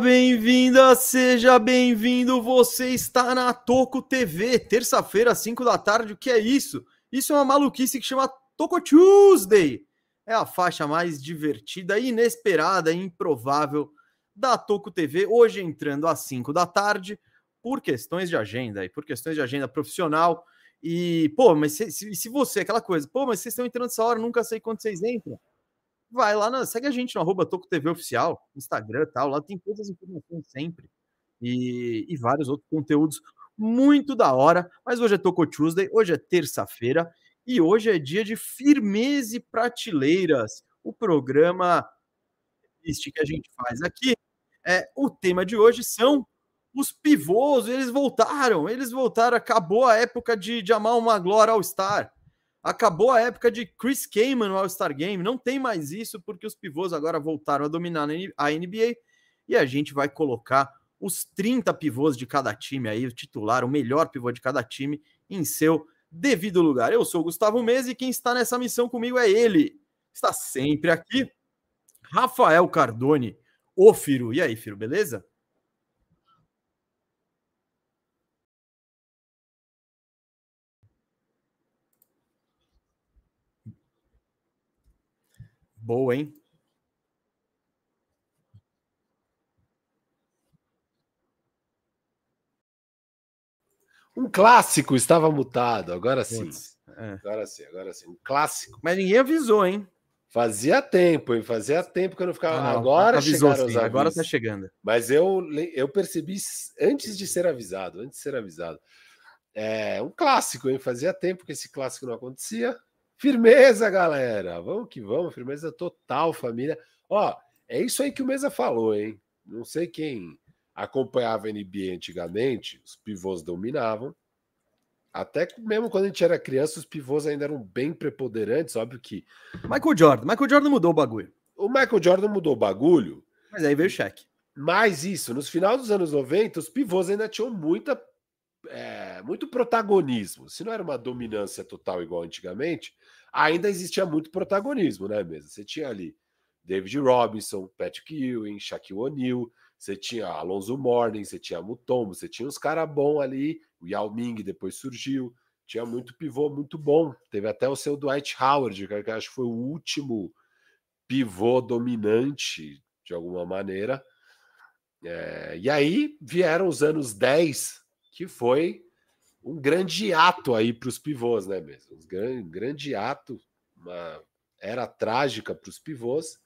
Bem-vinda, seja bem-vindo. Você está na Toco TV, terça-feira, às 5 da tarde. O que é isso? Isso é uma maluquice que chama Toco Tuesday. É a faixa mais divertida, inesperada e improvável da Toco TV. Hoje entrando às 5 da tarde, por questões de agenda e por questões de agenda profissional. E, pô, mas se, se, se você, aquela coisa, pô, mas vocês estão entrando essa hora, nunca sei quando vocês entram vai lá, na, segue a gente no arroba TV Oficial, Instagram e tal, lá tem todas as informações sempre. E, e vários outros conteúdos muito da hora. Mas hoje é Toco Tuesday, hoje é terça-feira e hoje é dia de firmeza e prateleiras. O programa que a gente faz aqui. É, o tema de hoje são os pivôs, eles voltaram, eles voltaram, acabou a época de, de amar uma glória ao Star. Acabou a época de Chris Kaman no All-Star Game, não tem mais isso porque os pivôs agora voltaram a dominar a NBA e a gente vai colocar os 30 pivôs de cada time aí, o titular, o melhor pivô de cada time em seu devido lugar. Eu sou o Gustavo Mesa e quem está nessa missão comigo é ele. Está sempre aqui, Rafael Cardone, o Firo. E aí, Firo, beleza? Boa, hein? Um clássico estava mutado, agora sim. É. Agora sim, agora sim. Um clássico. Mas ninguém avisou, hein? Fazia tempo, hein? Fazia tempo que eu não ficava. Ah, não, agora avisou, sim, Agora tá chegando. Mas eu, eu percebi antes de ser avisado, antes de ser avisado. É um clássico, hein? Fazia tempo que esse clássico não acontecia. Firmeza, galera. Vamos que vamos. Firmeza total, família. Ó, é isso aí que o Mesa falou, hein? Não sei quem acompanhava a NBA antigamente, os pivôs dominavam. Até mesmo quando a gente era criança, os pivôs ainda eram bem preponderantes. Óbvio que. Michael Jordan. Michael Jordan mudou o bagulho. O Michael Jordan mudou o bagulho. Mas aí veio o cheque. Mas isso, nos final dos anos 90, os pivôs ainda tinham muita é, muito protagonismo. Se não era uma dominância total igual antigamente, ainda existia muito protagonismo, né? Mesmo você tinha ali David Robinson, Patrick Ewing, Shaquille O'Neal, você tinha Alonso Morning, você tinha Mutombo, você tinha uns caras bons ali, o Yao Ming depois surgiu, tinha muito pivô muito bom. Teve até o seu Dwight Howard, que acho que foi o último pivô dominante de alguma maneira. É, e aí vieram os anos 10 que foi um grande ato aí para os pivôs, né mesmo? Um grande, grande ato, uma era trágica para os pivôs.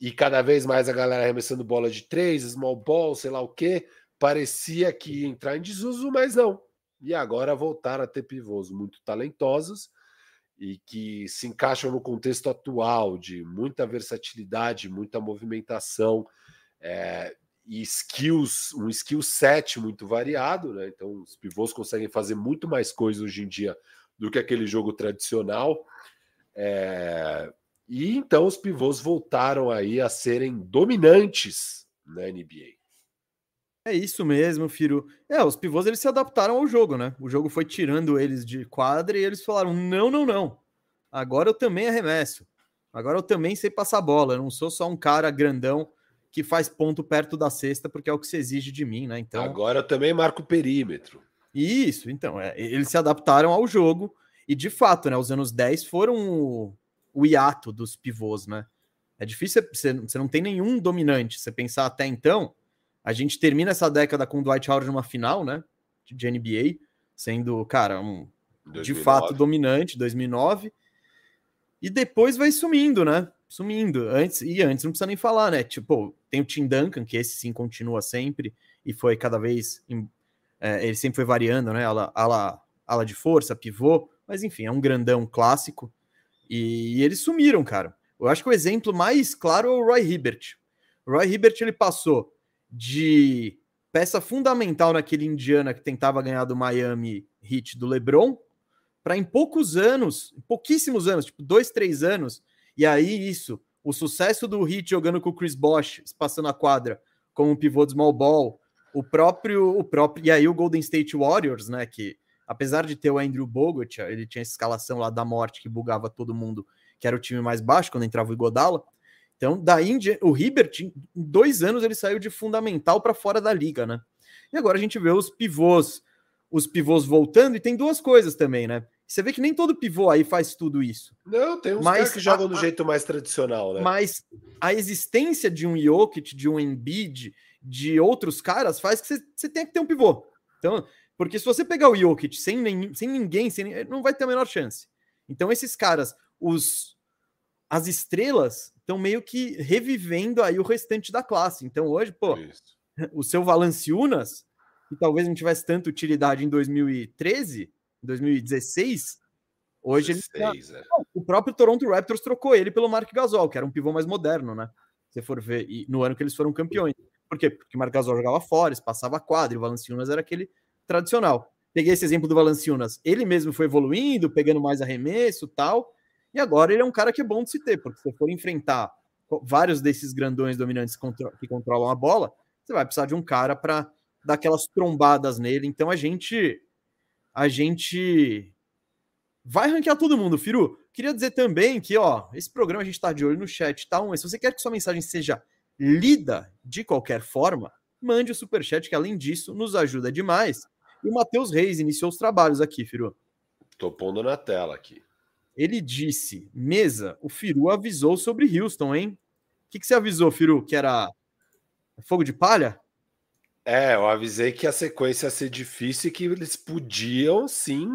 E cada vez mais a galera arremessando bola de três, small ball, sei lá o quê. Parecia que ia entrar em desuso, mas não. E agora voltaram a ter pivôs muito talentosos e que se encaixam no contexto atual de muita versatilidade, muita movimentação. É, e skills, um skill set muito variado, né? Então os pivôs conseguem fazer muito mais coisas hoje em dia do que aquele jogo tradicional. É... E então os pivôs voltaram aí a serem dominantes na NBA. É isso mesmo, Firo. É, os pivôs eles se adaptaram ao jogo, né? O jogo foi tirando eles de quadra e eles falaram: não, não, não. Agora eu também arremesso. Agora eu também sei passar bola. Eu não sou só um cara grandão que faz ponto perto da cesta, porque é o que se exige de mim, né? Então agora eu também marco o perímetro. Isso, então, é, eles se adaptaram ao jogo e de fato, né? Os anos 10 foram o, o hiato dos pivôs, né? É difícil, você, você não tem nenhum dominante. Você pensar até então, a gente termina essa década com o Dwight Howard numa final, né? De NBA, sendo, cara, um 2009. de fato dominante, 2009. E depois vai sumindo, né? Sumindo. Antes e antes não precisa nem falar, né? Tipo, tem o Tim Duncan, que esse sim continua sempre e foi cada vez. É, ele sempre foi variando, né? Ala, ala, ala de força, pivô, mas enfim, é um grandão clássico. E, e eles sumiram, cara. Eu acho que o exemplo mais claro é o Roy Hibbert. O Roy Hibbert ele passou de peça fundamental naquele Indiana que tentava ganhar do Miami Heat do LeBron para em poucos anos, pouquíssimos anos, tipo dois, três anos, e aí, isso, o sucesso do Heat jogando com o Chris Bosh, passando a quadra, como um pivô de small ball, o próprio, o próprio, e aí o Golden State Warriors, né, que apesar de ter o Andrew Bogut, ele tinha essa escalação lá da morte que bugava todo mundo, que era o time mais baixo quando entrava o Igodala. Então, daí o Ribert, em dois anos, ele saiu de fundamental para fora da liga, né? E agora a gente vê os pivôs, os pivôs voltando, e tem duas coisas também, né? Você vê que nem todo pivô aí faz tudo isso. Não, tem uns mas, que jogam do jeito mais tradicional, né? Mas a existência de um Jokic, de um Embiid, de outros caras, faz que você, você tenha que ter um pivô. Então, porque se você pegar o Jokic sem, nem, sem ninguém, sem, não vai ter a menor chance. Então, esses caras, os as estrelas, estão meio que revivendo aí o restante da classe. Então hoje, pô, Isso. o seu Valanciunas, que talvez não tivesse tanta utilidade em 2013, 2016, hoje 16, ele é. o próprio Toronto Raptors trocou ele pelo Mark Gasol, que era um pivô mais moderno, né? Se for ver, e no ano que eles foram campeões. Por quê? Porque o Mark Gasol jogava fora, passava a quadra, e o Valanciunas era aquele tradicional. Peguei esse exemplo do Valanciunas, ele mesmo foi evoluindo, pegando mais arremesso, tal, e agora ele é um cara que é bom de se ter, porque se for enfrentar vários desses grandões dominantes que controlam a bola, você vai precisar de um cara para dar aquelas trombadas nele. Então a gente a gente vai ranquear todo mundo, Firu. Queria dizer também que, ó, esse programa a gente está de olho no chat, tá? Um, se você quer que sua mensagem seja lida de qualquer forma, mande o super chat que além disso nos ajuda demais. E o Matheus Reis iniciou os trabalhos aqui, Firu. Tô pondo na tela aqui. Ele disse: Mesa, o Firu avisou sobre Houston, hein? O que, que você avisou, Firu? Que era fogo de palha? É, eu avisei que a sequência ia ser difícil e que eles podiam sim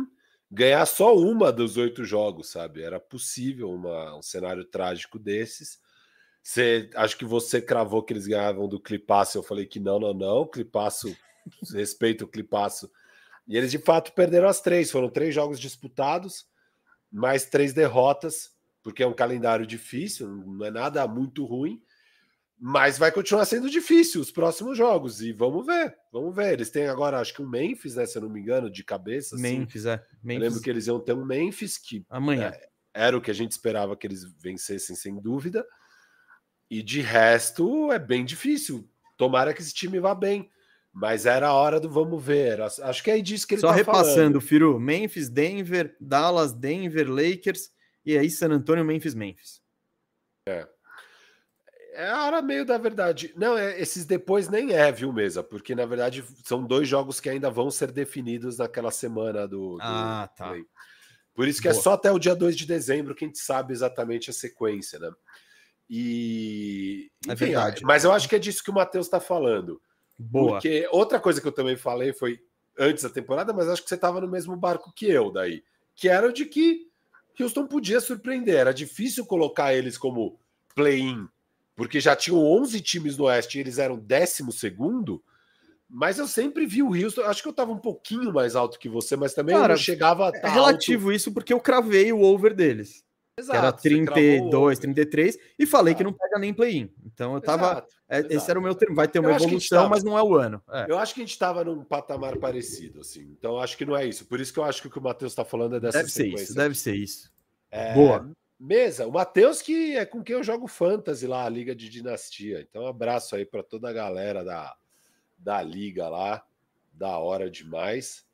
ganhar só uma dos oito jogos, sabe? Era possível uma, um cenário trágico desses. Você, acho que você cravou que eles ganhavam do Clipaço. Eu falei que não, não, não. Clipaço, respeito o Clipaço. E eles de fato perderam as três. Foram três jogos disputados mais três derrotas, porque é um calendário difícil, não é nada muito ruim, mas vai continuar sendo difícil os próximos jogos e vamos ver, vamos ver. Eles têm agora, acho que um Memphis, né? Se eu não me engano, de cabeça. Assim. Memphis, é. Memphis. Eu lembro que eles iam ter um Memphis que amanhã é, era o que a gente esperava que eles vencessem, sem dúvida. E de resto é bem difícil. Tomara que esse time vá bem. Mas era a hora do vamos ver. Acho que é disso que ele Só tá repassando, falando. Firu. Memphis, Denver, Dallas, Denver, Lakers e aí San Antonio, Memphis, Memphis. É. É a hora meio da verdade. Não, é, esses depois nem é, viu, mesa? Porque na verdade são dois jogos que ainda vão ser definidos naquela semana do. do ah, tá. Por isso que é Boa. é só até o dia 2 de dezembro que a gente sabe exatamente a sequência, né? E. É enfim, é verdade. Mas eu acho que é disso que o Matheus está falando. Boa. Porque outra coisa que eu também falei foi antes da temporada, mas acho que você estava no mesmo barco que eu daí, que era o de que Houston podia surpreender. Era difícil colocar eles como play-in, porque já tinham 11 times no Oeste e eles eram 12 segundo. Mas eu sempre vi o Houston. Acho que eu estava um pouquinho mais alto que você, mas também Cara, não chegava a. É relativo alto. isso porque eu cravei o over deles. Exato, era 32, 33, e falei que não pega nem play-in. Então eu tava. Exato, é. Esse era o meu termo. Vai ter uma evolução, tava, mas não é o ano. É. Eu acho que a gente estava num patamar parecido, assim. Então acho que não é isso. Por isso que eu acho que o que o Matheus está falando é dessa Deve ser isso, deve ser isso. É, Boa. Mesa, o Matheus que é com quem eu jogo fantasy lá, a Liga de Dinastia. Então, um abraço aí para toda a galera da, da Liga lá. Da hora demais.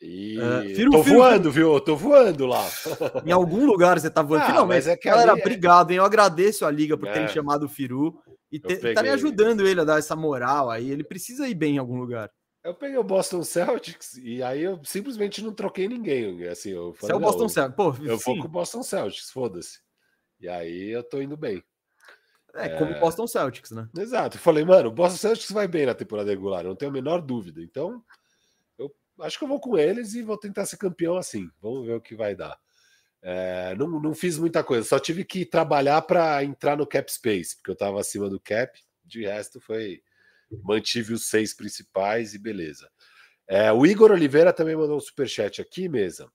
E Firo, tô Firo, voando, Firo. viu? Tô voando lá. Em algum lugar você tá voando. Ah, Finalmente, é galera, ali... obrigado, hein? Eu agradeço a Liga por é. terem chamado o Firu e estarem ajudando ele a dar essa moral aí. Ele precisa ir bem em algum lugar. Eu peguei o Boston Celtics e aí eu simplesmente não troquei ninguém. Assim, eu falei, você é o Boston Celtics. Pô, eu sim. vou com o Boston Celtics, foda-se. E aí eu tô indo bem. É, é, como o Boston Celtics, né? Exato. Eu falei, mano, o Boston Celtics vai bem na temporada regular, não tenho a menor dúvida. Então, acho que eu vou com eles e vou tentar ser campeão assim. Vamos ver o que vai dar. É, não, não fiz muita coisa, só tive que trabalhar para entrar no cap space, porque eu estava acima do cap. De resto, foi mantive os seis principais e beleza. É, o Igor Oliveira também mandou um super chat aqui, mesa.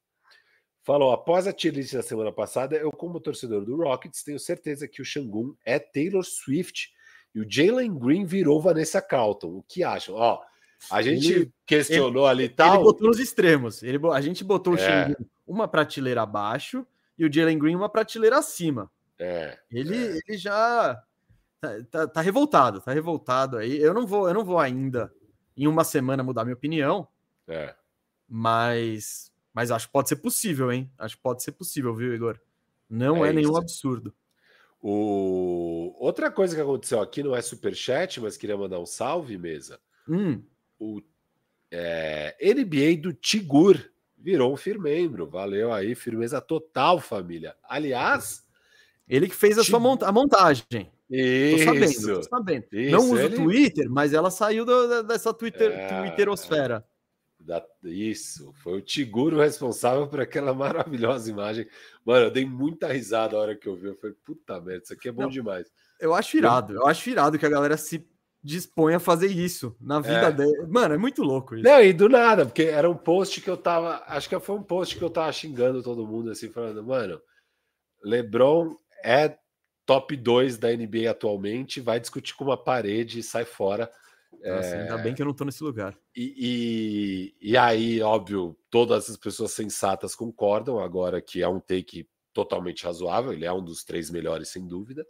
Falou: após a tier list da semana passada, eu, como torcedor do Rockets, tenho certeza que o Shangun é Taylor Swift e o Jalen Green virou Vanessa Carlton. O que acham? Ó, a gente ele, questionou ele, ali tal. Ele botou nos extremos. Ele, a gente botou é. o Shengun uma prateleira abaixo e o Jalen Green uma prateleira acima. É. Ele, é. ele já tá, tá, tá, revoltado, tá revoltado aí. Eu não vou, eu não vou ainda em uma semana mudar minha opinião. É. Mas, mas acho que pode ser possível, hein? Acho que pode ser possível, viu, Igor? Não é, é nenhum absurdo. O... Outra coisa que aconteceu aqui não é superchat, mas queria mandar um salve, mesa. Hum. O é, NBA do Tigur virou um firmembro. Valeu aí, firmeza total, família. Aliás, ele que fez a sua monta a montagem. Isso, tô sabendo, tô sabendo. Isso, não usa ele... o Twitter, mas ela saiu do, dessa Twitter, é... Twitterosfera. Da, isso, foi o Tiguro responsável por aquela maravilhosa imagem. Mano, eu dei muita risada a hora que eu vi. Eu falei, puta merda, isso aqui é bom Não, demais. Eu acho irado, eu acho irado que a galera se dispõe a fazer isso na vida é. dele. Mano, é muito louco isso. Não, e do nada, porque era um post que eu tava. Acho que foi um post que eu tava xingando todo mundo, assim, falando, mano, LeBron é top 2 da NBA atualmente, vai discutir com uma parede e sai fora. Nossa, é... Ainda bem que eu não tô nesse lugar. E, e, e, aí, óbvio, todas as pessoas sensatas concordam agora que é um take totalmente razoável, ele é um dos três melhores, sem dúvida.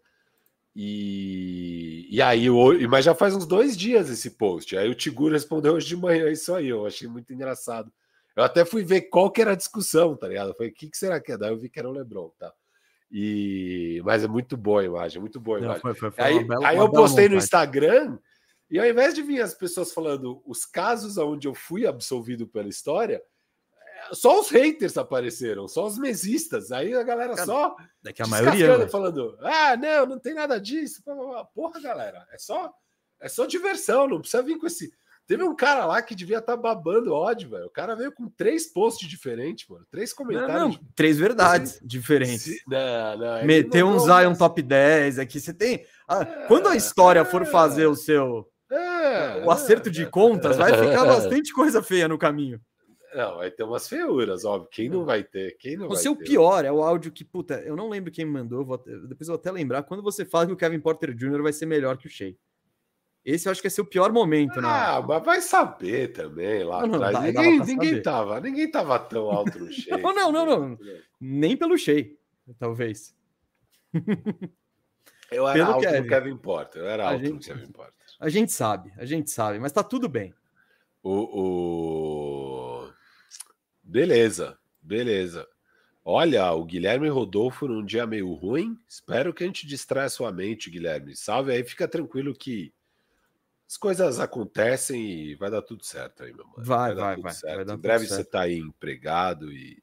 E, e aí, mas já faz uns dois dias esse post. Aí o Tiguro respondeu hoje de manhã isso aí, eu achei muito engraçado. Eu até fui ver qual que era a discussão, tá ligado? Eu falei, o que, que será que é? Daí eu vi que era o Lebron, tá? E... Mas é muito boa a imagem, muito boa a imagem. Não, foi, foi, aí, bela, aí eu postei no Instagram e ao invés de vir as pessoas falando os casos onde eu fui absolvido pela história, é, só os haters apareceram, só os mesistas. Aí a galera só. Daqui a maioria. Falando, ah, não, não tem nada disso. Porra, galera, é só, é só diversão, não precisa vir com esse. Teve um cara lá que devia estar tá babando ódio, velho. O cara veio com três posts diferentes, mano. Três comentários. Não, não, três verdades assim, diferentes. Se, não, não, Meteu um Zion top 10 aqui. Você tem. Ah, é, quando a história é, for fazer o seu. É, o acerto de contas, vai ficar bastante coisa feia no caminho. Não, vai ter umas feiuras, óbvio. Quem não vai ter? Quem não você vai o pior é o áudio que, puta, eu não lembro quem mandou, vou, depois eu vou até lembrar. Quando você fala que o Kevin Porter Jr. vai ser melhor que o Shea. Esse eu acho que é seu pior momento, né? Ah, mas vai saber também lá não, atrás. Não, ninguém, ninguém tava, ninguém tava tão alto no Shea. não, não, não, não. Nem pelo Shea, talvez. Eu era pelo alto Kevin. no Kevin Porter, eu era a alto gente, no Kevin Porter. A gente sabe, a gente sabe, mas tá tudo bem. O, o... Beleza, beleza. Olha, o Guilherme Rodolfo num dia meio ruim. Espero que a gente distraia sua mente, Guilherme. Salve aí, fica tranquilo que as coisas acontecem e vai dar tudo certo aí, meu mano. Vai, vai, vai. vai, vai em breve você tá aí empregado e,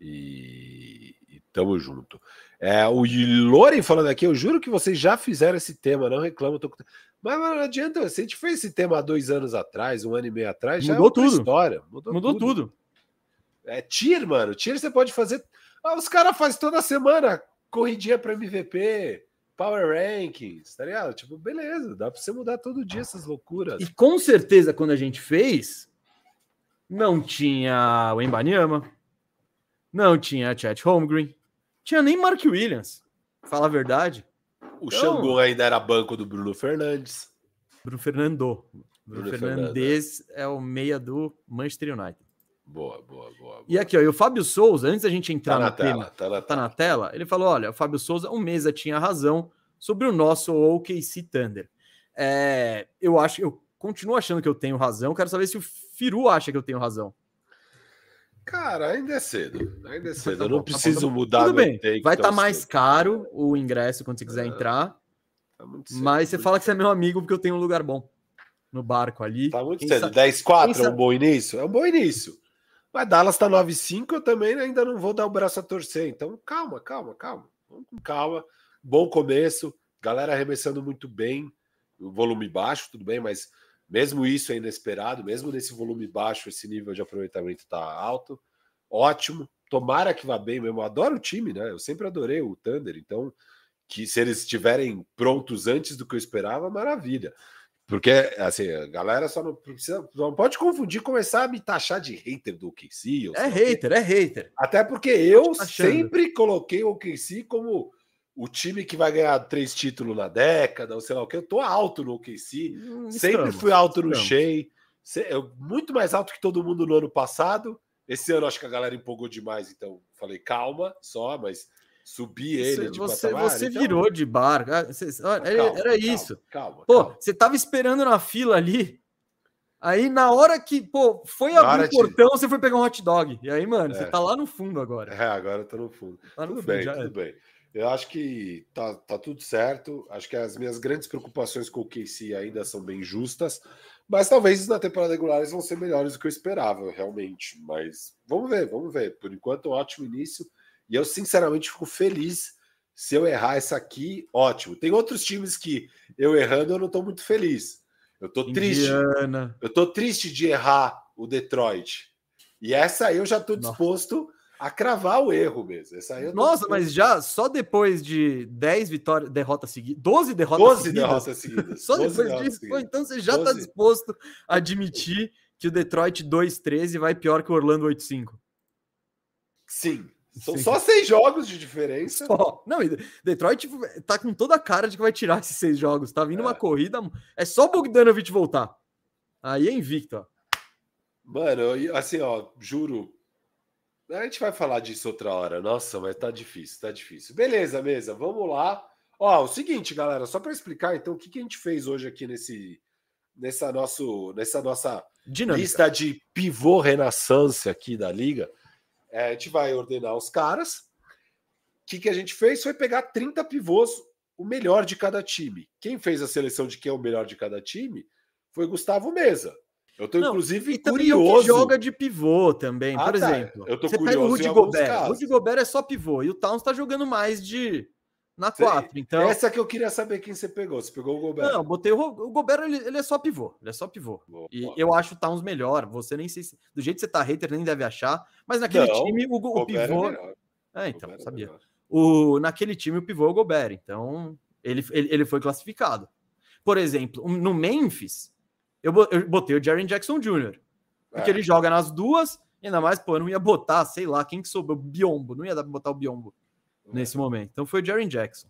e, e tamo junto. É, o Loren falando aqui, eu juro que vocês já fizeram esse tema, não reclamo. Tô... Mas não adianta, se a gente fez esse tema há dois anos atrás, um ano e meio atrás, mudou já é tudo. história. Mudou, mudou tudo. tudo. É tir, mano. Tir você pode fazer. Ah, os caras fazem toda semana corridinha para MVP Power Rankings, tá ligado? Tipo, beleza, dá pra você mudar todo dia essas loucuras. E com certeza, quando a gente fez, não tinha o Embanyama, não tinha Chat Holmgren, tinha nem Mark Williams, fala a verdade. O então, Xangô ainda era banco do Bruno Fernandes. Bruno Fernando. Bruno, Bruno Fernandes é o meia do Manchester United. Boa, boa, boa, boa. E aqui, ó, e o Fábio Souza, antes da gente entrar tá na tela, tema, tá, na, tá na tela, ele falou: olha, o Fábio Souza, um mesa tinha razão sobre o nosso OKC Thunder. É, eu acho, eu continuo achando que eu tenho razão. Quero saber se o Firu acha que eu tenho razão. Cara, ainda é cedo. Ainda é cedo. Tá eu não tá preciso tá mudar. Tudo bem. Vai estar tá mais cedo. caro o ingresso quando você quiser é, entrar. Tá mas você fala que você é meu amigo porque eu tenho um lugar bom no barco ali. Tá muito Quem cedo. 10-4 é um bom início? É um bom início. Mas Dallas tá 9-5, eu também ainda não vou dar o braço a torcer. Então, calma, calma, calma. Vamos com calma. Bom começo. Galera arremessando muito bem. O volume baixo, tudo bem, mas mesmo isso é inesperado. Mesmo nesse volume baixo, esse nível de aproveitamento tá alto. Ótimo. Tomara que vá bem mesmo. Eu adoro o time, né? Eu sempre adorei o Thunder. Então, que se eles estiverem prontos antes do que eu esperava, maravilha. Porque, assim, a galera só não precisa. Não pode confundir, começar a me taxar de hater do OKC. É hater, é hater. Até porque eu sempre coloquei o OKC como o time que vai ganhar três títulos na década, ou sei lá o que. Eu tô alto no OKC. Hum, sempre fui alto no Shea. Muito mais alto que todo mundo no ano passado. Esse ano acho que a galera empolgou demais, então falei, calma só, mas subir ele de você, patamar. Você então... virou de bar. Ah, você, olha, era, calma, era isso. Calma, pô, calma. você tava esperando na fila ali. Aí, na hora que, pô, foi abrir o portão, de... você foi pegar um hot dog. E aí, mano, é. você tá lá no fundo agora. É, agora eu tô no fundo. Tá no tudo fundo, bem, tudo é. bem. Eu acho que tá, tá tudo certo. Acho que as minhas grandes preocupações com o KC ainda são bem justas. Mas talvez na temporada regular eles vão ser melhores do que eu esperava, realmente. Mas vamos ver, vamos ver. Por enquanto, um ótimo início. E eu, sinceramente, fico feliz. Se eu errar essa aqui, ótimo. Tem outros times que eu errando, eu não estou muito feliz. Eu estou triste. Eu estou triste de errar o Detroit. E essa aí eu já estou disposto a cravar o erro mesmo. Essa aí Nossa, mas já só depois de 10 vitórias, derrotas seguidas, 12 derrotas 12 seguidas. derrotas seguidas. Só depois disso, então você já está disposto a admitir que o Detroit 2-13 vai pior que o Orlando 8-5. Sim. São só seis jogos de diferença. Só. Não, Detroit tá com toda a cara de que vai tirar esses seis jogos. Tá vindo é. uma corrida. É só o Bogdanovich voltar. Aí é invicto, ó. Mano, assim, ó, juro, a gente vai falar disso outra hora. Nossa, mas tá difícil, tá difícil. Beleza, mesa, vamos lá. Ó, o seguinte, galera, só para explicar então o que, que a gente fez hoje aqui nesse nessa nosso nessa nossa Dinâmica. lista de pivô renaissance aqui da liga. É, a gente vai ordenar os caras. O que, que a gente fez foi pegar 30 pivôs, o melhor de cada time. Quem fez a seleção de quem é o melhor de cada time foi Gustavo Mesa. Eu tô, não, inclusive, curioso. Que joga de pivô também, ah, por tá. exemplo. Eu tô você curioso. Pega o Rudy Gobert. O Rudy Gobert é só pivô. E o Towns tá jogando mais de. Na 4. Então... Essa que eu queria saber quem você pegou. Você pegou o Gobert? Não, botei o, o Gobert, ele, ele, é só pivô. Ele é só pivô. Boa, e boa. eu acho o Towns melhor. Você nem sei se. Do jeito que você tá hater, nem deve achar. Mas naquele não, time, o, o é pivô. É, é então, é sabia. o, naquele time, o pivô é o Gobert. Então, ele, ele, ele foi classificado. Por exemplo, no Memphis, eu botei o Jaren Jackson Jr. Porque é. ele joga nas duas, ainda mais, pô, eu não ia botar, sei lá, quem que sobrou, Biombo, não ia dar pra botar o Biombo é. Nesse momento. Então foi o Jaren Jackson.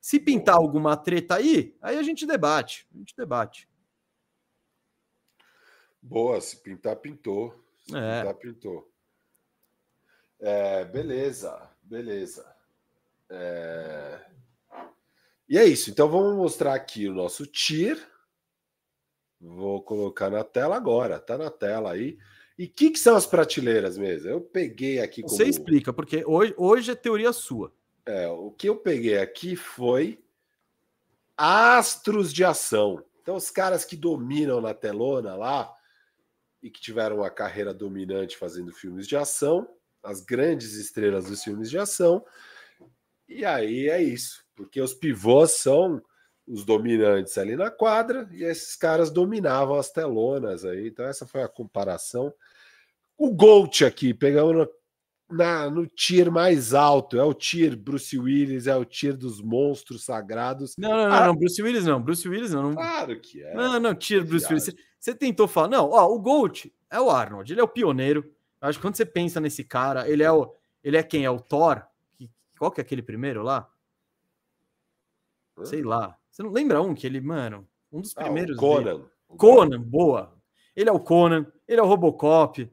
Se pintar alguma treta aí, aí a gente debate. A gente debate. Boa, se pintar, pintou. Se é. pintar, pintou. É, beleza, beleza. É... E é isso. Então vamos mostrar aqui o nosso tier. Vou colocar na tela agora, tá na tela aí. E o que, que, são as prateleiras mesmo? Eu peguei aqui. Como... Você explica, porque hoje, hoje é teoria sua. É, o que eu peguei aqui foi astros de ação. Então, os caras que dominam na telona lá e que tiveram uma carreira dominante fazendo filmes de ação, as grandes estrelas dos filmes de ação. E aí é isso, porque os pivôs são os dominantes ali na quadra e esses caras dominavam as telonas aí. Então, essa foi a comparação. O Gold aqui, pegamos no, na, no tier mais alto, é o tier Bruce Willis, é o tier dos monstros sagrados. Não, não, não, ah, não Bruce Willis não, Bruce Willis não. Claro que é. Não, não, tier Bruce Willis. Você, você tentou falar, não, ó, o Gold é o Arnold, ele é o pioneiro. Eu acho que quando você pensa nesse cara, ele é o, ele é quem? É o Thor? Qual que é aquele primeiro lá? Sei lá. Você não lembra um que ele, mano, um dos ah, primeiros. Conan. Dele. Conan, boa. Ele é o Conan, ele é o Robocop.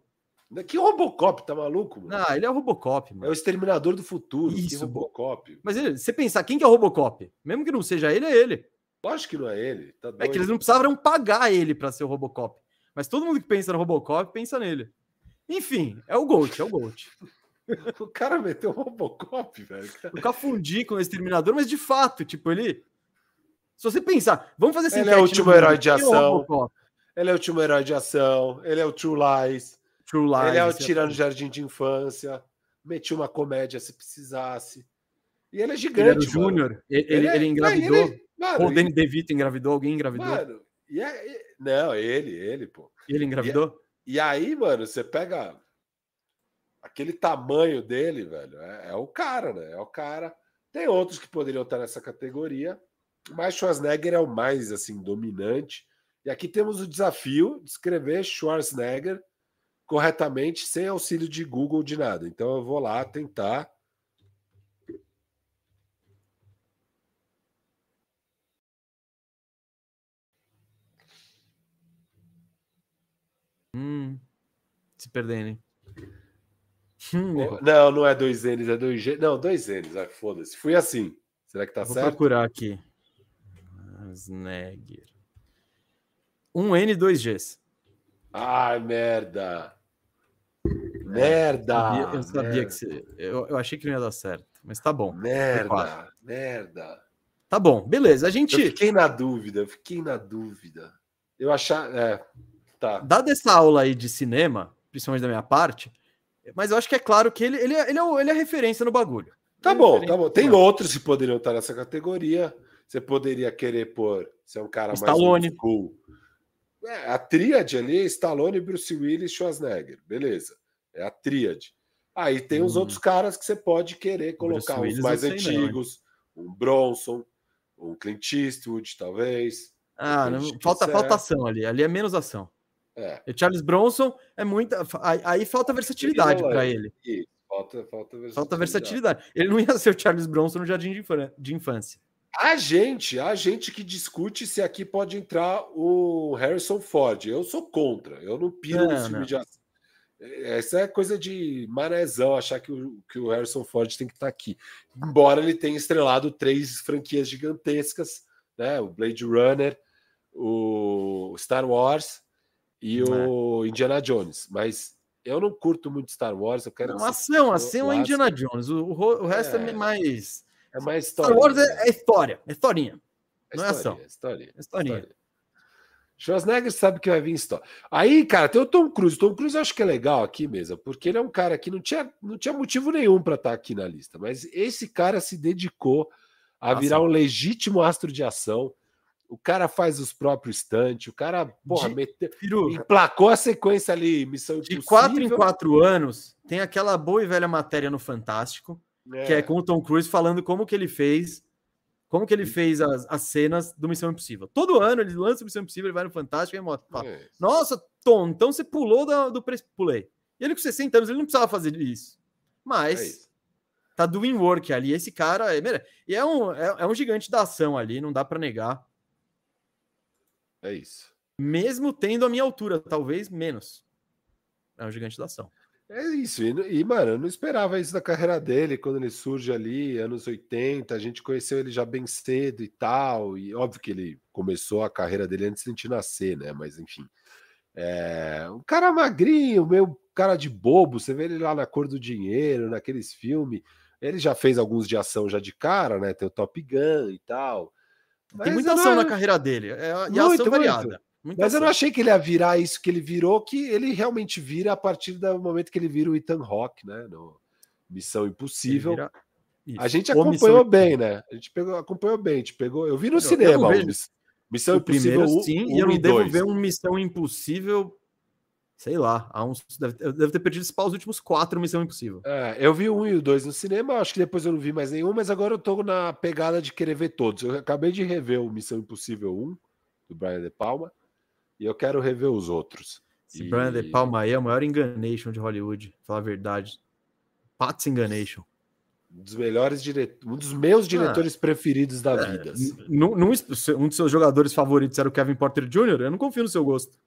Que Robocop, tá maluco? Mano? Ah, ele é o Robocop, mano. É o exterminador do futuro. Isso, Robocop. Mas ele, você pensar, quem que é o Robocop? Mesmo que não seja ele, é ele. Lógico que não é ele. Tá é que eles não precisavam pagar ele para ser o Robocop. Mas todo mundo que pensa no Robocop pensa nele. Enfim, é o Gold, é o Gold. o cara meteu o Robocop, velho. O Cafundi com o Exterminador, mas de fato, tipo, ele se você pensar, vamos fazer assim. Ele é o último herói de ação. Ele é o último herói de ação. Ele é o True Lies. True Lies. Ele é o é jardim de infância. Meti uma comédia se precisasse. E ele é gigante. Ele o Júnior. Ele, ele, ele, engravidou. Ele, mano, Ou o Danny DeVito engravidou. Alguém engravidou. Mano, e é, não, ele, ele, pô. Ele engravidou? E, e, aí, mano, você pega aquele tamanho dele, velho. É, é o cara, né? É o cara. Tem outros que poderiam estar nessa categoria. Mas Schwarzenegger é o mais assim dominante. E aqui temos o desafio de escrever Schwarzenegger corretamente sem auxílio de Google de nada. Então eu vou lá tentar. Hum, se perdendo, Hum, não, não é dois N's, é dois G. Não, dois N's. Ah, Foda-se. Fui assim. Será que tá Vou certo? Vou procurar aqui. Schwarzenegger. Um N, dois Gs. Ai, merda. Merda! Eu sabia, eu sabia que você. Eu, eu achei que não ia dar certo. mas tá bom. Merda, merda. Tá bom, beleza. A gente. Eu fiquei na dúvida, eu fiquei na dúvida. Eu achar. É, tá. Dada essa aula aí de cinema, principalmente da minha parte, mas eu acho que é claro que ele, ele, é, ele, é, ele é referência no bagulho. Tá Ele é bom, tá bom. Tem outros que poderiam estar nessa categoria. Você poderia querer pôr. Você é um cara Stallone. mais school. É, a tríade ali, Stallone, Bruce Willis, Schwarzenegger. Beleza. É a tríade. Aí tem os Hum. outros caras que você pode querer colocar, os mais sei não, antigos. um Bronson, um Clint Eastwood, talvez. Ah, não, falta, quiser. falta ação ali. Ali é menos ação. É. E o Charles Bronson é muita. Aí, aí falta versatilidade é. para ele. Isso. Falta, falta versatilidade. Falta versatilidade. Ele não ia ser o Charles Bronson no jardim de infância. A gente, a gente que discute se aqui pode entrar o Harrison Ford. Eu sou contra. Eu não piro Não, no filme não. de ação. Essa é coisa de marezão, achar que o, que o Harrison Ford tem que estar aqui. Embora ele tenha estrelado três franquias gigantescas, né? O Blade Runner, o Star Wars e o Indiana Jones. Mas eu não curto muito Star Wars, eu quero Não, ação, ação é. Indiana Jones. O, o resto é, É. mais. É mais Star história. Wars é, é história, é historinha. não é história, ação. História, É historinha. história. Schwarzenegger sabe que vai vir história. Aí, cara, tem o Tom Cruise. O Tom Cruise eu acho que é legal aqui mesmo, porque ele é um cara que não tinha, não tinha motivo nenhum para estar aqui na lista, mas esse cara se dedicou a virar um legítimo astro de ação. O cara faz os próprios stunts, o cara, porra, De- meteu, emplacou a sequência ali, Missão de Impossível. quatro em quatro anos, tem aquela boa e velha matéria no Fantástico, que é com o Tom Cruise falando como que ele fez, como que ele fez as, as cenas do Missão Impossível. Todo ano ele lança o Missão Impossível, ele vai no Fantástico e mostra, fala, É. Nossa, Tom, então você pulou da- do pre... Pulei. E ele com 60 anos, ele não precisava fazer isso. É Mas isso. tá doing work ali. Esse cara é, e é, um, é, é um gigante da ação ali, não dá pra negar. É isso. Mesmo tendo a minha altura, talvez menos. É um gigante da ação. É isso, e, e, mano, eu não esperava isso da carreira dele quando ele surge ali, anos 80. A gente conheceu ele já bem cedo e tal. E óbvio que ele começou a carreira dele antes de a gente nascer, né? Mas enfim. É, um cara magrinho, meio cara de bobo. Você vê ele lá na cor do dinheiro, naqueles filmes. Ele já fez alguns de ação já de cara, né? Tem o Top Gun e tal. Tem Mas muita eu ação não- na carreira dele. É, e Muito, ação muito. Muita Mas eu não achei que ele ia virar isso que ele virou, que ele realmente vira a partir do momento que ele vira o Ethan Hawke, né? No Missão Impossível. A gente Ou acompanhou bem, né? A gente pegou, acompanhou bem, a gente pegou. Eu vi no Eu- eu cinema Miss- Missão O Impossível primeiro, 1, sim, e 1 eu não e devo 2. ver um Missão Impossível, sei lá, há uns, deve, eu devo ter perdido os últimos quatro Missão Impossível. É, eu vi o 1 e o 2 no cinema, acho que depois eu não vi mais nenhum, mas agora eu tô na pegada de querer ver todos. Eu acabei de rever o Missão Impossível 1, do Brian De Palma, e eu quero rever os outros. Esse E- Brian De Palma aí é o maior enganation de Hollywood, falar a verdade. Pats enganation. Um dos melhores diretores, um dos meus diretores preferidos da vida. assim. Num- num- um dos seus jogadores favoritos era o Kevin Porter Jr., eu não confio no seu gosto.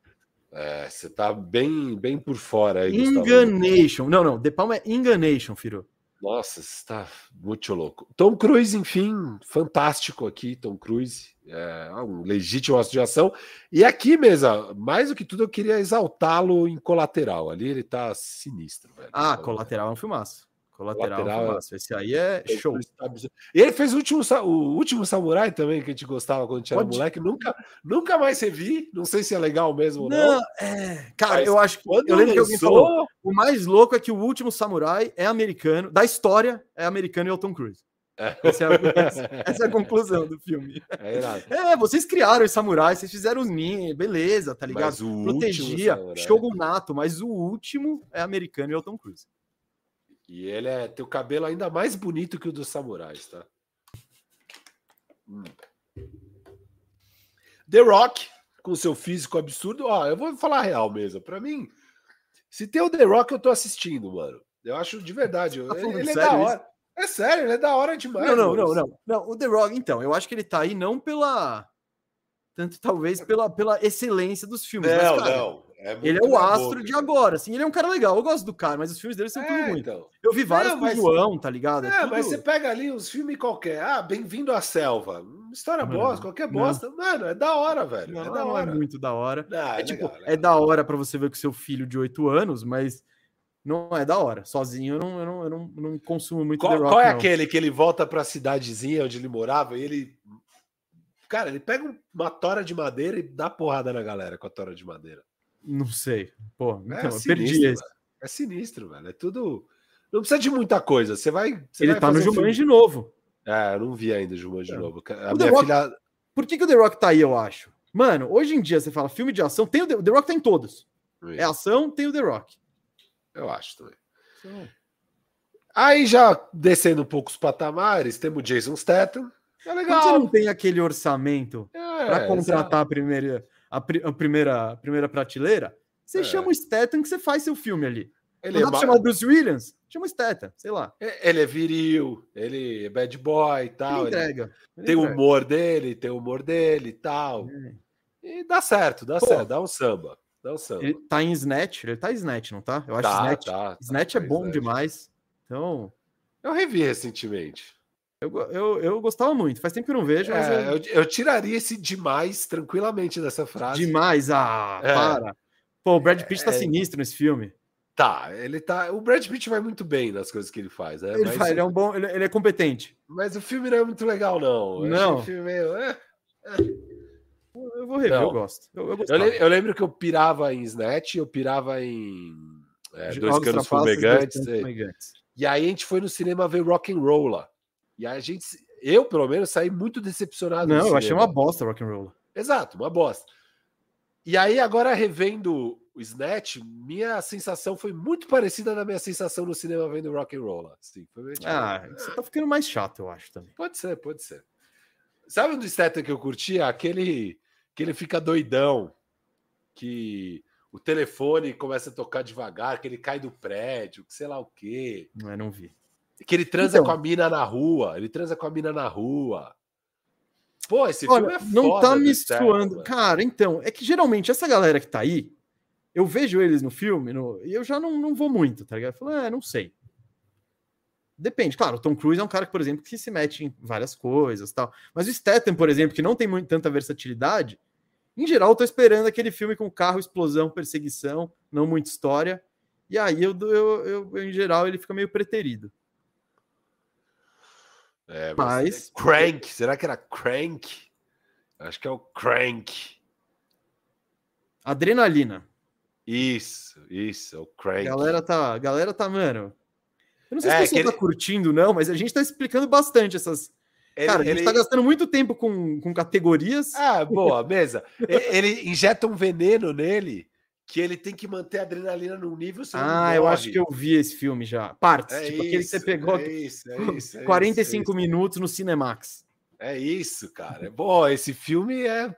É, você tá bem, bem por fora aí, Gustavo. Enganation. Não, não, De Palma é enganation, filho. Nossa, está muito louco. Tom Cruise, enfim, fantástico aqui, Tom Cruise. É um legítimo astro de ação. E aqui, mesa, mais do que tudo, eu queria exaltá-lo em colateral. Ali ele tá sinistro, velho. Ah, colateral é um filmaço. Colateral, é um Colateral é- filmaço. Esse aí é show. E ele fez o último, o último samurai também, que a gente gostava quando a gente era Pode- moleque. Nunca, nunca mais revi. Não sei se é legal mesmo ou não. Não, é. Cara, Mas eu acho que. Eu lembro que alguém falou. O mais louco é que o último samurai é americano, da história é americano e é o Tom Cruise. Essa é a, essa- essa é a conclusão do filme. É. É, vocês criaram os samurais, vocês fizeram os ninja, beleza, tá ligado? Mas o Protegia, shogunato, mas o último é americano e é o Tom Cruise. E ele é, tem o cabelo ainda mais bonito que o dos samurais, tá? Hum. The Rock, com seu físico absurdo. Ó, eu vou falar a real mesmo. Pra mim, se tem o The Rock, eu tô assistindo, mano. Eu acho de verdade. Tá falando ele é sério da isso? hora. É sério, ele é da hora demais. Não, não, não, não, não. O The Rock, então, eu acho que ele tá aí não pela. Tanto talvez pela, pela excelência dos filmes. mas, Não, cara, não. É Ele é muito o astro boca, de agora, assim. Ele é um cara legal. Eu gosto do cara, mas os filmes dele são tudo É, ruim. então. Eu vi vários com o João, tá ligado? É, tudo- mas você pega ali uns filmes qualquer. Ah, Bem-vindo à Selva. História Não, bosta, qualquer não. bosta. Mano, é da hora, velho. Não, é não da é hora. muito da hora. Não, É, tipo, legal, é legal. da hora pra você ver com seu filho de 8 anos, mas não é da hora. Sozinho eu não, eu não, eu não, não consumo muito Qual, Rock. qual é aquele que ele volta pra cidadezinha onde ele morava e ele. Cara, ele pega uma tora de madeira e dá porrada na galera com a tora de madeira. Não sei. Pô, então, É eu sinistro, perdi esse. É sinistro, velho. É tudo. Não precisa de muita coisa. Você vai. você Ele vai tá no um Jumanji de novo. É, eu não vi ainda Jumanji de É. novo. A O minha The Rock- filha. Por que, que o The Rock tá aí, eu acho? Mano, hoje em dia você fala filme de ação, tem o The, o The Rock tá em todos. É ação, tem o The Rock. Eu acho também. Então, Aí já descendo um pouco os patamares, temos o Jason Statham. É quando você legal. não tem aquele orçamento É, para contratar exato. a primeira, a, pri- a primeira, a primeira prateleira, você É. chama o Statham que você faz seu filme ali. Ele Não é, dá pra ma- chamar o Bruce Williams? Chama o Statham, sei lá. ele é viril, ele é bad boy e tal. ele ele entrega. Ele tem o humor dele, tem o humor dele e tal. É. E dá certo, dá Pô. certo, dá um samba. Dá um samba. Ele tá em Snatch, ele tá em Snatch, não tá? Eu acho Tá, Snatch. tá, tá, Snatch tá é em bom Snatch. demais. Então, Eu revi recentemente. Eu, eu, eu gostava muito. Faz tempo que eu não vejo, É, eu- eu, tiraria esse demais tranquilamente dessa frase. demais. Ah, É. para. Pô, o Brad Pitt tá É. sinistro nesse filme. Tá, ele tá. O Brad Pitt vai muito bem nas coisas que ele faz, né? Ele, mas, faz, ele é um bom, ele, ele é competente. mas o filme não é muito legal, não. Eu Não. o filme meio. é. Eu vou rever, Não. eu gosto. Eu, eu Eu, gostava. le- eu lembro que eu pirava em Snatch, eu pirava em é, Dois Canos Fumegantes. É. E aí a gente foi no cinema ver Rock and Roll. E a gente, eu pelo menos, saí muito decepcionado. do Não, eu achei uma bosta rock and roll. Exato, uma bosta. E aí, agora revendo o Snatch, minha sensação foi muito parecida da minha sensação no cinema vendo rock and roll. Assim, tipo, Ah, você tá ficando mais chato, eu acho também. Pode ser, pode ser. Sabe um do Statham que eu curtia? Aquele que ele fica doidão, que o telefone começa a tocar devagar, que ele cai do prédio, que sei lá o quê. Não, é, não vi. Que ele transa Então. com a mina na rua. Ele transa com a mina na rua. Pô, esse Olha, filme é não tá me Statham, suando. mano. Cara, então, é que geralmente essa galera que tá aí, eu vejo eles no filme no- e eu já não, não vou muito, tá ligado? Eu falo, é, não sei. Depende, claro, o Tom Cruise é um cara que, por exemplo, que se mete em várias coisas e tal. Mas o Statham, por exemplo, que não tem muito, tanta versatilidade, em geral, eu tô esperando aquele filme com carro, explosão, perseguição, não muita história. E aí, eu, eu, eu- em geral, ele fica meio preterido. É, Mas- é Crank, será que era Crank? Acho que é o Crank. Adrenalina. Isso, isso, é o A Crank. galera tá, a galera tá, mano. Eu não sei É, se pessoal que tá curtindo, não, mas a gente tá explicando bastante essas. Ele- Cara, a gente ele- tá gastando muito tempo com, com categorias. Ah, boa, mesa. Ele injeta um veneno nele que ele tem que manter a adrenalina num nível. ah, eu acho que eu vi esse filme já. Partes, É tipo aquele que você isso, pegou É isso, é isso, é 45 isso, é minutos no Cinemax. isso. É isso, cara. É bom, esse filme é.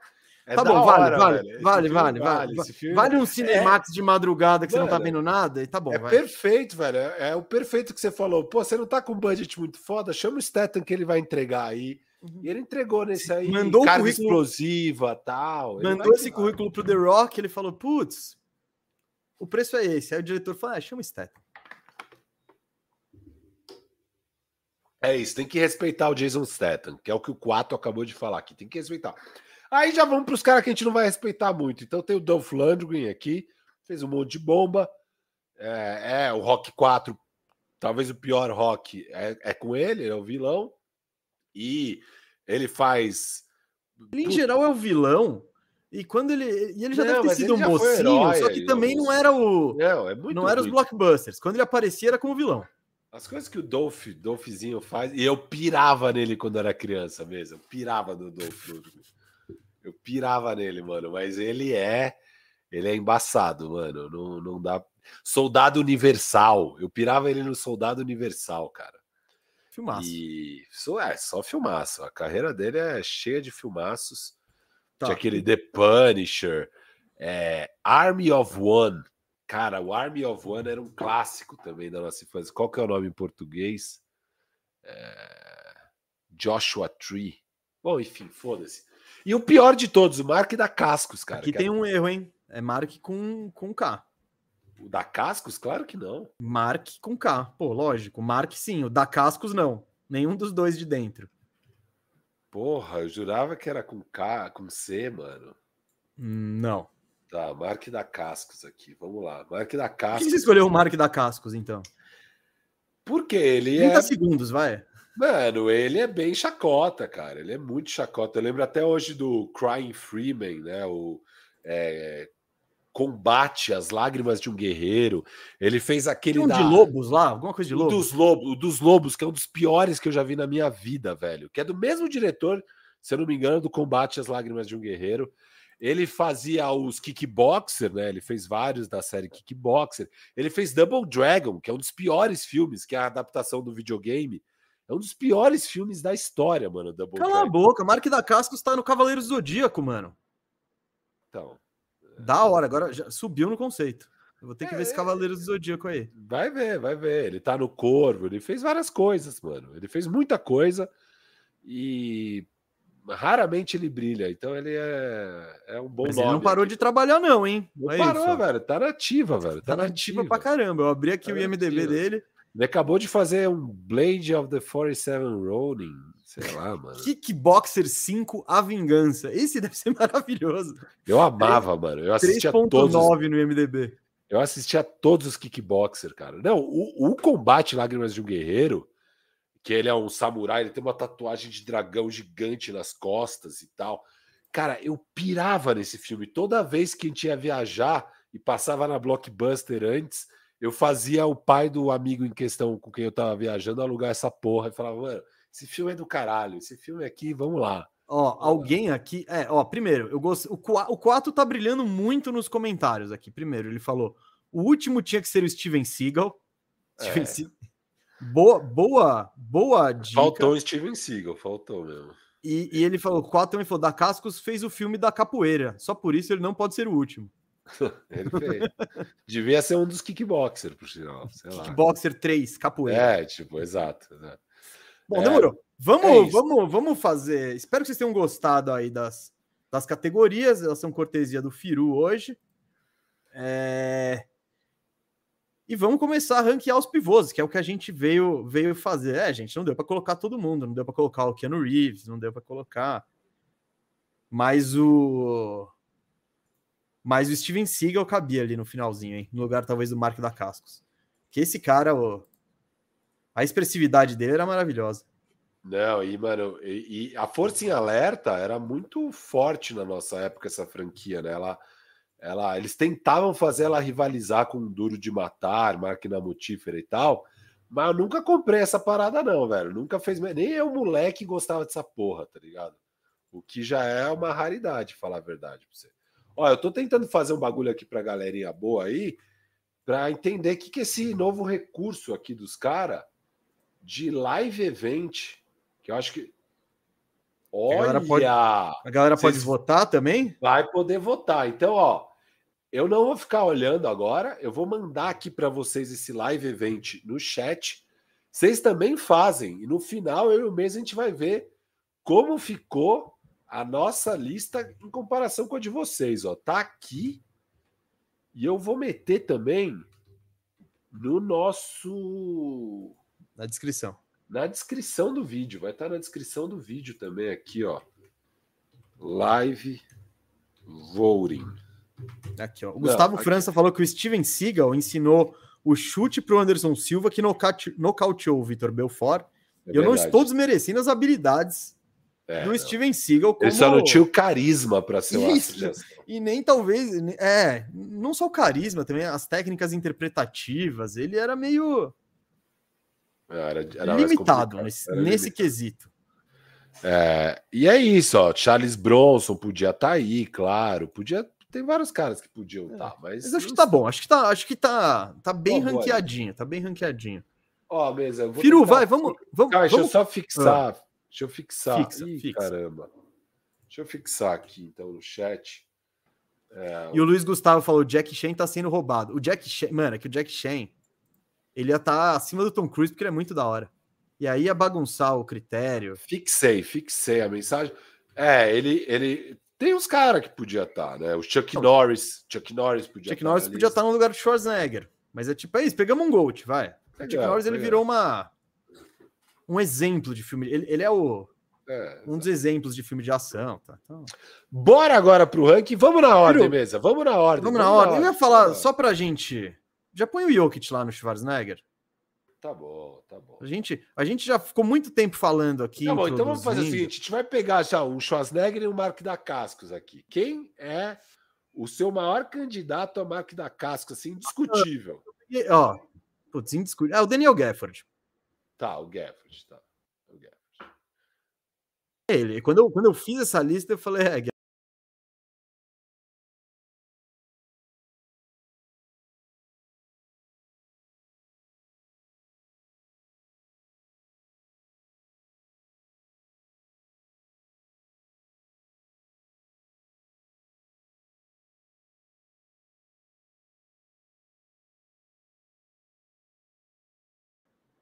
é tá bom, hora, vale, vale, velho. Vale, vale, vale. filme Vale um Cinemax de madrugada que você não tá Mano, vendo nada e tá bom, é vai. perfeito, velho. É, é o perfeito que você falou. Pô, você não tá com um budget muito foda, chama o Statham que ele vai entregar aí. Uhum. E ele entregou nesse aí. Mandou o carga currículo- explosiva tal. Mandou esse que currículo pro The Rock, ele falou, putz, o preço é esse. Aí o diretor falou, ah, chama o Statham. É isso, tem que respeitar o Jason Statham, que é o que o 4 acabou de falar aqui. Tem que respeitar. Aí já vamos para os caras que a gente não vai respeitar muito. Então tem o Dolph Lundgren aqui, fez um monte de bomba. É, é, o Rock 4, talvez o pior Rock é, é com ele, ele é o vilão. E ele faz. Ele, em geral, é o vilão. E quando ele. E ele já Não, deve ter sido um mocinho, herói só que também não era o. Não, é muito Não era os blockbusters. Quando ele aparecia, era como vilão. As coisas que o Dolph, Dolphzinho faz, e eu pirava nele quando era criança mesmo. Eu pirava no Dolph. Eu pirava nele, mano. Mas ele é. Ele é embaçado, mano. Não, não dá. Soldado Universal. Eu pirava ele no Soldado Universal, cara. Filmaço. E só, é só filmaço. A carreira dele é cheia de filmaços. Tá. Tinha aquele The Punisher, é, Army of One. Cara, o Army of One era um clássico também da nossa infância. Qual que é o nome em português? É, Joshua Tree. Bom, enfim, foda-se. E o pior de todos, o Mark da Cascos, cara. Aqui tem era- um erro, hein? É Mark com, com K. O da Cascos? Claro que não. Mark com K. Pô, lógico. Mark sim. O da Cascos, não. Nenhum dos dois de dentro. Porra, eu jurava que era com K, com C, mano. Não. Tá, Mark da Cascos aqui. Vamos lá. Mark da Por Cascos. que você escolheu o Mark da Cascos, então? Porque ele 30 é. segundos, vai. Mano, ele é bem chacota, cara. Ele é muito chacota. Eu lembro até hoje do Crying Freeman, né? O é, Combate as Lágrimas de um Guerreiro. Ele fez aquele. Um da- de lobos lá, alguma coisa de lobos. dos lobos, o dos lobos, que é um dos piores que eu já vi na minha vida, velho. Que é do mesmo diretor, se eu não me engano, do Combate às Lágrimas de um Guerreiro. Ele fazia os Kickboxer, né? Ele fez vários da série Kickboxer. Ele fez Double Dragon, que é um dos piores filmes, que é a adaptação do videogame. É um dos piores filmes da história, mano. Double Cala a Dragon. boca, Mark da Cascos tá no Cavaleiros do Zodíaco, mano. Então, Da hora, agora já subiu no conceito. Eu vou ter que ver esse É. Cavaleiros do Zodíaco aí. vai ver, vai ver. Ele tá no Corvo, ele fez várias coisas, mano. Ele fez muita coisa e raramente ele brilha. Então ele é, é um bom Mas nome. ele não parou de trabalhar, não, hein? Não Olha parou, isso. velho. Tá nativa, velho. Tá, Tá nativa. nativa pra caramba. Eu abri aqui Tá o IMDB nativa. dele. Ele acabou de fazer um Blade of the 47 Ronin. Sei lá, mano. Kickboxer 5, A Vingança. Esse deve ser maravilhoso. Eu amava, mano. Eu assistia todos. os- 3.9 no IMDB. Eu assistia todos os kickboxer, cara. Não, o, o combate Lágrimas de um Guerreiro, que ele é um samurai, ele tem uma tatuagem de dragão gigante nas costas e tal. Cara, eu pirava nesse filme. Toda vez que a gente ia viajar e passava na Blockbuster antes, eu fazia o pai do amigo em questão com quem eu tava viajando alugar essa porra e falava, mano, esse filme é do caralho, esse filme aqui, vamos lá. Ó, alguém aqui. É, ó, primeiro, eu gosto. O, o 4 tá brilhando muito nos comentários aqui. Primeiro, ele falou: o último tinha que ser o Steven Seagal. Steven É. Se- Boa, boa, boa dica. Faltou o Steven Seagal, faltou mesmo. E, e ele falou: o 4 também falou: da Cascos fez o filme da capoeira. Só por isso ele não pode ser o último. Ele fez. Devia ser um dos kickboxer, por sinal. Sei lá. Kickboxer 3, capoeira. É, tipo, exato. exato. Bom, É, demorou. Vamos, é vamos, vamos fazer. Espero que vocês tenham gostado aí das, das categorias. Elas são cortesia do Firu hoje. É, E vamos começar a ranquear os pivôs, que é o que a gente veio, veio fazer. É, gente, não deu para colocar todo mundo, não deu para colocar o Keanu Reeves, não deu para colocar. Mas o. Mas o Steven Seagal cabia ali no finalzinho, hein? No lugar talvez do Mark da Cascos. Que esse cara, o... a expressividade dele era maravilhosa. Não, e, mano, e, e a Força em Alerta era muito forte na nossa época, essa franquia, né? Ela, ela, eles tentavam fazer ela rivalizar com o Duro de Matar, Máquina Mutífera e tal, mas eu nunca comprei essa parada, não, velho. Nunca fez. Nem eu, moleque, gostava dessa porra, tá ligado? O que já é uma raridade, falar a verdade pra você. Ó, eu tô tentando fazer um bagulho aqui pra galerinha boa aí, pra entender o que, que é esse novo recurso aqui dos caras de live event, que eu acho que. A galera Olha! pode- A galera pode votar também? Vai poder votar. Então, ó, eu não vou ficar olhando agora, eu vou mandar aqui para vocês esse live event no chat. Vocês também fazem, e no final, eu e o mês, a gente vai ver como ficou a nossa lista em comparação com a de vocês. Ó, tá aqui. E eu vou meter também no nosso Na descrição. na descrição do vídeo. Vai estar na descrição do vídeo também aqui, ó. Live voting. Aqui, ó. O Gustavo aqui. França falou que o Steven Seagal ensinou o chute pro Anderson Silva que nocate- nocauteou o Vitor Belfort. É eu não estou desmerecendo as habilidades É, do não. Steven Seagal como... Ele só não tinha o carisma para ser o Isso. E nem talvez... É, não só o carisma, também as técnicas interpretativas. Ele era meio Era, era mais limitado nesse, era nesse limitado. quesito. É, e é isso, ó. Charles Bronson podia estar aí, claro. Podia. Tem vários caras que podiam estar, mas. Mas acho que tá bom, acho que tá, acho que tá, tá bem Por favor. ranqueadinho, tá bem ranqueadinho. Ó, eu vou Firu, tentar- vai, vamos, vamos, Calma, deixa eu vamos só fixar. Deixa eu fixar. Fixa, Ih, fixa. caramba. Deixa eu fixar aqui, então, no chat. É, E o Luiz Gustavo falou: o Jack Chan tá sendo roubado. O Jack Chan, mano, é que o Jack Chan ele ia estar acima do Tom Cruise porque ele é muito da hora. E aí ia bagunçar o critério. Fixei, fixei a mensagem. É, ele, ele tem uns caras que podia estar, né? O Chuck Norris, Chuck Norris podia Chuck tá Norris na podia estar no lugar do Schwarzenegger. Mas é tipo, é isso, pegamos um Gold, vai. O Chuck Norris ele virou uma um exemplo de filme. Ele, ele é o É, um dos exemplos de filme de ação. Tá? Então... Bora agora pro ranking. Vamos na ordem, mesa. Vamos na ordem. Vamos, na, ordem. ordem. Eu ia falar, só pra gente. Já põe o Jokic lá no Schwarzenegger. Tá bom, tá bom. A gente, a gente já ficou muito tempo falando aqui. Tá bom, então vamos fazer o seguinte: a gente vai pegar já um Schwarzenegger e um Mark da Cascos aqui. Quem é o seu maior candidato a Mark da Cascos, assim, indiscutível? Ó, putz, indiscutível. É o Daniel Gafford. Tá, o Gafford, tá. Ele, quando eu, quando eu fiz essa lista, eu falei, é,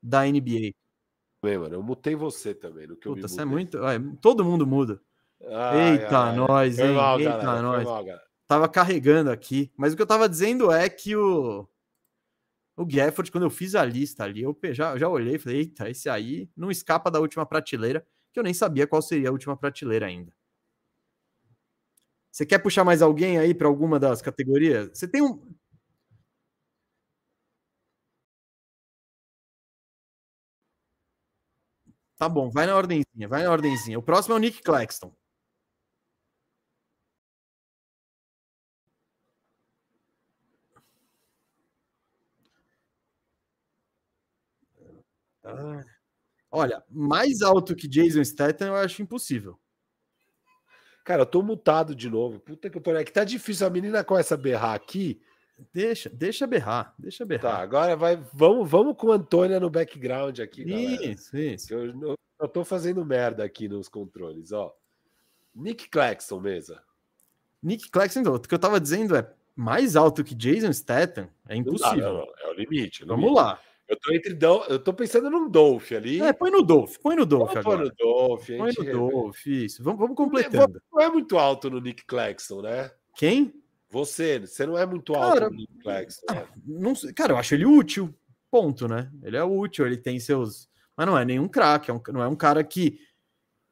da NBA. Bem, mano, eu mutei você também. No que Puta, você é muito. todo mundo muda. Ai, Eita, ai, nós, hein? Mal, Eita, galera, nós. Mal, tava carregando aqui. Mas o que eu tava dizendo é que o. O Gafford, quando eu fiz a lista ali, eu já, já olhei e falei: eita, esse aí não escapa da última prateleira, que eu nem sabia qual seria a última prateleira ainda. Você quer puxar mais alguém aí para alguma das categorias? Você tem um. Tá bom, vai na ordenzinha, vai na ordenzinha. O próximo é o Nick Claxton. Ah, olha, mais alto que Jason Statham eu acho impossível. Cara, eu tô mutado de novo. Puta que pariu. É que tá difícil. A menina começa a berrar aqui. Deixa, deixa berrar, deixa berrar. Tá, agora vai, vamos, vamos com a Antônia no background aqui, galera. Isso, isso. Eu, eu, eu tô fazendo merda aqui nos controles, ó. Nick Claxton, mesa. Nick Claxton, o que eu tava dizendo é mais alto que Jason Statham, é impossível. Não, não, não, é o limite. vamos limite. lá. Eu tô entre eu tô pensando num Dolph ali. É, põe no Dolph, põe no Dolph. Põe no Dolph, põe no Dolph, isso. Vamos, vamos completando. Não é muito alto no Nick Claxton, né? Quem? Você, você não é muito alto cara, no Nick Claxton. Ah, não, cara, eu acho ele útil. Ponto, né? Ele é útil, ele tem seus. Mas não é nenhum craque, é um, não é um cara que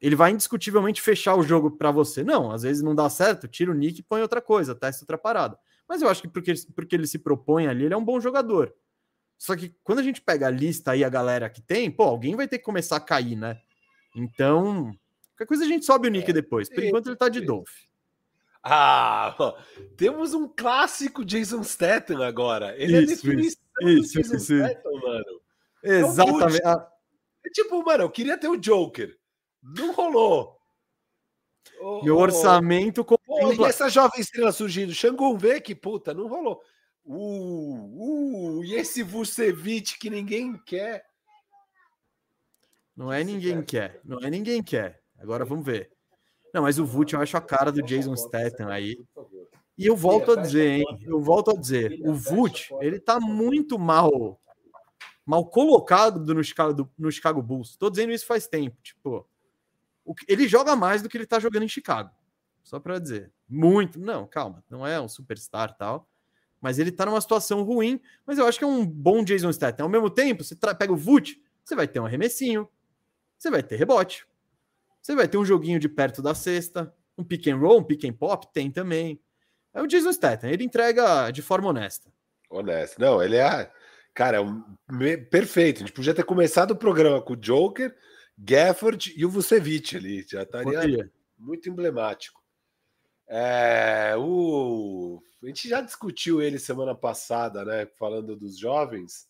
ele vai indiscutivelmente fechar o jogo para você. Não, às vezes não dá certo, tira o Nick e põe outra coisa, testa outra parada. Mas eu acho que porque, porque ele se propõe ali, ele é um bom jogador. Só que quando a gente pega a lista aí, a galera que tem, pô, alguém vai ter que começar a cair, né? Então, qualquer coisa a gente sobe o Nick é, depois. Por enquanto ele tá de Dolph. Ah, temos um clássico Jason Statham agora. Ele isso, é definição isso, Jason isso, Statham, mano. É Exatamente. É, é tipo, mano, eu queria ter o Joker. Não rolou. e o orçamento oh, E essa jovem estrela surgindo, Shangon V, que puta, não rolou. Uh, uh, e esse Vucevic que ninguém quer. Não é ninguém quer. Não é ninguém quer. Agora vamos ver. Não, mas o Vult eu acho a cara do Jason Statham aí. E eu volto a dizer, hein? Eu volto a dizer, o Vult, ele tá muito mal mal colocado no Chicago, no Chicago Bulls. Tô dizendo isso faz tempo, tipo, ele joga mais do que ele tá jogando em Chicago. Só para dizer. Muito, não, calma, não é um superstar tal, mas ele tá numa situação ruim, mas eu acho que é um bom Jason Statham. Ao mesmo tempo, você pega o Vult, você vai ter um arremessinho, você vai ter rebote, você vai ter um joguinho de perto da cesta, um pick and roll, um pick and pop, tem também. É o Jason Statham, ele entrega de forma honesta. Honesto. Não, ele é. Cara, é um... perfeito. A gente podia ter começado o programa com o Joker, Gafford e o Vucevic ali. Já estaria muito emblemático. É, o... A gente já discutiu ele semana passada, né? Falando dos jovens.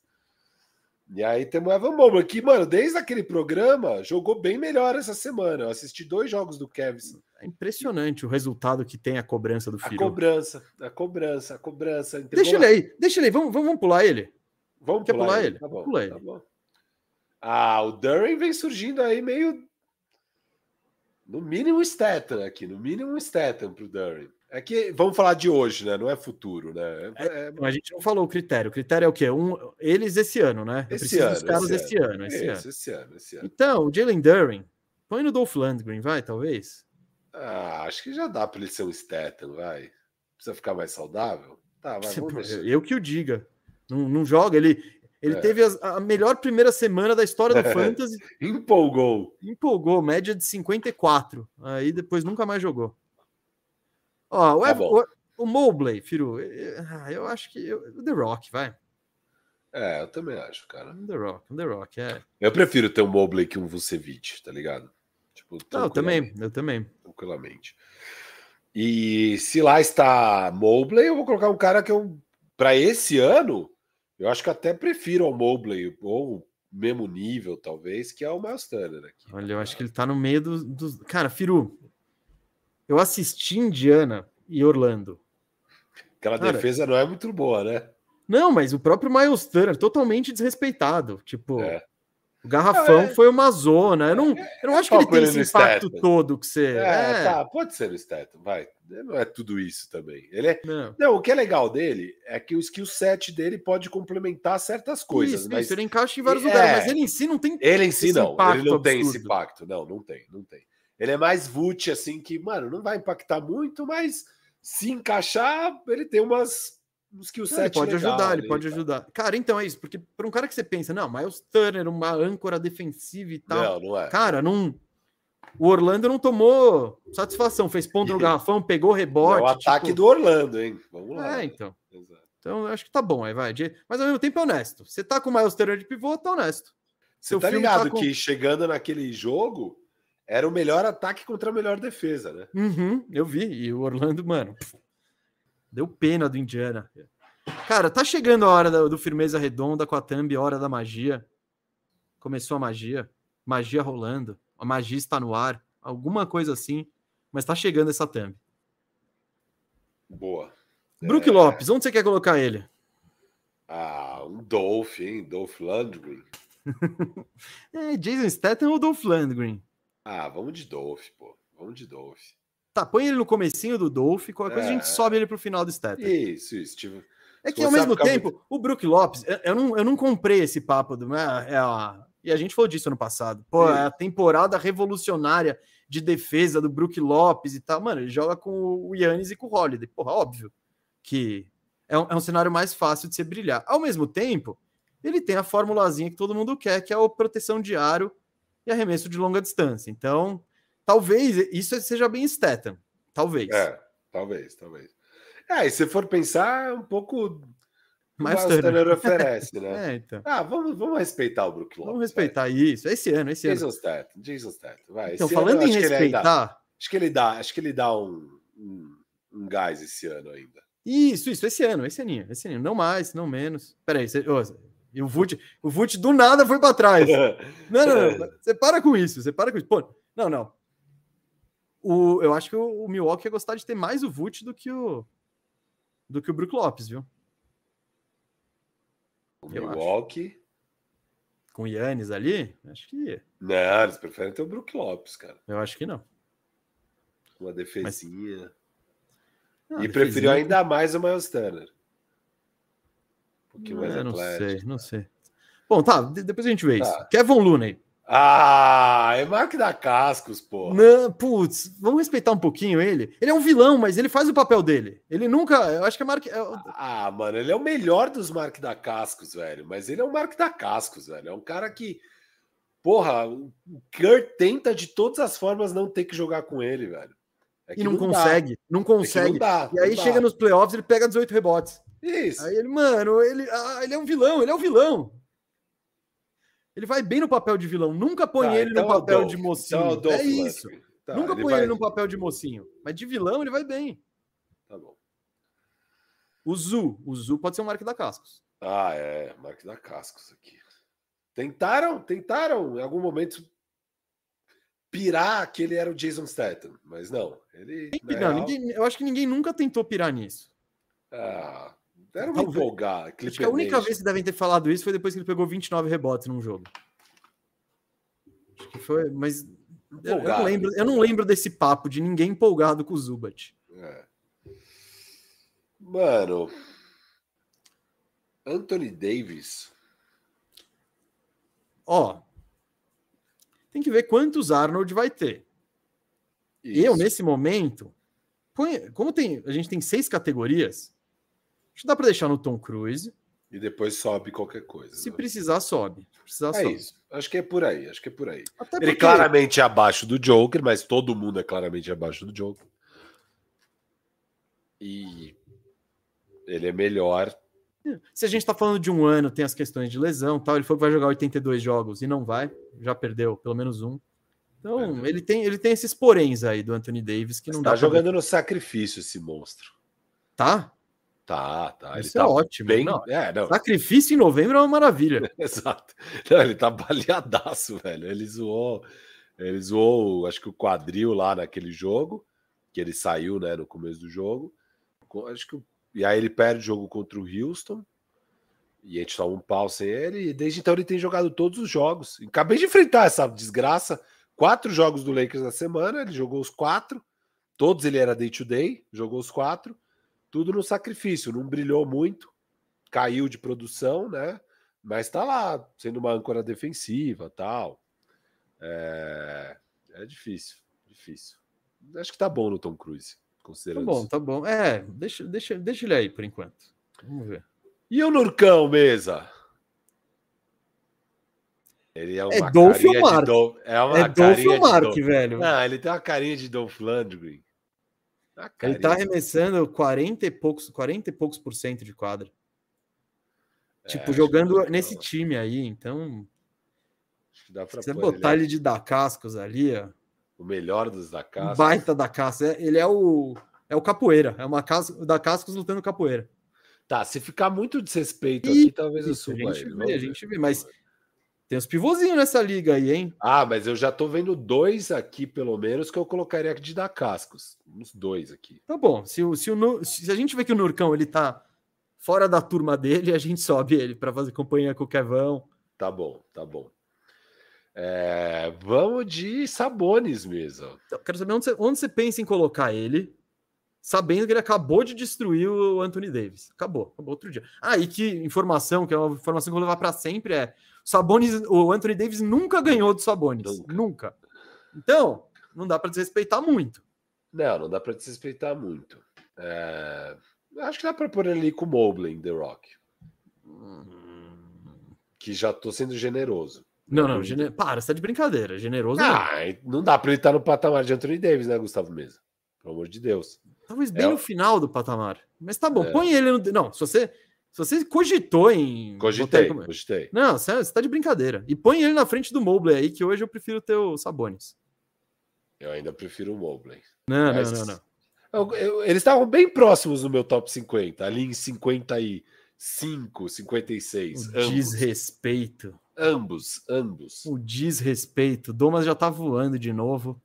E aí temos o Evan Mobley, que, mano, desde aquele programa, jogou bem melhor essa semana. Eu assisti dois jogos do Kevin. É impressionante o resultado que tem a cobrança do filho. A cobrança, a cobrança, a cobrança. Deixa ele aí, deixa ele aí. Vamos, vamos, pular ele. Vamos Quer pular, pular ele? ele? Tá bom, pular tá ele. Bom. Ah, o Duran vem surgindo aí meio... No mínimo Statham aqui, no mínimo Statham pro Duran. É que vamos falar de hoje, né? Não é futuro, né? É, é... a gente não falou o critério. O critério é o quê? Um, eles esse ano, né? Esse ano, dos caras esse, ano. ano. Esse, ano. esse ano. Esse ano. Então, o Jalen Duran, põe no Dolph Landgren, vai, talvez. Ah, acho que já dá para ele ser um Statham, vai. Precisa ficar mais saudável? Tá, vai, vamos Eu que o diga. Não, não joga, ele, Ele é. teve a, a, melhor primeira semana da história do Fantasy. Empolgou. Empolgou, média de 54. Aí depois nunca mais jogou. Ó, o, tá o, o Mobley, Firu, ah, eu acho que. o The Rock, vai. É, eu também acho, cara. The Rock, The Rock, é. Eu prefiro ter um Mobley que um Vucevic, tá ligado? Tipo, Não, eu também, eu também. Tranquilamente. E se lá está Mobley, eu vou colocar um cara que eu, para esse ano, eu acho que até prefiro ao Mobley, ou mesmo nível, talvez, que é o Miles Turner aqui. Olha, eu acho que ele tá no meio dos. Do... Cara, Firu, eu assisti Indiana e Orlando. Aquela Cara, defesa não é muito boa, né? Não, mas o próprio Miles Turner, totalmente desrespeitado. Tipo, é. o garrafão é, foi uma zona. Eu não, eu não acho que ele tem esse impacto todo que você. É, é, tá, pode ser no Stato, vai não é tudo isso também. Ele é... não. não. o que é legal dele é que o skill set dele pode complementar certas coisas. Isso, mas... isso ele encaixa em vários é... lugares, mas ele em si não tem. Ele em si não, ele não absurdo. tem esse impacto. Não, não tem, não tem. Ele é mais vult, assim, que, mano, não vai impactar muito, mas se encaixar, ele tem umas. Um skill set ele pode legal, ajudar, ele pode ajudar. Cara, então é isso, porque para um cara que você pensa, não, Miles Turner, uma âncora defensiva e tal. Não, não é. Cara, não o Orlando não tomou satisfação, fez ponto no garrafão, pegou rebote. É o ataque tipo... do Orlando, hein? Vamos lá. É, então. Exato. Então, acho que tá bom, aí vai. Mas ao mesmo tempo é honesto. Você tá com o Miles Turner de pivô, tá honesto. Você tá ligado tá com... que chegando naquele jogo, era o melhor ataque contra a melhor defesa, né? Uhum, eu vi. E o Orlando, mano, deu pena do Indiana. Cara, tá chegando a hora do, do Firmeza Redonda com a Thumb, hora da magia. Começou a magia. Magia rolando a magia está no ar, alguma coisa assim, mas está chegando essa thumb. Boa. Brook é... Lopes, onde você quer colocar ele? Ah, um Dolph, hein? Dolph Landgren. é, Jason Statham ou Dolph Landgren? Ah, vamos de Dolph, pô. Vamos de Dolph. Tá, põe ele no comecinho do Dolph, qualquer coisa a gente é. sobe ele pro final do Statham. Isso, isso. Tipo, é que ao mesmo tempo, muito... o Brook Lopes, eu, eu, não, eu não comprei esse papo do. É, é a, e a gente falou disso ano passado. Pô, é a temporada revolucionária de defesa do Brook Lopes e tal. Mano, ele joga com o Yannis e com o Holiday. Porra, óbvio que é um, é um cenário mais fácil de se brilhar. Ao mesmo tempo, ele tem a formulazinha que todo mundo quer, que é a proteção de aro e arremesso de longa distância. Então, talvez isso seja bem Statham. Talvez. É, talvez, talvez. É, e se for pensar, um pouco mas o Turner oferece, né? É, então. Ah, vamos, vamos respeitar o Brook Lopes. Vamos respeitar vai. isso. Esse ano, esse Jason ano. Statham, Jason Statham, vai. Então, esse falando em respeitar... acho que ele dá, acho que ele dá um, um, um, gás esse ano ainda. Isso, isso, esse ano, esse aninho, esse aninho. Não mais, não menos. Peraí, você, oh, e o Vult, o Vult do nada foi para trás. não, não, não, Você para com isso, você para com isso. Pô, não, não. O, eu acho que o, o Milwaukee ia gostar de ter mais o Vult do que o do que o Brook Lopes, viu? O Milwaukee. Com o Yannis ali? Acho que. Não, eles preferem ter o Brook Lopes, cara. Eu acho que não. Uma defesinha. Mas... Não, e preferiu ainda mais o Miles Turner. Pouquinho mais é, Não sei, não sei. Bom, tá, depois a gente vê tá. isso. Kevin Looney. Ah, é Mark da Cascos, pô. Não, putz, vamos respeitar um pouquinho ele. Ele é um vilão, mas ele faz o papel dele. Ele nunca. Eu acho que é Mark. É ah, mano, ele é o melhor dos Mark da Cascos, velho. Mas ele é um Mark da Cascos, velho. É um cara que. Porra, o Kurt tenta de todas as formas não ter que jogar com ele, velho. É e não, não consegue, não é consegue. Não dá, e aí chega nos playoffs, ele pega 18 rebotes. Isso. Aí ele, mano, ele, ah, ele é um vilão, ele é um vilão. Ele vai bem no papel de vilão. Nunca põe tá, ele então no papel de mocinho. Então é isso. Tá, Nunca ele põe vai... ele no papel de mocinho. Mas de vilão ele vai bem. Tá bom. O Zu. O Zu pode ser um Mark da Cascos. Ah, é. Mark da Cascos aqui. Tentaram, tentaram em algum momento pirar que ele era o Jason Statham, mas não. Ele, não, real... ninguém, eu acho que ninguém nunca tentou pirar nisso. Ah, era uma empolgar. Acho que a única vez que devem ter falado isso foi depois que ele pegou 29 rebotes num jogo. Acho que foi, mas eu, eu, não lembro, eu não lembro desse papo de ninguém empolgado com o Zubat. É. Mano, Anthony Davis. Ó, tem que ver quantos Arnold vai ter. Isso. Eu, nesse momento, como tem, a gente tem seis categorias, Acho que dá para deixar no Tom Cruise. E depois sobe qualquer coisa. Se né? precisar, sobe. Se precisar, É sobe. isso. Acho que é por aí. Acho que é por aí. Até Ele porque- claramente é abaixo do Joker, mas todo mundo é claramente abaixo do Joker. E ele é melhor. Se a gente tá falando de um ano, tem as questões de lesão tal. Ele falou que vai jogar 82 jogos e não vai. Já perdeu pelo menos um. Então, Perdeu. ele tem, ele tem esses poréns aí do Anthony Davis que não tá dá pra- jogando no sacrifício esse monstro. Tá? Tá, tá. Ele Isso é tá ótimo. bem. Não, É, não. Sacrifício em novembro é uma maravilha. Exato. Não, ele tá baleadaço, velho. Ele zoou. Ele zoou, acho que o quadril lá naquele jogo, que ele saiu, né, no começo do jogo. Acho que e aí ele perde o jogo contra o Houston. E a gente toma um pau sem ele. E desde então ele tem jogado todos os jogos. Acabei de enfrentar essa desgraça. Quatro jogos do Lakers na semana. Ele jogou os quatro. Todos ele era day to day. Jogou os quatro. Tudo no sacrifício. Não brilhou muito. Caiu de produção, né? Mas tá lá, sendo uma âncora defensiva tal. É, é difícil, difícil. Acho que tá bom no Tom Cruise, Tá considerando. bom, isso. tá bom. É, deixa, deixa, deixa ele aí por enquanto. Vamos ver. E o Nurcão, mesa? Ele é uma É Dolph carinha Mark? de Dolph. É uma É Dolph carinha ou de Mark, Dolph. velho? Não, ele tem uma carinha de Dolph Lundgren. Uma Ele tá arremessando 40 e poucos, 40 e poucos por cento de quadra. É, tipo, jogando nesse time aí, então. Acho que dá Se pra você botar ele ele de dar cascos ali, ó. o melhor dos da Um casa. baita da casca. É- Ele é o. É o capoeira. É uma casa da cascos lutando capoeira. Tá, se ficar muito desrespeito Ih, aqui, talvez eu isso, a suba gente ele. vê, a gente vê, mas- Tem uns pivôzinhos nessa liga aí, hein? Ah, mas eu já tô vendo dois aqui, pelo menos, que eu colocaria de dar cascos. Uns dois aqui. Tá bom. Se, o, se, o, se a gente vê que o Nurcão ele tá fora da turma dele, a gente sobe ele para fazer companhia com o Kevão. Tá bom, tá bom. É, vamos de Sabones mesmo. Então, quero saber onde você, onde você pensa em colocar ele, sabendo que ele acabou de destruir o Anthony Davis. Acabou, acabou outro dia. Ah, e que informação, que é uma informação que eu vou levar para sempre, é Sabonis, o Anthony Davis nunca ganhou do Sabonis. Nunca. Nunca. Então, não dá para desrespeitar muito. Não, não dá pra desrespeitar muito. É, acho que dá pra pôr ele ali com o Mobley The Rock. Que já tô sendo generoso. Não, não, gene... para, você tá de brincadeira. Generoso não. Ah, não dá pra ele estar no patamar de Anthony Davis, né, Gustavo Mesa? Pelo amor de Deus. Talvez bem É, no final do patamar. Mas tá bom, É. põe ele no. Não, se você, se você cogitou em. Cogitei, como- cogitei. Não, você, você tá de brincadeira. E põe ele na frente do Mobley aí, que hoje eu prefiro ter o Sabonis. Eu ainda prefiro o Mobley. Não, Mas- não, não, não. Eu- eu- eles estavam bem próximos no meu top 50, ali em 55, 56. O Ambos, desrespeito. ambos, ambos. O desrespeito. Domas já tá voando de novo.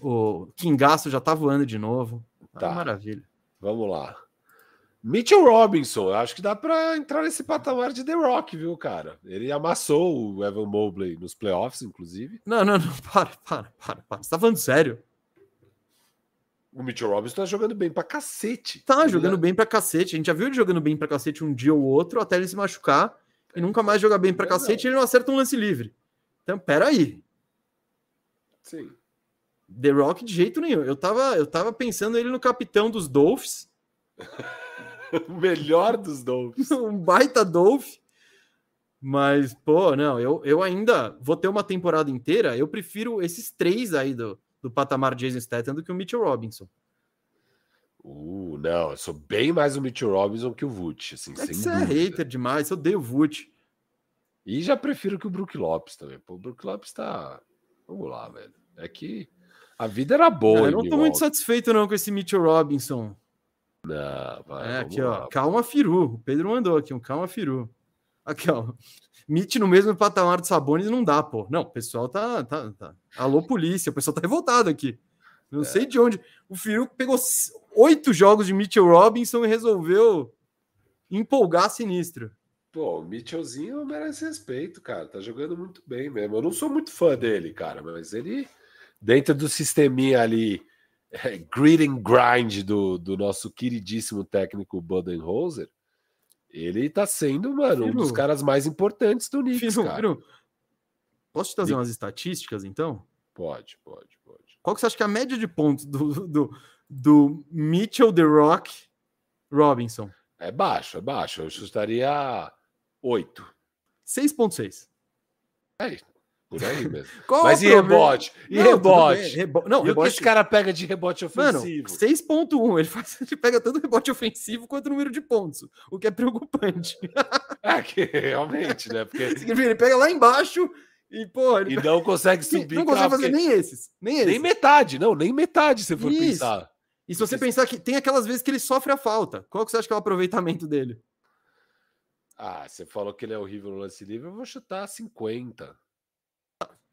O Kingaço já tá voando de novo. Ah, Tá. maravilha. Vamos lá. Mitchell Robinson, acho que dá pra entrar nesse patamar de The Rock, viu, cara? Ele amassou o Evan Mobley nos playoffs, inclusive. Não, não, não. Para, para, para, para. Você tá falando sério? O Mitchell Robinson tá jogando bem pra cacete. Tá jogando é- bem pra cacete. A gente já viu ele jogando bem pra cacete um dia ou outro, até ele se machucar e nunca mais jogar bem pra Mas cacete não. e ele não acerta um lance livre. Então, peraí. Sim. The Rock de jeito nenhum. Eu tava, eu tava pensando ele no capitão dos Dolphins, o melhor dos Dolphins. um baita Dolph. Mas, pô, não, eu, eu ainda vou ter uma temporada inteira. Eu prefiro esses três aí do, do patamar Jason Statham do que o Mitchell Robinson. Uh, não, eu sou bem mais o Mitchell Robinson que o Vult, assim, É sem que você é hater demais, eu odeio o Vult. E já prefiro que o Brook Lopes também. Pô, o Brook Lopes tá. Vamos lá, velho. É que a vida era boa. Não, eu não tô muito satisfeito não com esse Mitchell Robinson. Não, vai, É, aqui, lá. ó. Calma, Firu. O Pedro mandou aqui, um calma, Firu. Aqui, ó. Mitch no mesmo patamar de Sabonis não dá, pô. Não, o pessoal tá, tá, tá. Alô, polícia, o pessoal tá revoltado aqui. É. Não sei de onde. O Firu pegou oito jogos de Mitchell Robinson e resolveu empolgar sinistro. Pô, o Mitchellzinho merece respeito, cara. Tá jogando muito bem mesmo. Eu não sou muito fã dele, cara, mas ele, dentro do sisteminha ali, é, grit and grind do, do nosso queridíssimo técnico Budenholzer, ele tá sendo, mano, um dos caras mais importantes do Knicks, Firu, cara. Firu, posso te trazer umas estatísticas, então? Pode, pode, pode. Qual que você acha que é a média de pontos do, do, do Mitchell The Rock Robinson? É baixo, é baixo. Eu chutaria 8. 6,6. É, por aí mesmo. Qual Mas e o rebote? E Não, rebote? rebo... Não, E o que rebote. esse cara pega de rebote ofensivo? 6.1, ele, faz, ele pega tanto rebote ofensivo quanto número de pontos, o que é preocupante. É que realmente, né? Porque ele pega lá embaixo e, pô, ele e não consegue subir. não consegue fazer porque- nem esses, nem esses. nem metade, não, nem metade, se for Isso. pensar. E se você porque- pensar que tem aquelas vezes que ele sofre a falta, qual que você acha que é o aproveitamento dele? Ah, você falou que ele é horrível no lance livre, eu vou chutar 50.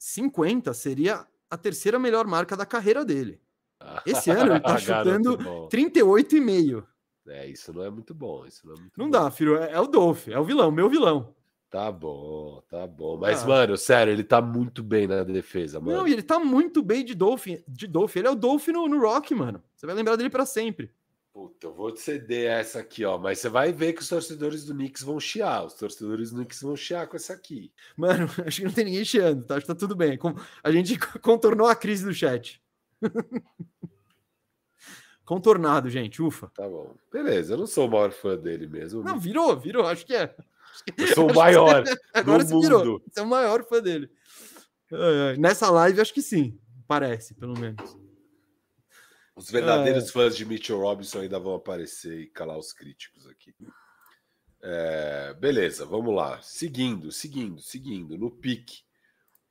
50 seria a terceira melhor marca da carreira dele. Ah, Esse ano ele tá chutando bom. 38,5. É, isso não é muito bom. Isso não é muito Não bom. dá, filho. É, é o Dolph, é o vilão, meu vilão. Tá bom, tá bom. Mas, Ah. mano, sério, ele tá muito bem na defesa, mano. Não, e ele tá muito bem de Dolph. De Dolph. Ele é o Dolph no, no Rock, mano. Você vai lembrar dele pra sempre. Puta, eu vou te ceder essa aqui, ó. Mas você vai ver que os torcedores do Knicks vão chiar. Os torcedores do Knicks vão chiar com essa aqui. Mano, acho que não tem ninguém chiando, tá? Acho que tá tudo bem. Com- A gente contornou a crise do chat. Contornado, gente, ufa. Tá bom. Beleza, eu não sou o maior fã dele mesmo. Não, virou, virou, acho que é. eu sou o maior. Agora do virou. mundo. Você é o maior fã dele. Nessa live, acho que sim. Parece, pelo menos. Os verdadeiros fãs de Mitchell Robinson ainda vão aparecer e calar os críticos aqui. É, beleza, vamos lá. Seguindo, seguindo, seguindo. No pique.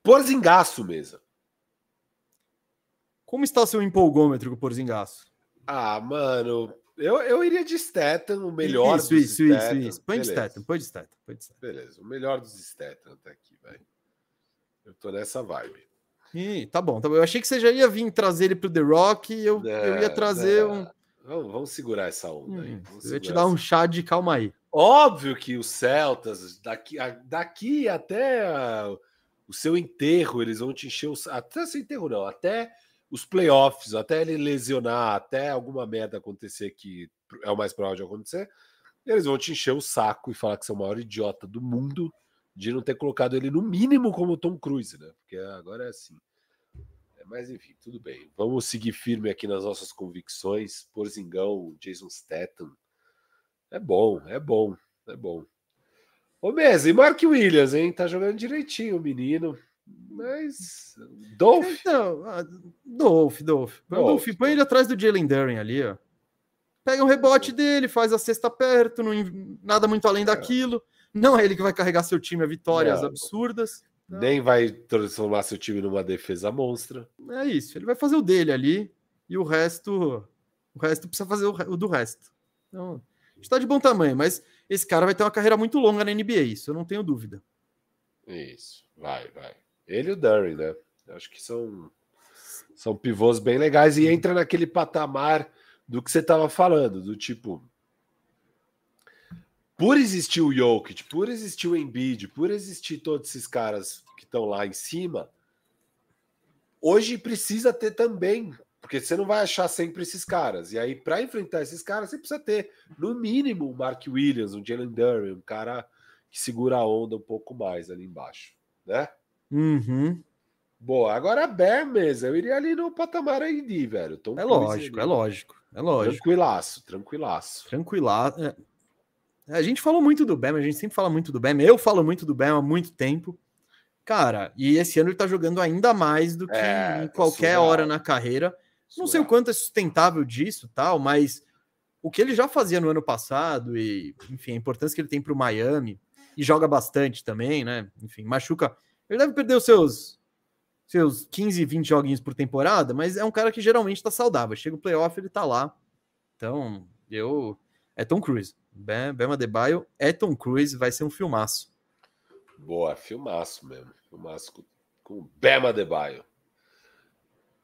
Porzingaço, mesa. Como está o seu empolgômetro com o Porzingaço? Ah, mano, eu, eu iria de Statham, o melhor Isso, dos isso, isso, Statham. isso. Põe de Statham, põe de Statham, põe de Statham. Beleza, o melhor dos Statham até aqui, velho. Eu tô nessa vibe. Ih, tá bom, tá bom. Eu achei que você já ia vir trazer ele pro The Rock e eu, eu ia Não, trazer não. um. Vamos, vamos segurar essa onda aí. Hum, vamos eu ia te dar essa um chá de calma aí. Óbvio que os Celtas, daqui, daqui até a- o seu enterro, eles vão te encher os. Até seu enterro, não, até os playoffs, até ele lesionar, até alguma merda acontecer que é o mais provável de acontecer, eles vão te encher o saco e falar que você é o maior idiota do mundo de não ter colocado ele no mínimo como Tom Cruise, né? Porque agora é assim. É, Mas enfim, tudo bem. Vamos seguir firme aqui nas nossas convicções. Porzingão, Jason Statham. É bom, é bom, é bom. Ô Mesa, e Mark Williams, hein? Tá jogando direitinho o menino. Mas. Dolph? Então, ah, Dolph, Dolph. Dolph, Dolph, põe ele atrás do Jalen Duren ali, ó. Pega um rebote dele, faz a cesta perto, não, nada muito além daquilo. Não é ele que vai carregar seu time a vitórias Não. absurdas. Nem vai transformar seu time numa defesa monstra. É isso. Ele vai fazer o dele ali e o resto. O resto precisa fazer o, do resto. Então, a gente tá de bom tamanho, mas esse cara vai ter uma carreira muito longa na NBA, isso eu não tenho dúvida. Isso, vai, vai. Ele e o Durin, né? Acho que são, são pivôs bem legais e entra naquele patamar do que você estava falando, do tipo. Por existir o Jokic, por existir o Embiid, por existir todos esses caras que estão lá em cima, hoje precisa ter também, porque você não vai achar sempre esses caras. E aí, para enfrentar esses caras, você precisa ter, no mínimo, o Mark Williams, um Jalen Duran, um cara que segura a onda um pouco mais ali embaixo, né? Uhum. Boa, agora a Bear mesa, eu iria ali no patamar AD, velho. Tom É lógico, é ali. lógico, é lógico. Tranquilaço, tranquilaço. Tranquilar. É. A gente falou muito do Bam, a gente sempre fala muito do Bam. Eu falo muito do Bam há muito tempo. Cara, e esse ano ele tá jogando ainda mais do que É, em tá qualquer surreal. hora na carreira. Não sei o quanto é sustentável disso, tal, mas o que ele já fazia no ano passado e, enfim, a importância que ele tem para o Miami e joga bastante também, né? Enfim, machuca. Ele deve perder os seus seus 15, 20 joguinhos por temporada, mas é um cara que geralmente tá saudável. Chega o playoff, ele tá lá. Então, eu é Tom Cruise. Bam, Bam Adebayo é Cruise, vai ser um filmaço. Boa, filmaço mesmo. Filmaço com, com Bema Adebayo.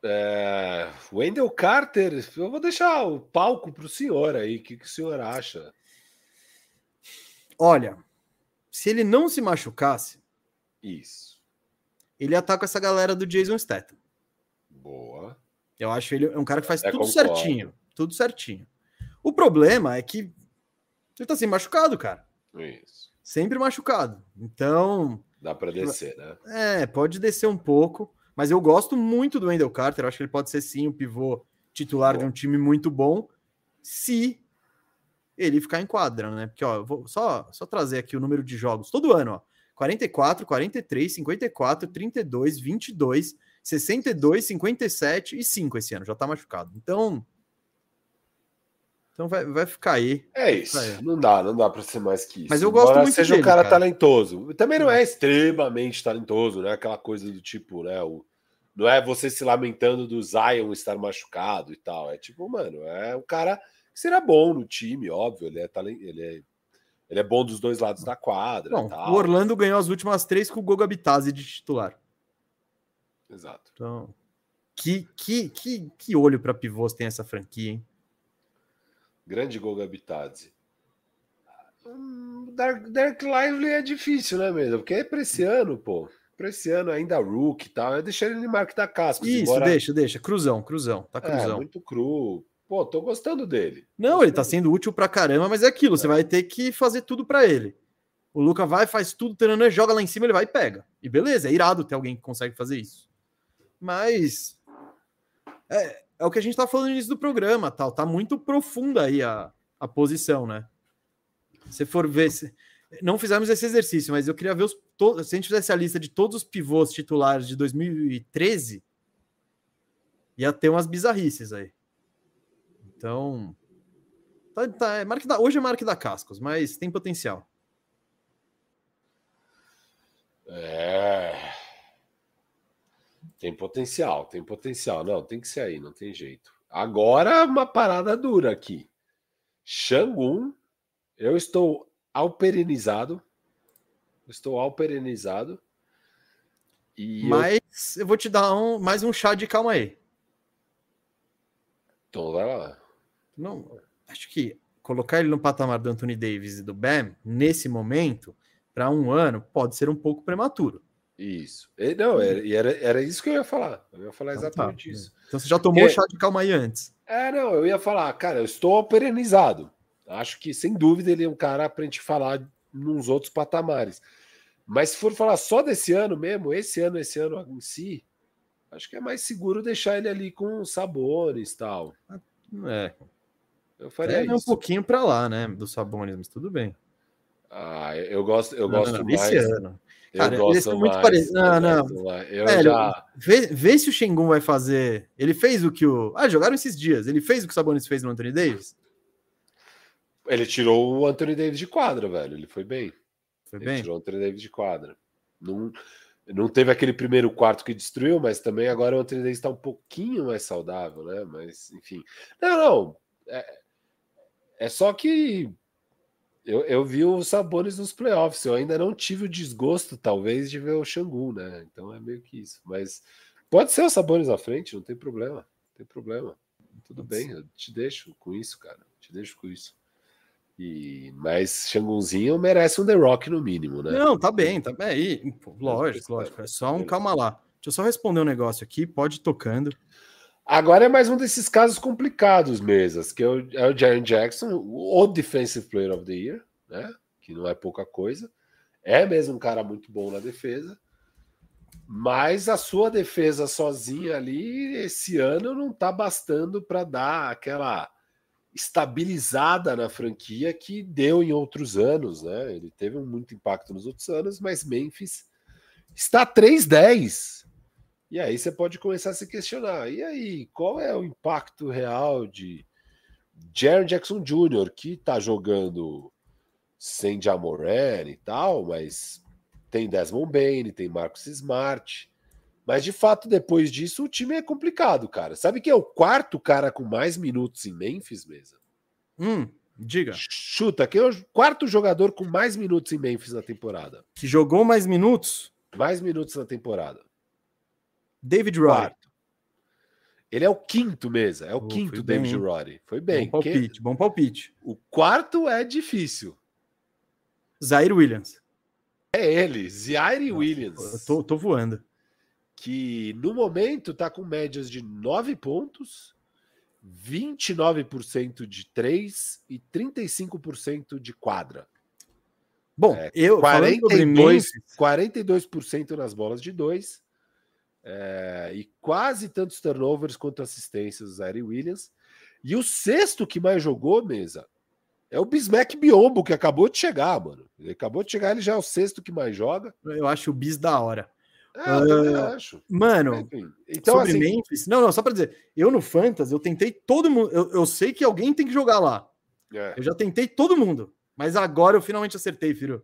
É, Wendell Carter, eu vou deixar o palco para o senhor aí. O que, que o senhor acha? Olha, se ele não se machucasse, Isso. ele estar com essa galera do Jason Statham. Boa. Eu acho ele é um cara que faz Até tudo concordo. certinho. Tudo certinho. O problema é que ele tá sempre machucado, cara. Isso. Sempre machucado. Então, Dá para descer, né? é, pode descer um pouco. Mas eu gosto muito do Wendell Carter. Acho que ele pode ser sim o pivô titular de um time muito bom. Se ele ficar em quadra, né? Porque, ó, vou só, só trazer aqui o número de jogos todo ano, ó. 44, 43, 54, 32, 22, 62, 57 e 5 esse ano, já tá machucado. Então, então vai, vai ficar aí. É isso. Aí. Não dá, não dá para ser mais que isso. Mas eu gosto Embora muito seja dele, um cara, cara, talentoso. Também não é extremamente talentoso, né? Aquela coisa do tipo, né? O, não é você se lamentando do Zion estar machucado e tal. É tipo, mano, é um cara que será bom no time, óbvio. Ele é, talent, ele é, ele é bom dos dois lados da quadra. Bom, o Orlando ganhou as últimas três com o Goga Bitazzi de titular. Exato. Então, que, que, que, que olho para pivôs tem essa franquia, hein? Grande Goga Bitadze. Hum, Dark, Dark Lively é difícil, né, mesmo? Porque é para esse ano, pô. Para esse ano ainda Rook e tal. Eu deixei ele no Mark da Casca. Isso, embora... deixa, deixa. Cruzão, cruzão. Tá é, cruzão. É, muito cru. Pô, tô gostando dele. Não, ele tá sendo útil pra caramba, mas é aquilo. É. Você vai ter que fazer tudo para ele. O Luca vai, faz tudo, treinando, joga lá em cima, ele vai e pega. E beleza, é irado ter alguém que consegue fazer isso. Mas. É, é o que a gente tá falando no início do programa, tal. Tá muito profunda aí a, a posição, né? Se for ver. Se, não fizemos esse exercício, mas eu queria ver os. To, se a gente fizesse a lista de todos os pivôs titulares de 2013, ia ter umas bizarrices aí. Então. Tá, tá, é da, hoje é marca da Cascos, mas tem potencial. É. Tem potencial, tem potencial. Não, tem que ser aí, não tem jeito. Agora uma parada dura aqui. Xangun, eu estou alperenizado. Estou alperenizado. E Mas eu... eu... vou te dar um, mais um chá de calma aí. Então vai lá. Não, acho que colocar ele no patamar do Anthony Davis e do Bam nesse momento, para um ano, pode ser um pouco prematuro. Isso. E, não, era, era, era isso que eu ia falar. Eu ia falar exatamente então, tá. isso. Então você já tomou Porque... chá de calma aí antes. É, não, eu ia falar, cara, eu estou perenizado. Acho que, sem dúvida, ele é um cara para a gente falar nos outros patamares. Mas se for falar só desse ano mesmo, esse ano, esse ano em si, acho que é mais seguro deixar ele ali com sabores e tal. É. Eu faria é, isso. um pouquinho para lá, né, dos sabores, mas tudo bem. Ah, eu gosto, eu não, gosto não, mais. Esse ano. Cara, eles são muito parecidos. Não, não. Eu Velho, já... vê, vê se o Shengun vai fazer. Ele fez o que o. Ah, jogaram esses dias. Ele fez o que o Sabonis fez no Anthony Davis? Ele tirou o Anthony Davis de quadra, velho. Ele foi bem. Foi ele bem. Tirou o Anthony Davis de quadra. Não, não teve aquele primeiro quarto que destruiu, mas também agora o Anthony Davis está um pouquinho mais saudável, né? Mas, enfim. Não, não. É, é só que eu, eu vi os sabores nos playoffs. Eu ainda não tive o desgosto, talvez, de ver o Xangu, né? Então é meio que isso. Mas pode ser os sabores à frente, não tem problema. Não tem problema. Tudo bem, eu te deixo com isso, cara. Te deixo com isso. E, mas Xangunzinho merece um The Rock no mínimo, né? Não, tá bem, tá bem. Aí, lógico, lógico. É só um calma lá. Deixa eu só responder um negócio aqui, pode ir tocando. Agora é mais um desses casos complicados, mesas, que é o, é o Jackson, o Defensive Player of the Year, né? Que não é pouca coisa. É mesmo um cara muito bom na defesa. Mas a sua defesa sozinha ali, esse ano, não tá bastando para dar aquela estabilizada na franquia que deu em outros anos, né? Ele teve muito impacto nos outros anos, mas Memphis está 3-10 e aí você pode começar a se questionar: e aí, qual é o impacto real de Jaron Jackson Jr., que está jogando sem Jamoran e tal, mas tem Desmond Bain, tem Marcus Smart. Mas de fato, depois disso, o time é complicado, cara. Sabe quem é o quarto cara com mais minutos em Memphis, mesa? Hum, diga. Chuta, quem é o quarto jogador com mais minutos em Memphis na temporada? Que jogou mais minutos? Mais minutos na temporada. David Roddy. Ele é o quinto mesa, é o oh, quinto David bem. Roddy. Foi bem. Bom palpite, que... bom palpite. O quarto é difícil. Zaire Williams. É ele, Zaire Williams. Eu tô, tô voando. Que no momento tá com médias de 9 pontos, 29% de 3 e 35% de quadra. Bom, é, eu 42, 42% nas bolas de 2 é, e quase tantos turnovers quanto assistências do Zaire Williams. E o sexto que mais jogou, mesa, É o Bismack Biombo que acabou de chegar, mano. Ele acabou de chegar, ele já é o sexto que mais joga. Eu acho o Bis da hora. É, eu Ah, acho. Mano, Enfim, Então, sobre assim, Memphis. Não, não, só pra dizer. Eu no Fantasy, eu tentei todo mundo. Eu, eu sei que alguém tem que jogar lá. é, Eu já tentei todo mundo. Mas agora eu finalmente acertei, filho.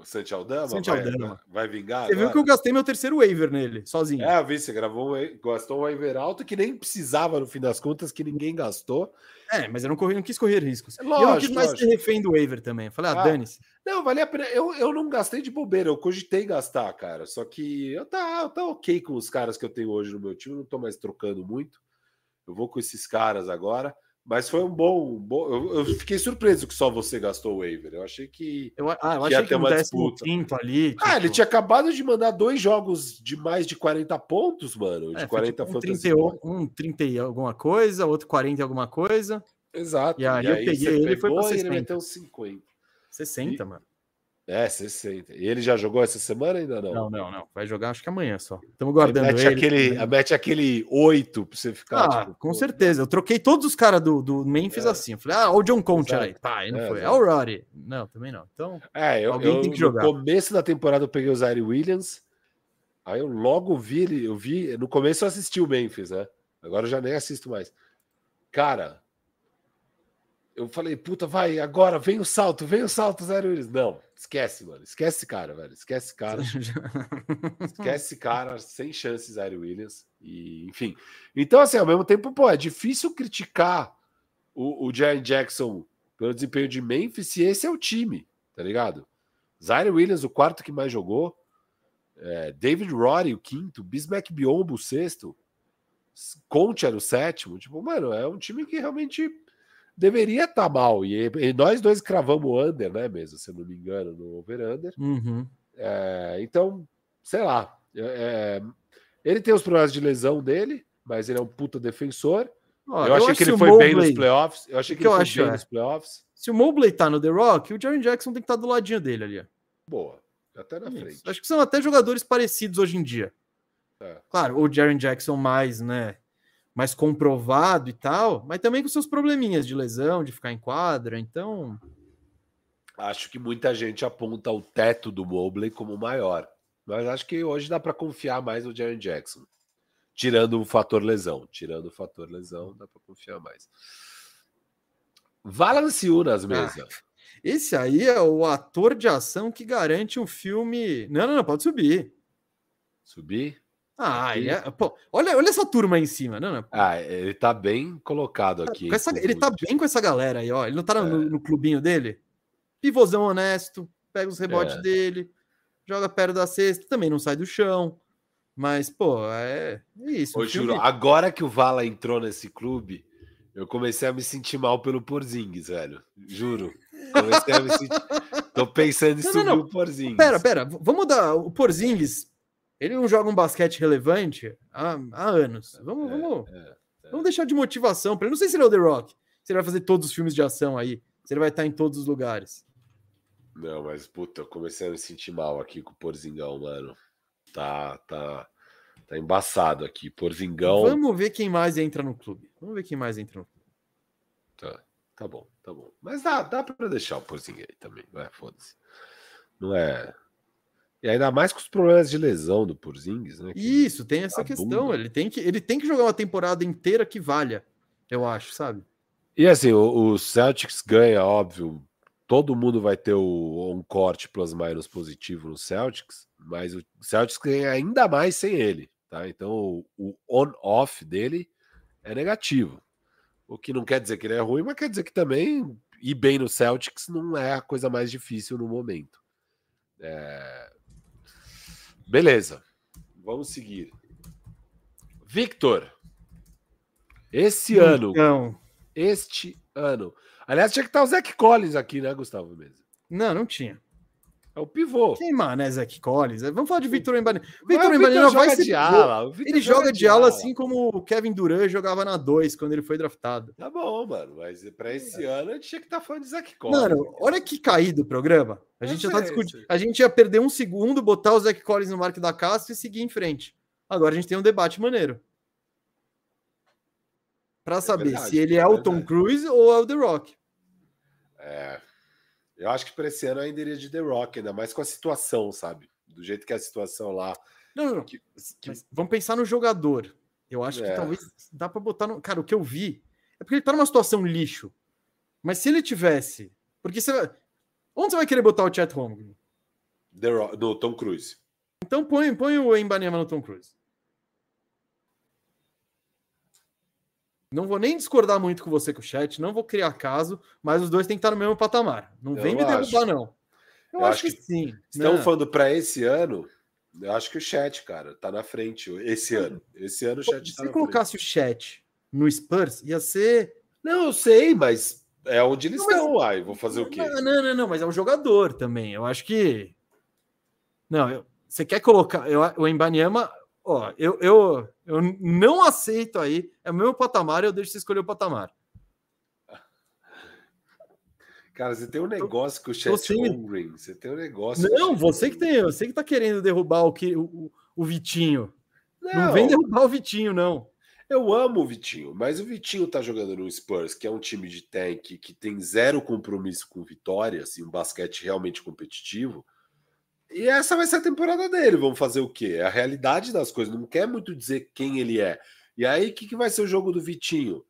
O Santi Aldama, Santi vai, Aldama. vai vingar Você viu que agora? eu gastei meu terceiro waiver nele, sozinho. É, eu vi, você gravou, gastou um waiver alto que nem precisava no fim das contas, que ninguém gastou. É, mas eu não, corri, não quis correr riscos. É e eu não quis lógico, mais lógico. ser refém do waiver também. Eu falei, ah, Ah, dane-se. Não, valia a pena. Eu, eu não gastei de bobeira, eu cogitei gastar, cara. Só que eu tá, eu tá ok com os caras que eu tenho hoje no meu time, não tô mais trocando muito. Eu vou com esses caras agora. Mas foi um bom. um bom eu, eu fiquei surpreso que só você gastou o waiver. Eu achei que. Eu, ah, eu Que ia achei que ter um uma décimo disputa. quinto ali. Ah, ele tipo, tinha acabado de mandar dois jogos de mais de 40 pontos, mano. De é, foi 40 tipo um, fantasy 30, points. um 30 e alguma coisa, outro 40 e alguma coisa. Exato. E aí eu peguei ele e foi pra pegou e ele 60. meteu 50. 60, E- mano. É, 60. E ele já jogou essa semana ainda não? Não, não, não. Vai jogar acho que amanhã só. Estamos guardando mete, ele. aquele, mete aquele 8 pra você ficar. Ah, tipo, com pô, certeza. Eu troquei todos os caras do, do Memphis É. assim. Eu falei, ah, o John Conte aí. Pá, aí não É, foi. É o Roddy. Não, também não. Então, É, eu, Alguém eu tem que no jogar. começo da temporada eu peguei o Zaire Williams. Aí eu logo vi ele, eu vi, no começo eu assisti o Memphis, né? Agora eu já nem assisto mais. Cara, eu falei, puta, vai, agora vem o salto, vem o salto, Zaire Williams. Não, esquece, mano. Esquece esse cara, velho. Esquece esse cara. Esquece esse cara, sem chances, Zaire Williams. E, enfim. Então, assim, ao mesmo tempo, pô, é difícil criticar o, o Jaren Jackson pelo desempenho de Memphis se esse é o time, tá ligado? Zaire Williams, o quarto que mais jogou. É, David Roddy, o quinto. Bismack Biombo, o sexto. Conte era o sétimo. Tipo, mano, é um time que realmente deveria estar mal. E, e nós dois cravamos o under, né, mesmo, se eu não me engano, no over-under. Uhum. É, então, sei lá. é, ele tem os problemas de lesão dele, mas ele é um puta defensor. Ó, eu achei que ele foi bem Mobley- nos playoffs. Eu achei que, que ele eu foi acho bem é- nos playoffs. Se o Mobley tá no The Rock, o Jaren Jackson tem que estar do ladinho dele ali. Boa. Até na Isso. frente. Acho que são até jogadores parecidos hoje em dia. É. Claro, o Jaren Jackson mais, né? Mais comprovado e tal, mas também com seus probleminhas de lesão, de ficar em quadra. Então, Acho que muita gente aponta o teto do Mobley como maior. Mas acho que hoje dá para confiar mais no Jaren Jackson. Tirando o fator lesão. Tirando o fator lesão, dá para confiar mais. Valanciunas mesa. esse aí é o ator de ação que garante um filme. Não, não, não, pode subir. Subir? Ah, Aqui. ele é... Pô, olha, olha essa turma aí em cima, não, não. Ah, ele tá bem colocado aqui. Com essa- ele tá bem com essa galera aí, ó. Ele não tá no, É. no clubinho dele? Pivôzão honesto, pega os rebotes É. dele, joga perto da cesta, também não sai do chão. Mas, pô, é, é isso. Ô, filme- juro, agora que o Vala entrou nesse clube, eu comecei a me sentir mal pelo Porzingis, velho. Juro. Comecei a me sentir. Tô pensando em Não, não, subir não. o Porzingis. Pera, pera, vamos dar. O Porzingis, ele não joga um basquete relevante há, há anos. Vamos, É, vamos, é. vamos deixar de motivação para ele. Não sei se ele é o The Rock, se ele vai fazer todos os filmes de ação aí, se ele vai estar em todos os lugares. Não, mas puta, eu comecei a me sentir mal aqui com o Porzingão, mano. Tá, tá, tá embaçado aqui. Porzingão. Vamos ver quem mais entra no clube. Vamos ver quem mais entra no clube. Tá, tá bom, tá bom. Mas dá, dá pra deixar o Porzingão aí também, vai, foda-se. Não é. E ainda mais com os problemas de lesão do Porzingis, né? Isso, tem essa a questão. Ele tem, que, ele tem que jogar uma temporada inteira que valha, eu acho, sabe? E assim, o, o Celtics ganha, óbvio. Todo mundo vai ter o um corte plus minus positivo no Celtics, mas o Celtics ganha ainda mais sem ele, tá? Então o, o on-off dele é negativo. O que não quer dizer que ele é ruim, mas quer dizer que também ir bem no Celtics não é a coisa mais difícil no momento. É, Beleza, vamos seguir. Victor, esse ano Então, este ano. Aliás, tinha que estar o Zach Collins aqui, né, Gustavo Mesa? não, não tinha. É o pivô. Quem mais, né, Zach Collins? Vamos falar de Victor o Embani não vai ser de ala. Vitor Ele joga de ala assim como o Kevin Durant jogava na 2 quando ele foi draftado. Tá bom, mano. Mas pra esse ano a gente tinha que estar falando de Zach Collins. Mano, olha que caído o programa. A gente já tá discutindo. A gente ia perder um segundo, botar o Zach Collins no Mark da Castro e seguir em frente. Agora a gente tem um debate maneiro. Pra saber verdade, se ele é, é o Tom. Cruise ou é o The Rock. É. Eu acho que para esse ano ainda iria de The Rock, ainda mais com a situação, sabe? Do jeito que é a situação lá. Não, não, não. Que, que... vamos pensar no jogador. Eu acho é. que talvez dá para botar no. Cara, o que eu vi é porque ele tá numa situação lixo. Mas se ele tivesse. Porque você vai. Onde você vai querer botar o Chat Holmgren? No Tom Cruise. Então põe, põe o Embanema no Tom Cruise. Não vou nem discordar muito com você com o chat, não vou criar caso, mas os dois têm que estar no mesmo patamar. Não eu vem me derrubar, não. Eu, eu acho, acho, que, sim. Estão né? falando para esse ano, eu acho que o chat, cara, tá na frente esse ano. Esse ano o chat Se tá você colocasse frente. o chat no Spurs, ia ser. Não, eu sei, mas é onde eles não, estão, ai, vou fazer o quê? Não, não, não, não, mas é um jogador também. Eu acho que. Não, eu... você quer colocar. Eu, o Embanyama, ó, eu, eu, eu não aceito aí. É o meu patamar, eu deixo você escolher o patamar. Cara, você tem um negócio com o Chet Holmgren. Você tem um negócio. Não, você que tem, você que tá querendo derrubar o que o, o Vitinho. Não. não vem derrubar o Vitinho, não. Eu amo o Vitinho, mas o Vitinho tá jogando no Spurs, que é um time de tank que tem zero compromisso com vitória, assim, um basquete realmente competitivo. E essa vai ser a temporada dele. Vamos fazer o quê? É a realidade das coisas. Não quer muito dizer quem ele é. E aí, o que, que vai ser o jogo do Vitinho?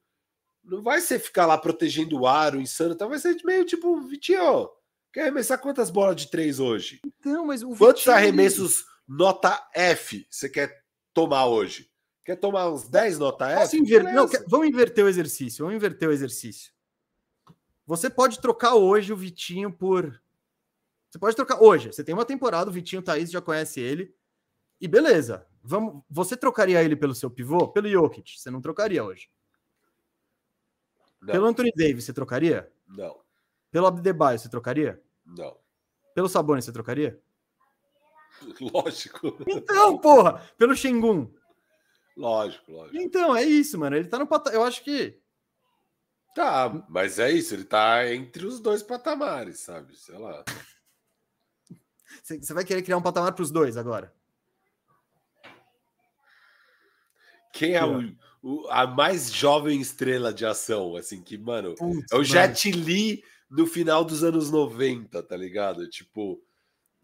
Não vai ser ficar lá protegendo o aro, insano, então vai ser meio tipo, Vitinho, quer arremessar quantas bolas de três hoje? Então, mas o Quantos Vitinho... arremessos nota F você quer tomar hoje? Quer tomar uns 10 nota F? Inver... Não, quer... Vamos inverter o exercício. Vamos inverter o exercício. Você pode trocar hoje o Vitinho por você pode trocar hoje. Você tem uma temporada, o Vitinho Thaís já conhece ele. E beleza. Vamos, você trocaria ele pelo seu pivô? Pelo Jokic, você não trocaria hoje. Não. Pelo Anthony Davis, você trocaria? Não. Pelo Abdebayo, você trocaria? Não. Pelo Sabonis, você trocaria? Lógico. Então, porra, pelo Shengun. Lógico, lógico. Então, é isso, mano. Ele tá no patamar. Eu acho que. Tá, mas é isso. Ele tá entre os dois patamares, sabe? Sei lá. Você vai querer criar um patamar para os dois agora? Quem é o, o, a mais jovem estrela de ação? Assim, que, mano, Putz, é o Jet Li no final dos anos 90, tá ligado? Tipo.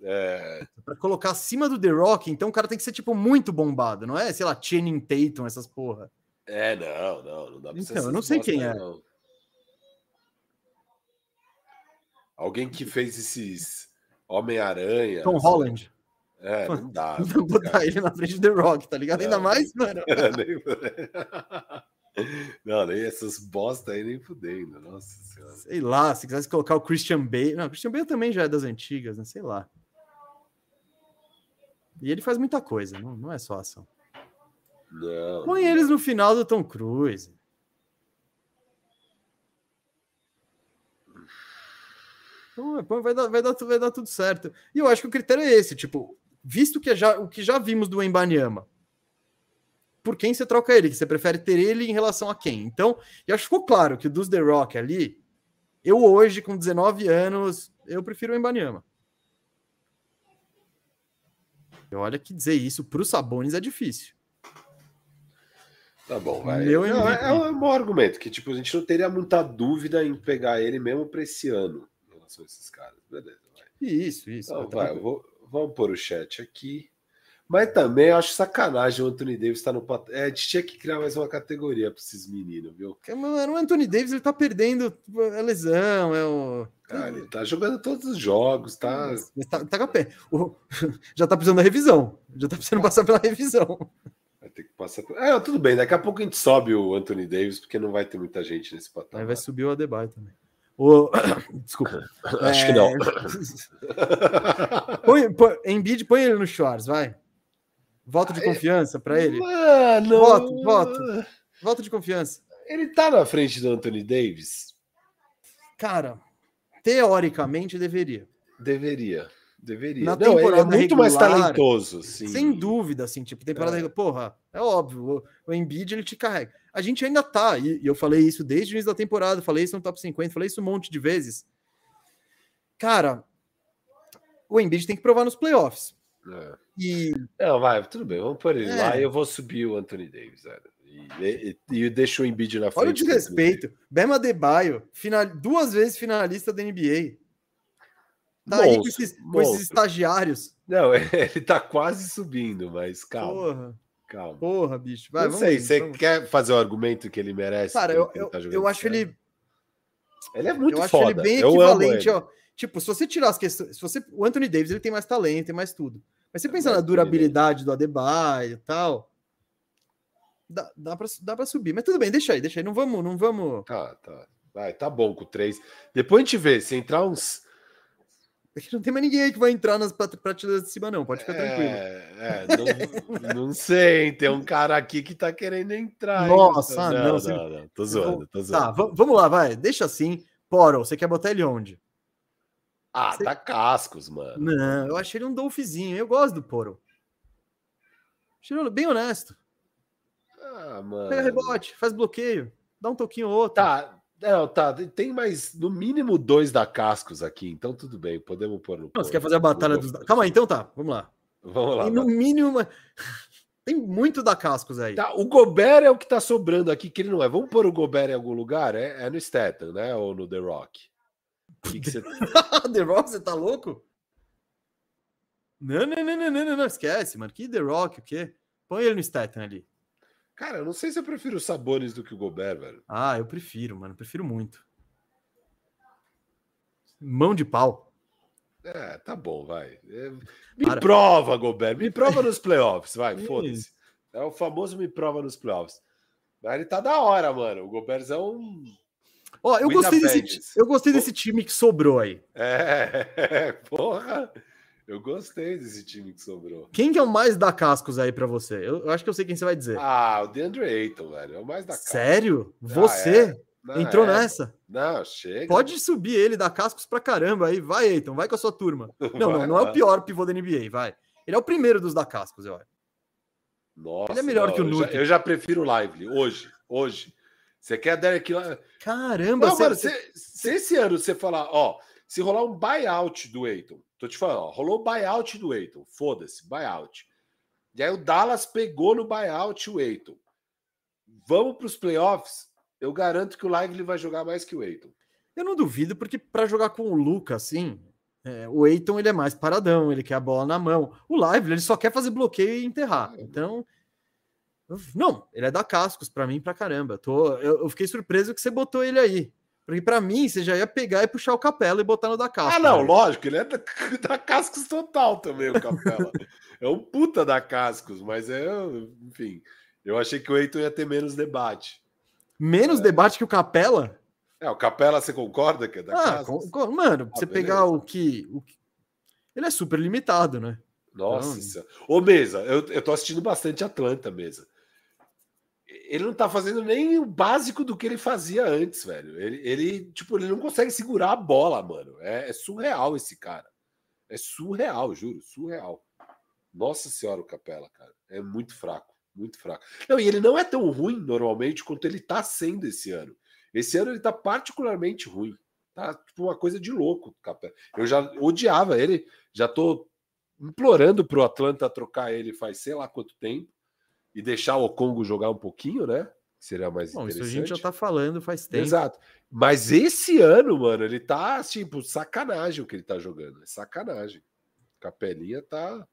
É... Para colocar acima do The Rock, então o cara tem que ser, tipo, muito bombado, não é? Sei lá, Channing Tatum, essas porra. É, não, não, não dá pra Então, eu não sei quem é. Não. Alguém que fez esses Homem-Aranha. Tom assim. Holland. É, não dá. Não botar ele na frente do The Rock, tá ligado? Não, Ainda mais, mano. não, nem essas bosta aí nem fudendo. Nossa senhora. Sei lá, se quisesse colocar o Christian Bale. Não, o Christian Bale também já é das antigas, né? Sei lá. E ele faz muita coisa, não, não é só ação. Não. Põe eles no final do Tom Cruise. Então, vai dar, vai, dar, vai dar tudo certo. E eu acho que o critério é esse, tipo, visto que é já, o que já vimos do Embanyama, por quem você troca ele? Que você prefere ter ele em relação a quem? Então, eu acho que ficou claro que dos The Rock ali, eu hoje, com 19 anos, eu prefiro o Embanyama. E olha que dizer isso para os Sabones é difícil. Tá bom, vai. Meu não, é, é um bom argumento, que tipo, a gente não teria muita dúvida em pegar ele mesmo para esse ano relação a esses caras. Beleza, vai. Isso, isso. Então, vai, vou, vamos pôr o chat aqui. Mas também acho sacanagem o Anthony Davis estar tá no. É, a gente tinha que criar mais uma categoria para esses meninos, viu? Mano, o Anthony Davis ele tá perdendo a lesão, é o. Cara, ele tá jogando todos os jogos, tá. tá, tá com a pé. O... Já tá precisando da revisão. Já tá precisando passar pela revisão. Vai ter que passar. É, tudo bem, daqui a pouco a gente sobe o Anthony Davis, porque não vai ter muita gente nesse patamar. Aí vai subir o Adebayo também. O... Desculpa. Acho é... que não. põe, põe, Embiid, põe ele no Shores, vai. Voto de confiança para ele. Mano. Voto, voto. Voto de confiança. Ele tá na frente do Anthony Davis? Cara, teoricamente deveria. Deveria. Deveria. Na não, ele é muito regular, mais talentoso, sim. Sem dúvida, assim, tipo, temporada é. Porra, é óbvio, o, o Embiid ele te carrega. A gente ainda tá, e, e, eu falei isso desde o início da temporada, falei isso no top 50, falei isso um monte de vezes. Cara, o Embiid tem que provar nos playoffs. É. E... Não, vai, tudo bem, vamos por ele é. lá e eu vou subir o Anthony Davis. Velho. E, e, e deixa o Embiid na frente. Olha o desrespeito. Bema Debaio, final, duas vezes finalista da NBA. Tá monstro, aí com esses, com esses, estagiários. Não, ele tá quase subindo, mas calma. Porra. Calma. Porra, bicho. Vai, não sei, você vamos... quer fazer o argumento que ele merece? Cara, eu, eu, tá eu acho ele. Ele é muito eu foda. Acho ele bem eu equivalente. Ó, tipo, se você tirar as questões. Se você, o Anthony Davis ele tem mais talento, tem mais tudo. Mas você é pensa na durabilidade do Adebayo e tal. Dá, dá, pra, dá pra subir. Mas tudo bem, deixa aí, deixa aí. Não vamos. Não vamos... Tá, tá. Vai, tá bom com três. Depois a gente vê. Se entrar uns não tem mais ninguém aí que vai entrar nas prateleiras de cima, não. Pode ficar é, tranquilo. É, não, não, sei, tem um cara aqui que tá querendo entrar. Nossa, não, não, não, não, não, Tô zoando, tô zoando. Tá, vamos lá, vai. Deixa assim. Poro, você quer botar ele onde? Ah, você... tá cascos, mano. Não, eu achei ele um dolfizinho. Eu gosto do Poro. Achei ele bem honesto. Ah, mano. Pega rebote, faz bloqueio, dá um toquinho ou outro. Tá, não, tá. Tem mais, no mínimo, dois da Cascos aqui, então tudo bem, podemos pôr no. Não, você quer fazer a batalha dos. Calma aí, então tá, vamos lá. Vamos lá. E no mínimo. Tem muito da Cascos aí. Tá, o Gobert é o que tá sobrando aqui, que ele não é. Vamos pôr o Gobert em algum lugar? É, é no Staten, né? Ou no The Rock? Que que você... The Rock, você tá louco? Não, não, não, não, não, não, esquece, mano. Que The Rock, o quê? Põe ele no Staten ali. Cara, eu não sei se eu prefiro os Sabonis do que o Gobert, velho. Ah, eu prefiro, mano. Prefiro muito. Mão de pau. É, tá bom, vai. É, me Para. prova, Gobert. Me prova nos playoffs, vai, foda-se. É o famoso me prova nos playoffs. Mas ele tá da hora, mano. O Gobert é um. Ó, eu gostei, desse, eu gostei desse time que sobrou aí. É, porra. Eu gostei desse time que sobrou. Quem que é o mais da cascos aí para você? Eu, eu, acho que eu sei quem você vai dizer. Ah, o DeAndre Ayton, velho. É o mais da cascos. Sério? Você ah, é. Não, entrou é. nessa? Não, chega. Pode subir ele da cascos pra caramba aí. Vai, Ayton, vai com a sua turma. Não, vai, não, não é o pior pivô da NBA, vai. Ele é o primeiro dos da cascos, eu acho. Nossa, ele é melhor não, que o Nuke. Eu, eu já, prefiro o Lively, hoje. Hoje. Você quer Derek lá? Caramba, não, você... mano, se, se esse ano você falar, ó, se rolar um buyout do Eiton, tô te falando, ó, rolou o buyout do Eiton, foda-se, buyout. E aí o Dallas pegou no buyout o Eiton. Vamos para os playoffs, eu garanto que o Lively vai jogar mais que o Eiton. Eu não duvido, porque para jogar com o Luca, assim, é, o Eiton ele é mais paradão, ele quer a bola na mão. O Lively ele só quer fazer bloqueio e enterrar. É. Então, não, ele é da cascos para mim pra caramba. Tô, eu, eu, fiquei surpreso que você botou ele aí. Porque para mim, você já ia pegar e puxar o Capela e botar no da Cascos. Ah, não, né? lógico, ele é da, da Cascos total também, o Capela. é um puta da Cascos, mas é, enfim, eu achei que o Eiton ia ter menos debate. Menos é. debate que o Capela? É, o Capela, você concorda que é da ah, Cascos? Com, mano, ah, você beleza. pegar o que, o que. Ele é super limitado, né? Nossa então... Ô, Mesa, eu, eu tô assistindo bastante Atlanta, Mesa ele não tá fazendo nem o básico do que ele fazia antes, velho. Ele, ele tipo, ele não consegue segurar a bola, mano. É, é, surreal esse cara. É surreal, juro, surreal. Nossa senhora, o Capela, cara. É muito fraco, muito fraco. Não, e ele não é tão ruim normalmente quanto ele tá sendo esse ano. Esse ano ele tá particularmente ruim. Tá tipo uma coisa de louco, Capela. Eu já odiava ele, já tô implorando pro Atlanta trocar ele faz sei lá quanto tempo e deixar o Congo jogar um pouquinho, né? Seria mais Bom, interessante. Isso a gente já tá falando faz tempo. Exato. Mas esse ano, mano, ele tá tipo sacanagem o que ele tá jogando. É sacanagem. Capelinha tá.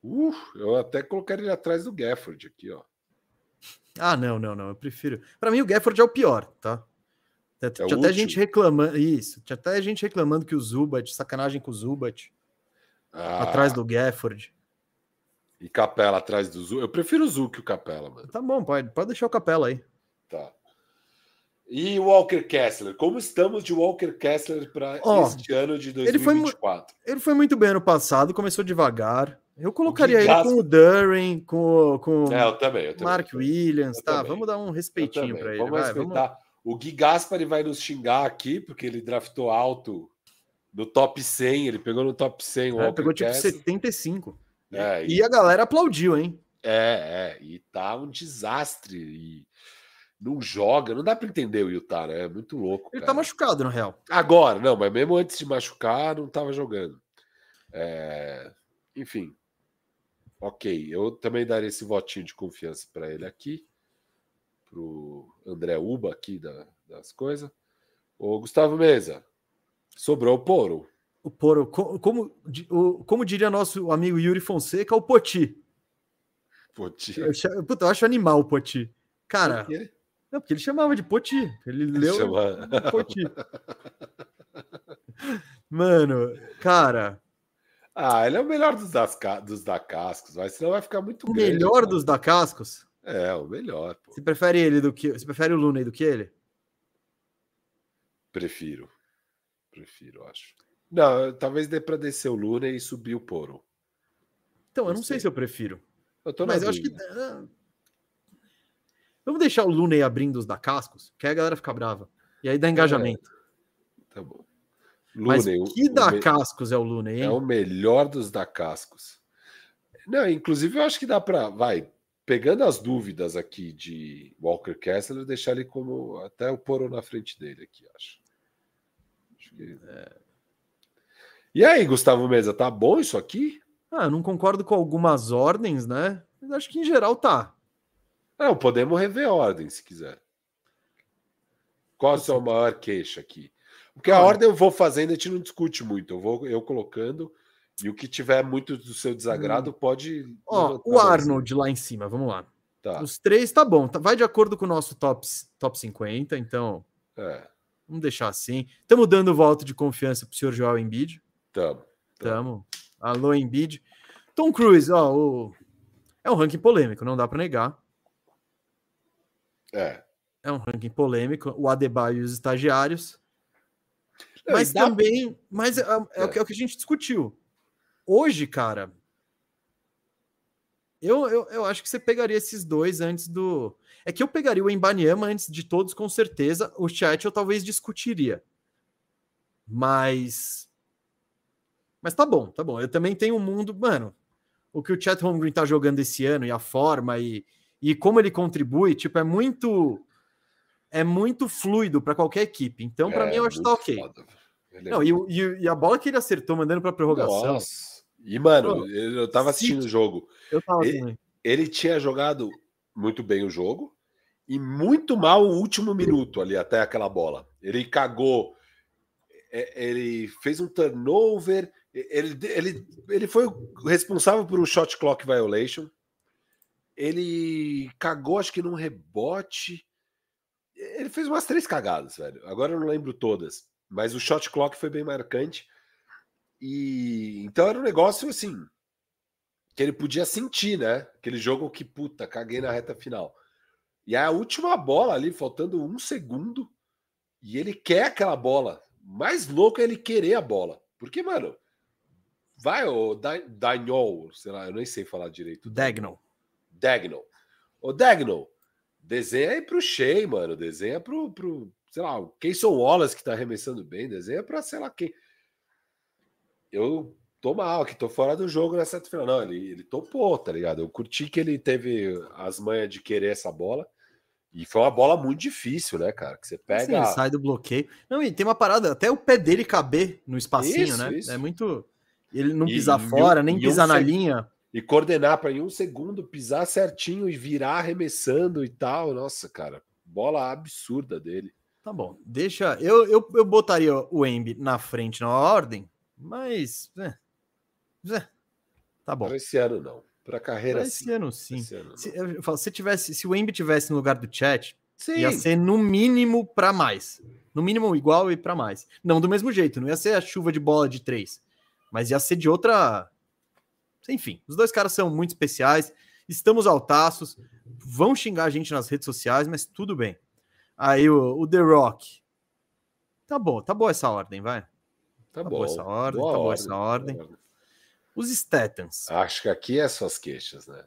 Uh, eu até colocaria ele atrás do Gafford aqui, ó. Ah, não, não, não. Eu prefiro. Para mim, o Gafford é o pior, tá? É tinha até gente reclamando. Isso. Tinha até gente reclamando que o Zubat, sacanagem com o Zubat. Ah. Atrás do Gafford. E Capela atrás do Zu. Eu prefiro o Zu que o Capela, mano. Tá bom, pode, pode deixar o Capela aí. Tá. E o Walker Kessler? Como estamos de Walker Kessler para oh, este ano de 2024? Ele foi, ele foi muito bem ano passado, começou devagar. Eu colocaria ele com o Durin, com, com é, eu também, eu também, Mark Williams, tá? Também. Vamos dar um respeitinho para ele. Vamos vai, respeitar. Vamos... O Gui Gaspari vai nos xingar aqui, porque ele draftou alto no top 100, ele pegou no top 100 o é, Pegou tipo Kessler. 75. É, e, e, a galera aplaudiu, hein? É, é, e tá um desastre. E não joga, não dá para entender o Utah, né? É muito louco. Ele tá cara. tá machucado, no real. Agora, não, mas mesmo antes de machucar, não tava jogando. É... Enfim. Ok, eu também daria esse votinho de confiança para ele aqui. pro André Uba aqui da, das coisas. Ô, Gustavo Mesa, sobrou o Poro. O Poro, como, como, como diria nosso amigo Yuri Fonseca, o Poti. Poti. Eu, puta, eu acho animal o Poti. Cara, Por não, porque ele chamava de Poti. Ele, leu chama... Poti. Mano, cara. Ah, ele é o melhor dos, das, dos da Cascos, mas senão vai ficar muito o grande. Melhor cara. dos da Cascos? É, o melhor. Pô. Você prefere ele do que. Você prefere o Luna do que ele? Prefiro. Prefiro, acho. Não, talvez dê para descer o Luna e subir o Poro. Então, eu não sei, sei se eu prefiro. Eu tô Mas eu acho que. Vamos deixar o Luna abrindo os da Cascos, que aí a galera fica brava. E aí dá engajamento. É. Tá bom. Mas que da. Cascos é o Luna, hein? É o melhor dos da Cascos. Não, inclusive eu acho que dá para, vai, pegando as dúvidas aqui de Walker Kessler, deixar ele como até o Poro na frente dele aqui, acho. acho que... é. E aí, Gustavo Mesa, tá bom isso aqui? Ah, não concordo com algumas ordens, né? Mas acho que em geral tá. Não, podemos rever a ordem se quiser. Qual a sua maior queixa aqui? Porque a ordem eu vou fazendo, a gente não discute muito. Eu vou eu colocando e o que tiver muito do seu desagrado hum. pode. Ó, o Arnold lá em cima, vamos lá. Tá. Os três tá bom, tá, vai de acordo com o nosso top, top 50, então. É. Vamos deixar assim. Estamos dando voto de confiança pro senhor Joel Embiid. Tamo. Tamo. Alô, Embiid. Tom Cruise, ó, o... é um ranking polêmico, não dá para negar. É. É um ranking polêmico. O Adebayo e os estagiários. Mas também, mas é, é, é. O que, é, o que, a gente discutiu. Hoje, cara, eu, eu, eu acho que você pegaria esses dois antes do. É que eu pegaria o Embanyama antes de todos, com certeza. O chat eu talvez discutiria. Mas. Mas tá bom, tá bom. Eu também tenho um mundo. Mano, o que o Chat Holmgren tá jogando esse ano e a forma e, e como ele contribui, tipo, é muito. É muito fluido para qualquer equipe. Então, para é, mim, eu acho que tá ok. É não, é... e, e, a bola que ele acertou mandando para prorrogação. Nossa. E, mano, eu tava assistindo o jogo. Eu tava ele, ele tinha jogado muito bem o jogo e muito mal o último minuto ali até aquela bola. Ele cagou, ele fez um turnover, ele, ele, ele foi responsável por um shot clock violation. Ele cagou, acho que num rebote. Ele fez umas três cagadas, velho. Agora eu não lembro todas. Mas o shot clock foi bem marcante. E então era um negócio assim que ele podia sentir, né? Aquele jogo que puta, caguei na reta final. E a última bola ali, faltando um segundo, e ele quer aquela bola. Mais louco é ele querer a bola. Porque, mano, vai o Dagnol, sei lá, eu nem sei falar direito. Dagnol. Dagnol. O Dagnol, desenha aí pro Shea, mano. Desenha pro, pro sei lá, o Keyson Wallace que tá arremessando bem, desenha para sei lá quem. Eu tô mal, que tô fora do jogo nessa final. Não, ele, ele topou, tá ligado? Eu curti que ele teve as manhas de querer essa bola. E foi uma bola muito difícil, né, cara? Que você pega. Sim, sai do bloqueio. Não, e tem uma parada, até o pé dele caber no espacinho, isso, né? Isso. É muito. Ele não pisar e, fora, e, nem pisar um na linha. E coordenar para em um segundo pisar certinho e virar arremessando e tal. Nossa, cara, bola absurda dele. Tá bom, deixa. Eu, eu, eu botaria o Embi na frente na ordem, mas. É, é, tá bom. Esse ano não. Para carreira esse sim. ano sim. Esse ano, se, eu falo, se, tivesse, se o Embi tivesse no lugar do chat, sim. ia ser no mínimo para mais. No mínimo igual e para mais. Não do mesmo jeito, não ia ser a chuva de bola de três, mas ia ser de outra. Enfim, os dois caras são muito especiais. Estamos altaços. Vão xingar a gente nas redes sociais, mas tudo bem. Aí o, o The Rock. Tá bom, tá boa essa ordem, vai. Tá, tá bom. Boa essa ordem, boa tá boa essa ordem. Os Statans. Acho que aqui é suas queixas, né?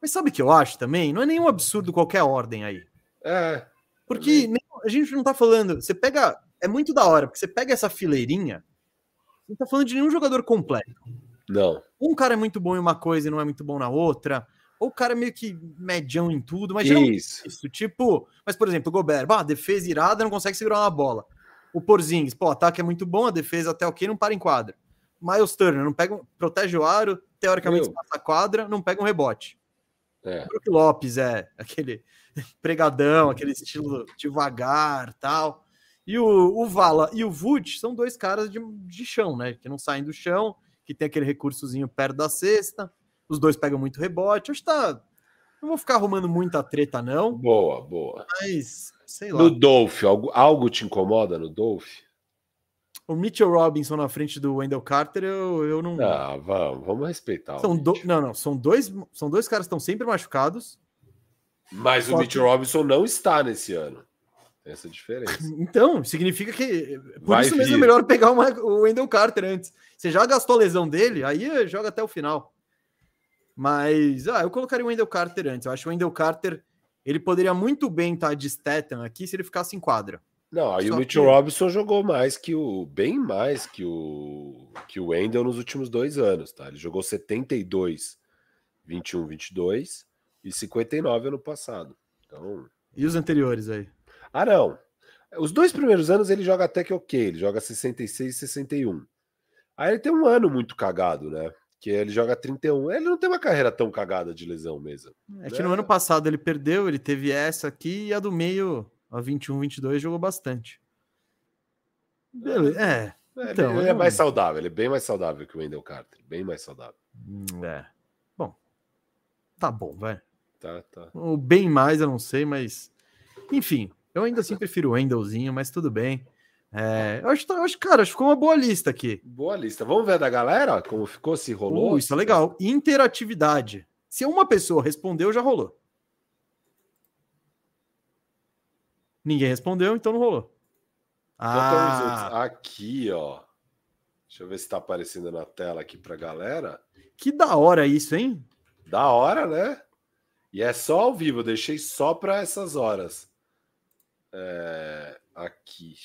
Mas sabe o que eu acho também? Não é nenhum absurdo qualquer ordem aí. É. Porque a gente não tá falando. Você pega. É muito da hora, porque você pega essa fileirinha. Não tá falando de nenhum jogador completo. Não. Um cara é muito bom em uma coisa e não é muito bom na outra ou o cara é meio que medião em tudo, mas isso. isso. Tipo, mas por exemplo, o Gobert, bah, defesa irada, não consegue segurar uma bola. O Porzingis, pô, ataque é muito bom, a defesa até ok, não para em quadra. Miles Turner, não pega, protege o aro, teoricamente passa a quadra, não pega um rebote. É. Brook Lopes é aquele pregadão, aquele estilo devagar tal. E o, o Vala e o Vult são dois caras de, de chão, né? Que não saem do chão, que tem aquele recursozinho perto da cesta. Os dois pegam muito rebote. Acho que tá. Não vou ficar arrumando muita treta, não. Boa, boa. Mas, sei lá. No Dolph, algo, algo te incomoda no Dolph? O Mitchell Robinson na frente do Wendell Carter, eu, eu não. Ah, vamos, vamos respeitar. São do... Não, não. São dois, são dois caras que estão sempre machucados. Mas o Mitchell que... Robinson não está nesse ano. Essa diferença. Então, significa que. Por Vai isso mesmo vir. é melhor pegar uma, o Wendell Carter antes. Você já gastou a lesão dele, aí joga até o final. Mas, ah, eu colocaria o Wendell Carter antes. Eu acho que o Wendell Carter ele poderia muito bem estar de Statham aqui se ele ficasse em quadra. Não, aí Só o Mitchell que... Robinson jogou mais que o. bem mais que o que o Wendell nos últimos dois anos, tá? Ele jogou 72, 21, 22 e 59 ano passado. Então. E os anteriores aí? Ah, não. Os dois primeiros anos ele joga até que ok, ele joga 66 e 61. Aí ele tem um ano muito cagado, né? Que ele joga 31. Ele não tem uma carreira tão cagada de lesão mesmo. É que no ano passado ele perdeu, ele teve essa aqui e a do meio a 21, 22 jogou bastante. Beleza. É. é então, ele, ele é mais saudável, ele é bem mais saudável que o Wendell Carter. Bem mais saudável. Hum, é. Bom. Tá bom, vai. Tá, tá. O bem mais eu não sei, mas. Enfim, eu ainda assim prefiro o Wendellzinho, mas tudo bem. É, eu, acho, eu acho, cara, acho que ficou uma boa lista aqui. Boa lista. Vamos ver da galera como ficou, se rolou. Uh, isso é legal. Interatividade. Se uma pessoa respondeu, já rolou. Ninguém respondeu, então não rolou. Ah, aqui, ó. Deixa eu ver se tá aparecendo na tela aqui pra galera. Que da hora isso, hein? Da hora, né? E é só ao vivo, eu deixei só para essas horas. É... Aqui.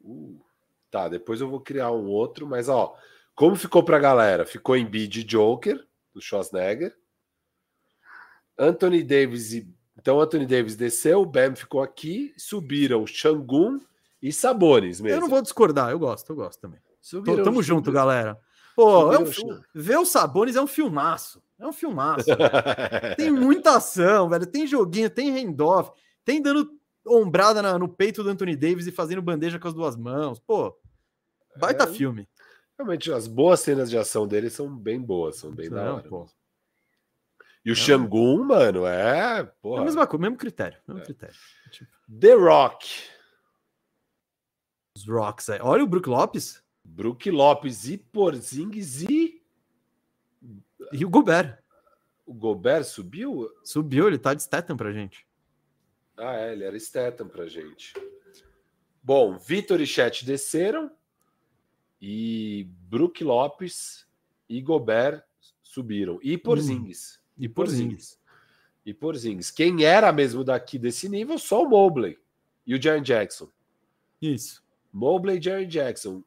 Uh. Tá, depois eu vou criar um outro, mas ó, como ficou pra galera? Ficou em Bid Joker, do Schwarzenegger. Anthony Davis e então, Anthony Davis desceu, o Bam ficou aqui, subiram Xangun e Sabones mesmo. Eu não vou discordar, eu gosto, eu gosto também. Subiram, Tamo junto, galera. Pô, é um, ver os Sabones é um filmaço. É um filmaço. tem muita ação, velho. Tem joguinho, tem handoff, tem dando ombrada na, no peito do Anthony Davis e fazendo bandeja com as duas mãos. Pô, baita é, filme. Realmente, as boas cenas de ação dele são bem boas, são bem não, da hora. Pô. E o Xangun, mano, é. Porra. É a mesma coisa, mesmo critério. Mesmo é. critério. Tipo... The Rock. Os Rocks aí. Olha o Brook Lopes. Brook Lopes e Porzingis e. E o Gobert. O Gobert subiu? Subiu, ele tá de Statham pra gente. Ah, é, ele era Statham pra gente. Bom, Vitor e Chet desceram. E Brook Lopes e Gobert subiram. E Porzingis. Hum. E Porzingis. E Porzingis. Quem era mesmo daqui desse nível? Só o Mobley e o Jaren Jackson. Isso. Mobley e Jaren Jackson.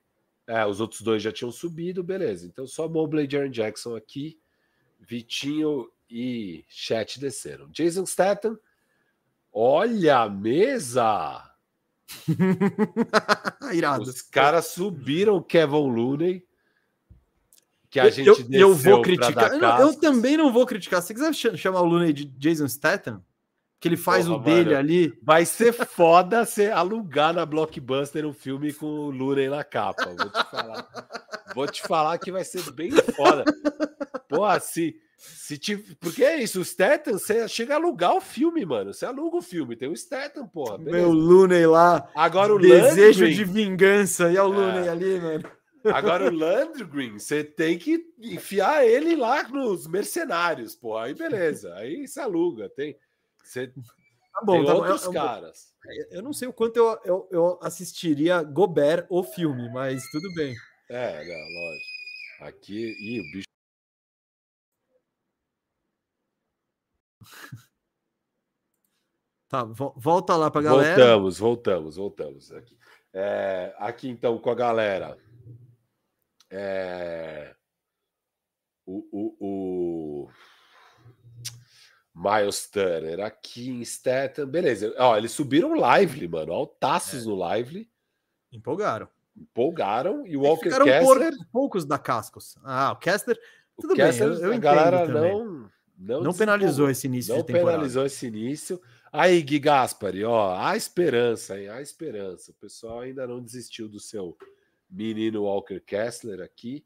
É, os outros dois já tinham subido, beleza. Então só Mobley e Jaren Jackson aqui. Vitinho e Chat desceram. Jason Statham. Olha a mesa! Irado. Os caras subiram o Kevin Looney que a gente eu, eu vou criticar. Eu, eu, também não vou criticar. Se quiser chamar o Looney de Jason Statham, que ele faz Porra, o dele mano, ali. Vai ser foda você alugar na Blockbuster um filme com o Looney na capa. Vou te falar. vou te falar que vai ser bem foda. Pô, se. Se te... Porque é isso, o Statham, você chega a alugar o filme, mano. Você aluga o filme, tem o Statham, porra. Beleza. Meu Looney lá. Agora o Desejo Landry... de vingança. E é o Looney é. ali, mano. Agora o Landry você tem que enfiar ele lá nos mercenários, pô. Aí beleza, aí se aluga, tem. Você tá bom, tem tá outros eu, caras. Eu não sei o quanto eu, eu, eu, assistiria Gobert o filme, mas tudo bem. É, não, lógico. Aqui, ih, o bicho. Tá, volta lá pra galera. Voltamos, voltamos, voltamos. Aqui, é, aqui então com a galera. É... O, o, o, Miles Turner aqui em Statham, beleza. Ó, eles subiram Lively, mano, altaços é. no Lively. Empolgaram. Empolgaram e o Walker Kessler... Por, poucos da Cascos. Ah, o Kessler... Tudo o bem, Kessler, eu, eu a galera não... Não, não penalizou esse início Não penalizou esse início. Aí, Gui Gaspari, ó, há esperança, hein? Há esperança. O pessoal ainda não desistiu do seu menino Walker Kessler aqui.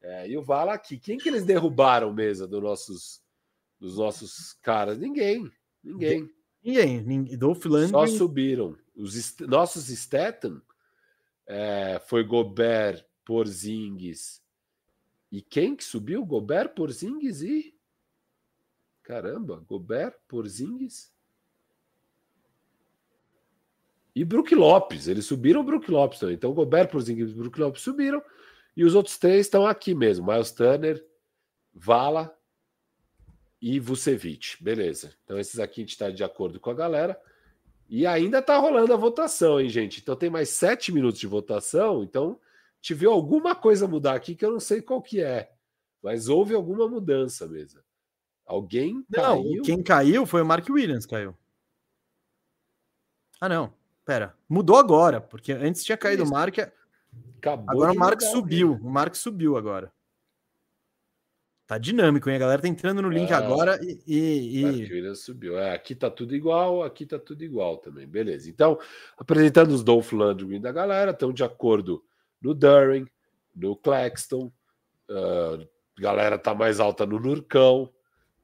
É, e o Vala aqui. Quem que eles derrubaram mesa dos nossos, dos nossos caras? Ninguém. Ninguém. Ninguém. ninguém. Dolph Lundgren... Só subiram. Os nossos Statham é, foi Gobert, Porzingis. E quem que subiu? Gobert, Porzingis e... Caramba, Gobert, Porzingis e Brook Lopes. Eles subiram o Brook Lopes também. Então, Gobert, Porzingis e Brook Lopes subiram. E os outros três estão aqui mesmo: Miles Turner, Vala e Vucevic. Beleza. Então, esses aqui a gente está de acordo com a galera. E ainda está rolando a votação, hein, gente? Então, tem mais sete minutos de votação. Então, tive alguma coisa mudar aqui que eu não sei qual que é. Mas houve alguma mudança mesmo. Alguém não, caiu? Quem caiu foi o Mark Williams, caiu. Ah, não. Pera, mudou agora, porque antes tinha caído o Mark. Acabou agora o Mark subiu. O Mark subiu agora. Tá dinâmico, hein? A galera tá entrando no link ah, agora e. e, e... subiu. É, aqui tá tudo igual, aqui tá tudo igual também. Beleza. Então, apresentando os Dolph Lundgren da galera, estão de acordo no Durin, no Claxton. Uh, galera tá mais alta no Nurcão.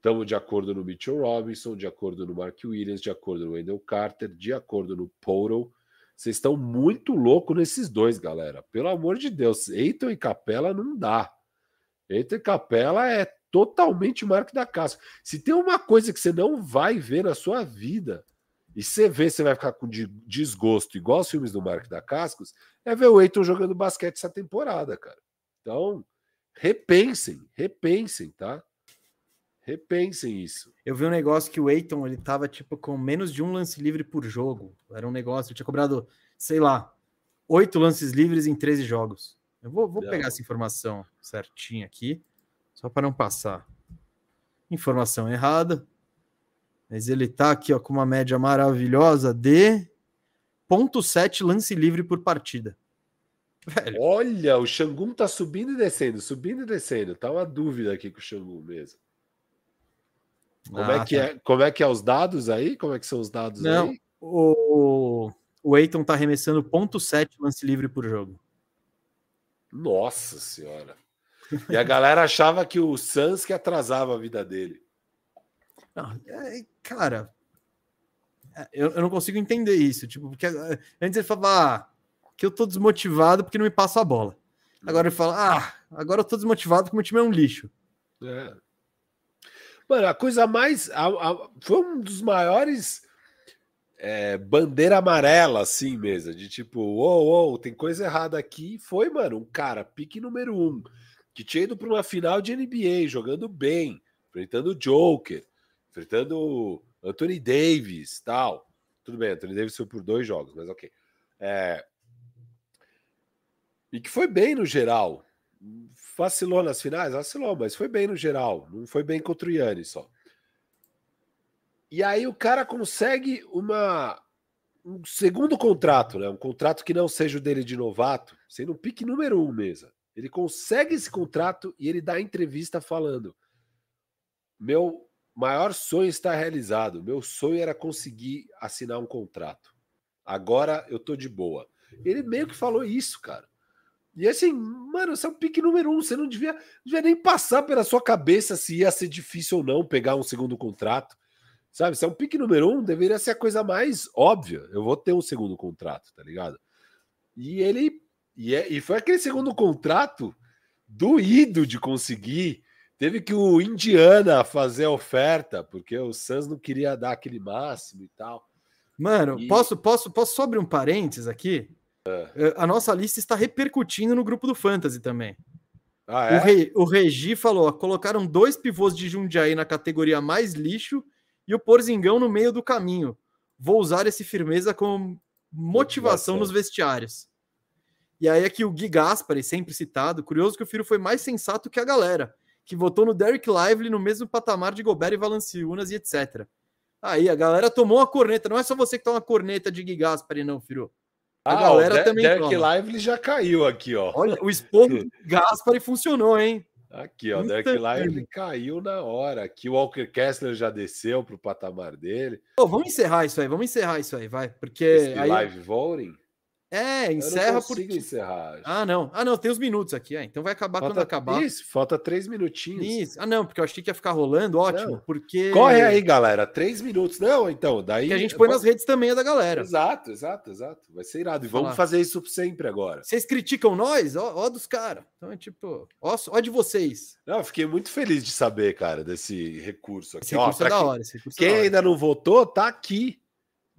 Estamos de acordo no Mitchell Robinson, de acordo no Mark Williams, de acordo no Wendell Carter, de acordo no Poro. Vocês estão muito loucos nesses dois, galera. Pelo amor de Deus. Eiton e Capela não dá. Eiton e Capela é totalmente marca da casa. Se tem uma coisa que você não vai ver na sua vida, e você vê, você vai ficar com desgosto, igual os filmes do Mark da Cascos, é ver o Eiton jogando basquete essa temporada, cara. Então, repensem, repensem, tá? Repensem isso. Eu vi um negócio que o Eiton ele tava tipo com menos de um lance livre por jogo. Era um negócio, eu tinha cobrado, sei lá, oito lances livres em 13 jogos. Eu vou, vou pegar essa informação certinha aqui, só para não passar informação errada. Mas ele tá aqui ó, com uma média maravilhosa de 0.7 lance livre por partida. Velho. Olha, o Xangum tá subindo e descendo, subindo e descendo. Tá uma dúvida aqui com o Xangum mesmo. Como, é ah, é que tá. é, como é que é os dados aí? Como é que são os dados Não, aí? O, o Eiton tá arremessando 0.7 lance livre por jogo. Nossa senhora. E a galera achava que o Suns que atrasava a vida dele. Não, é, cara, é, eu, eu, não consigo entender isso. Tipo, porque é, antes ele falava ah, que eu tô desmotivado porque não me passa a bola. Agora ele fala, ah, agora eu tô desmotivado porque o meu time é um lixo. É. Mano, a coisa mais. A, a, foi um dos maiores é, bandeira amarela, assim mesmo, de tipo, uou, uou, tem coisa errada aqui. Foi, mano, um cara, pique número um, que tinha ido para uma final de NBA, jogando bem, enfrentando o Joker, enfrentando Anthony Davis tal. Tudo bem, Anthony Davis foi por dois jogos, mas ok. É... E que foi bem no geral. Vacilou nas finais? Vacilou, mas foi bem no geral. Não foi bem contra o Yannis só. E aí o cara consegue uma um segundo contrato, né? Um contrato que não seja o dele de novato, sendo um pique número um mesmo. Ele consegue esse contrato e ele dá entrevista falando: meu maior sonho está realizado. Meu sonho era conseguir assinar um contrato. Agora eu tô de boa. Ele meio que falou isso, cara. E assim, mano, você é o pique número um. Você não devia, devia nem passar pela sua cabeça se ia ser difícil ou não pegar um segundo contrato. Sabe? Se é um pique número um, deveria ser a coisa mais óbvia. Eu vou ter um segundo contrato, tá ligado? E ele. E, é, e foi aquele segundo contrato doído de conseguir. Teve que o Indiana fazer a oferta, porque o Suns não queria dar aquele máximo e tal. Mano, e... posso, posso, posso sobre um parênteses aqui? É. A nossa lista está repercutindo no grupo do Fantasy também. Ah, é? o, Re, o Regi falou: colocaram dois pivôs de Jundiaí na categoria mais lixo e o Porzingão no meio do caminho. Vou usar esse firmeza como motivação nos vestiários. E aí aqui o Gui Gaspari, sempre citado, curioso que o Firo foi mais sensato que a galera, que votou no Derek Lively no mesmo patamar de Gobert e Valanciunas e etc. Aí a galera tomou a corneta, não é só você que toma a corneta de Gui Gaspari não, Firo. A ah, galera o também Derek toma. Live já caiu aqui, ó. Olha, o esporro Gaspari funcionou, hein? Aqui, ó, o Derek Lively caiu na hora. Aqui o Walker Kessler já desceu para o patamar dele. Pô, vamos encerrar isso aí, vamos encerrar isso aí, vai. Porque. Esse aí... live voting? É, encerra eu não porque. encerrar. Ah, não. Ah, não, tem os minutos aqui. É. Então vai acabar falta, quando acabar. Isso, falta três minutinhos. Isso. Ah, não, porque eu achei que ia ficar rolando, ótimo. Não. Porque. Corre aí, galera. Três minutos. Não, então, daí. Que a gente põe nas redes também é da galera. Exato, exato, exato. Vai ser irado. E vamos fazer isso sempre agora. Vocês criticam nós? Ó, ó dos caras. Então é tipo, ó, ó de vocês. Não, eu fiquei muito feliz de saber, cara, desse recurso aqui. Esse recurso ó, é da hora. Esse recurso é quem é ainda não votou, tá aqui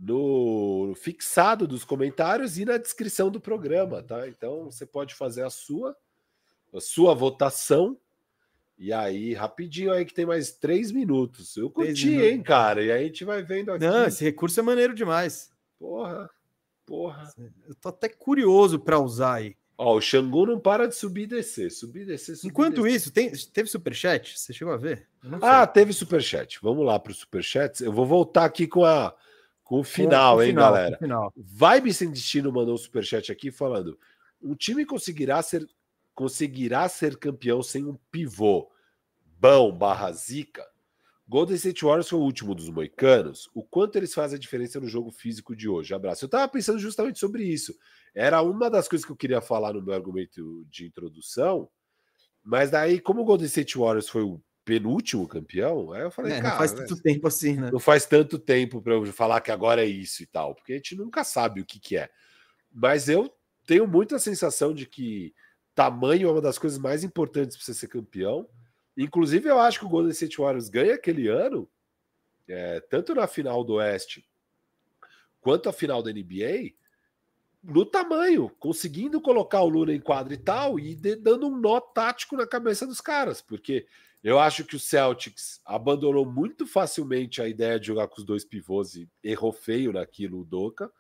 no fixado dos comentários e na descrição do programa, tá? Então você pode fazer a sua a sua votação e aí rapidinho aí que tem mais três minutos. Eu curti, hein, cara? E aí a gente vai vendo aqui. Não, esse recurso é maneiro demais. Porra, porra. Eu tô até curioso para usar aí. Ó, o Xangu não para de subir e descer, subir e descer. Subir, Enquanto descer. isso, tem, teve superchat? Você chegou a ver? Ah, teve superchat. Vamos lá para o superchat. Eu vou voltar aqui com a com o final, com, hein, final, galera? Final. Vibe Sem Destino mandou um superchat aqui falando: um time conseguirá ser, conseguirá ser campeão sem um pivô bom barra zica? Golden State Warriors foi o último dos moicanos. O quanto eles fazem a diferença no jogo físico de hoje? Abraço. Eu tava pensando justamente sobre isso. Era uma das coisas que eu queria falar no meu argumento de introdução. Mas daí, como o Golden State Warriors foi o penúltimo campeão, aí eu falei, é, cara, não faz tanto né, tempo assim, né? Não faz tanto tempo para eu falar que agora é isso e tal, porque a gente nunca sabe o que, que é. Mas eu tenho muita sensação de que tamanho é uma das coisas mais importantes para você ser campeão. Inclusive, eu acho que o Golden State Warriors ganha aquele ano, é, tanto na final do Oeste quanto a final da NBA, no tamanho, conseguindo colocar o Luna em quadra e tal, e dando um nó tático na cabeça dos caras, porque eu acho que o Celtics abandonou muito facilmente a ideia de jogar com os dois pivôs e errou feio naquilo o Doca.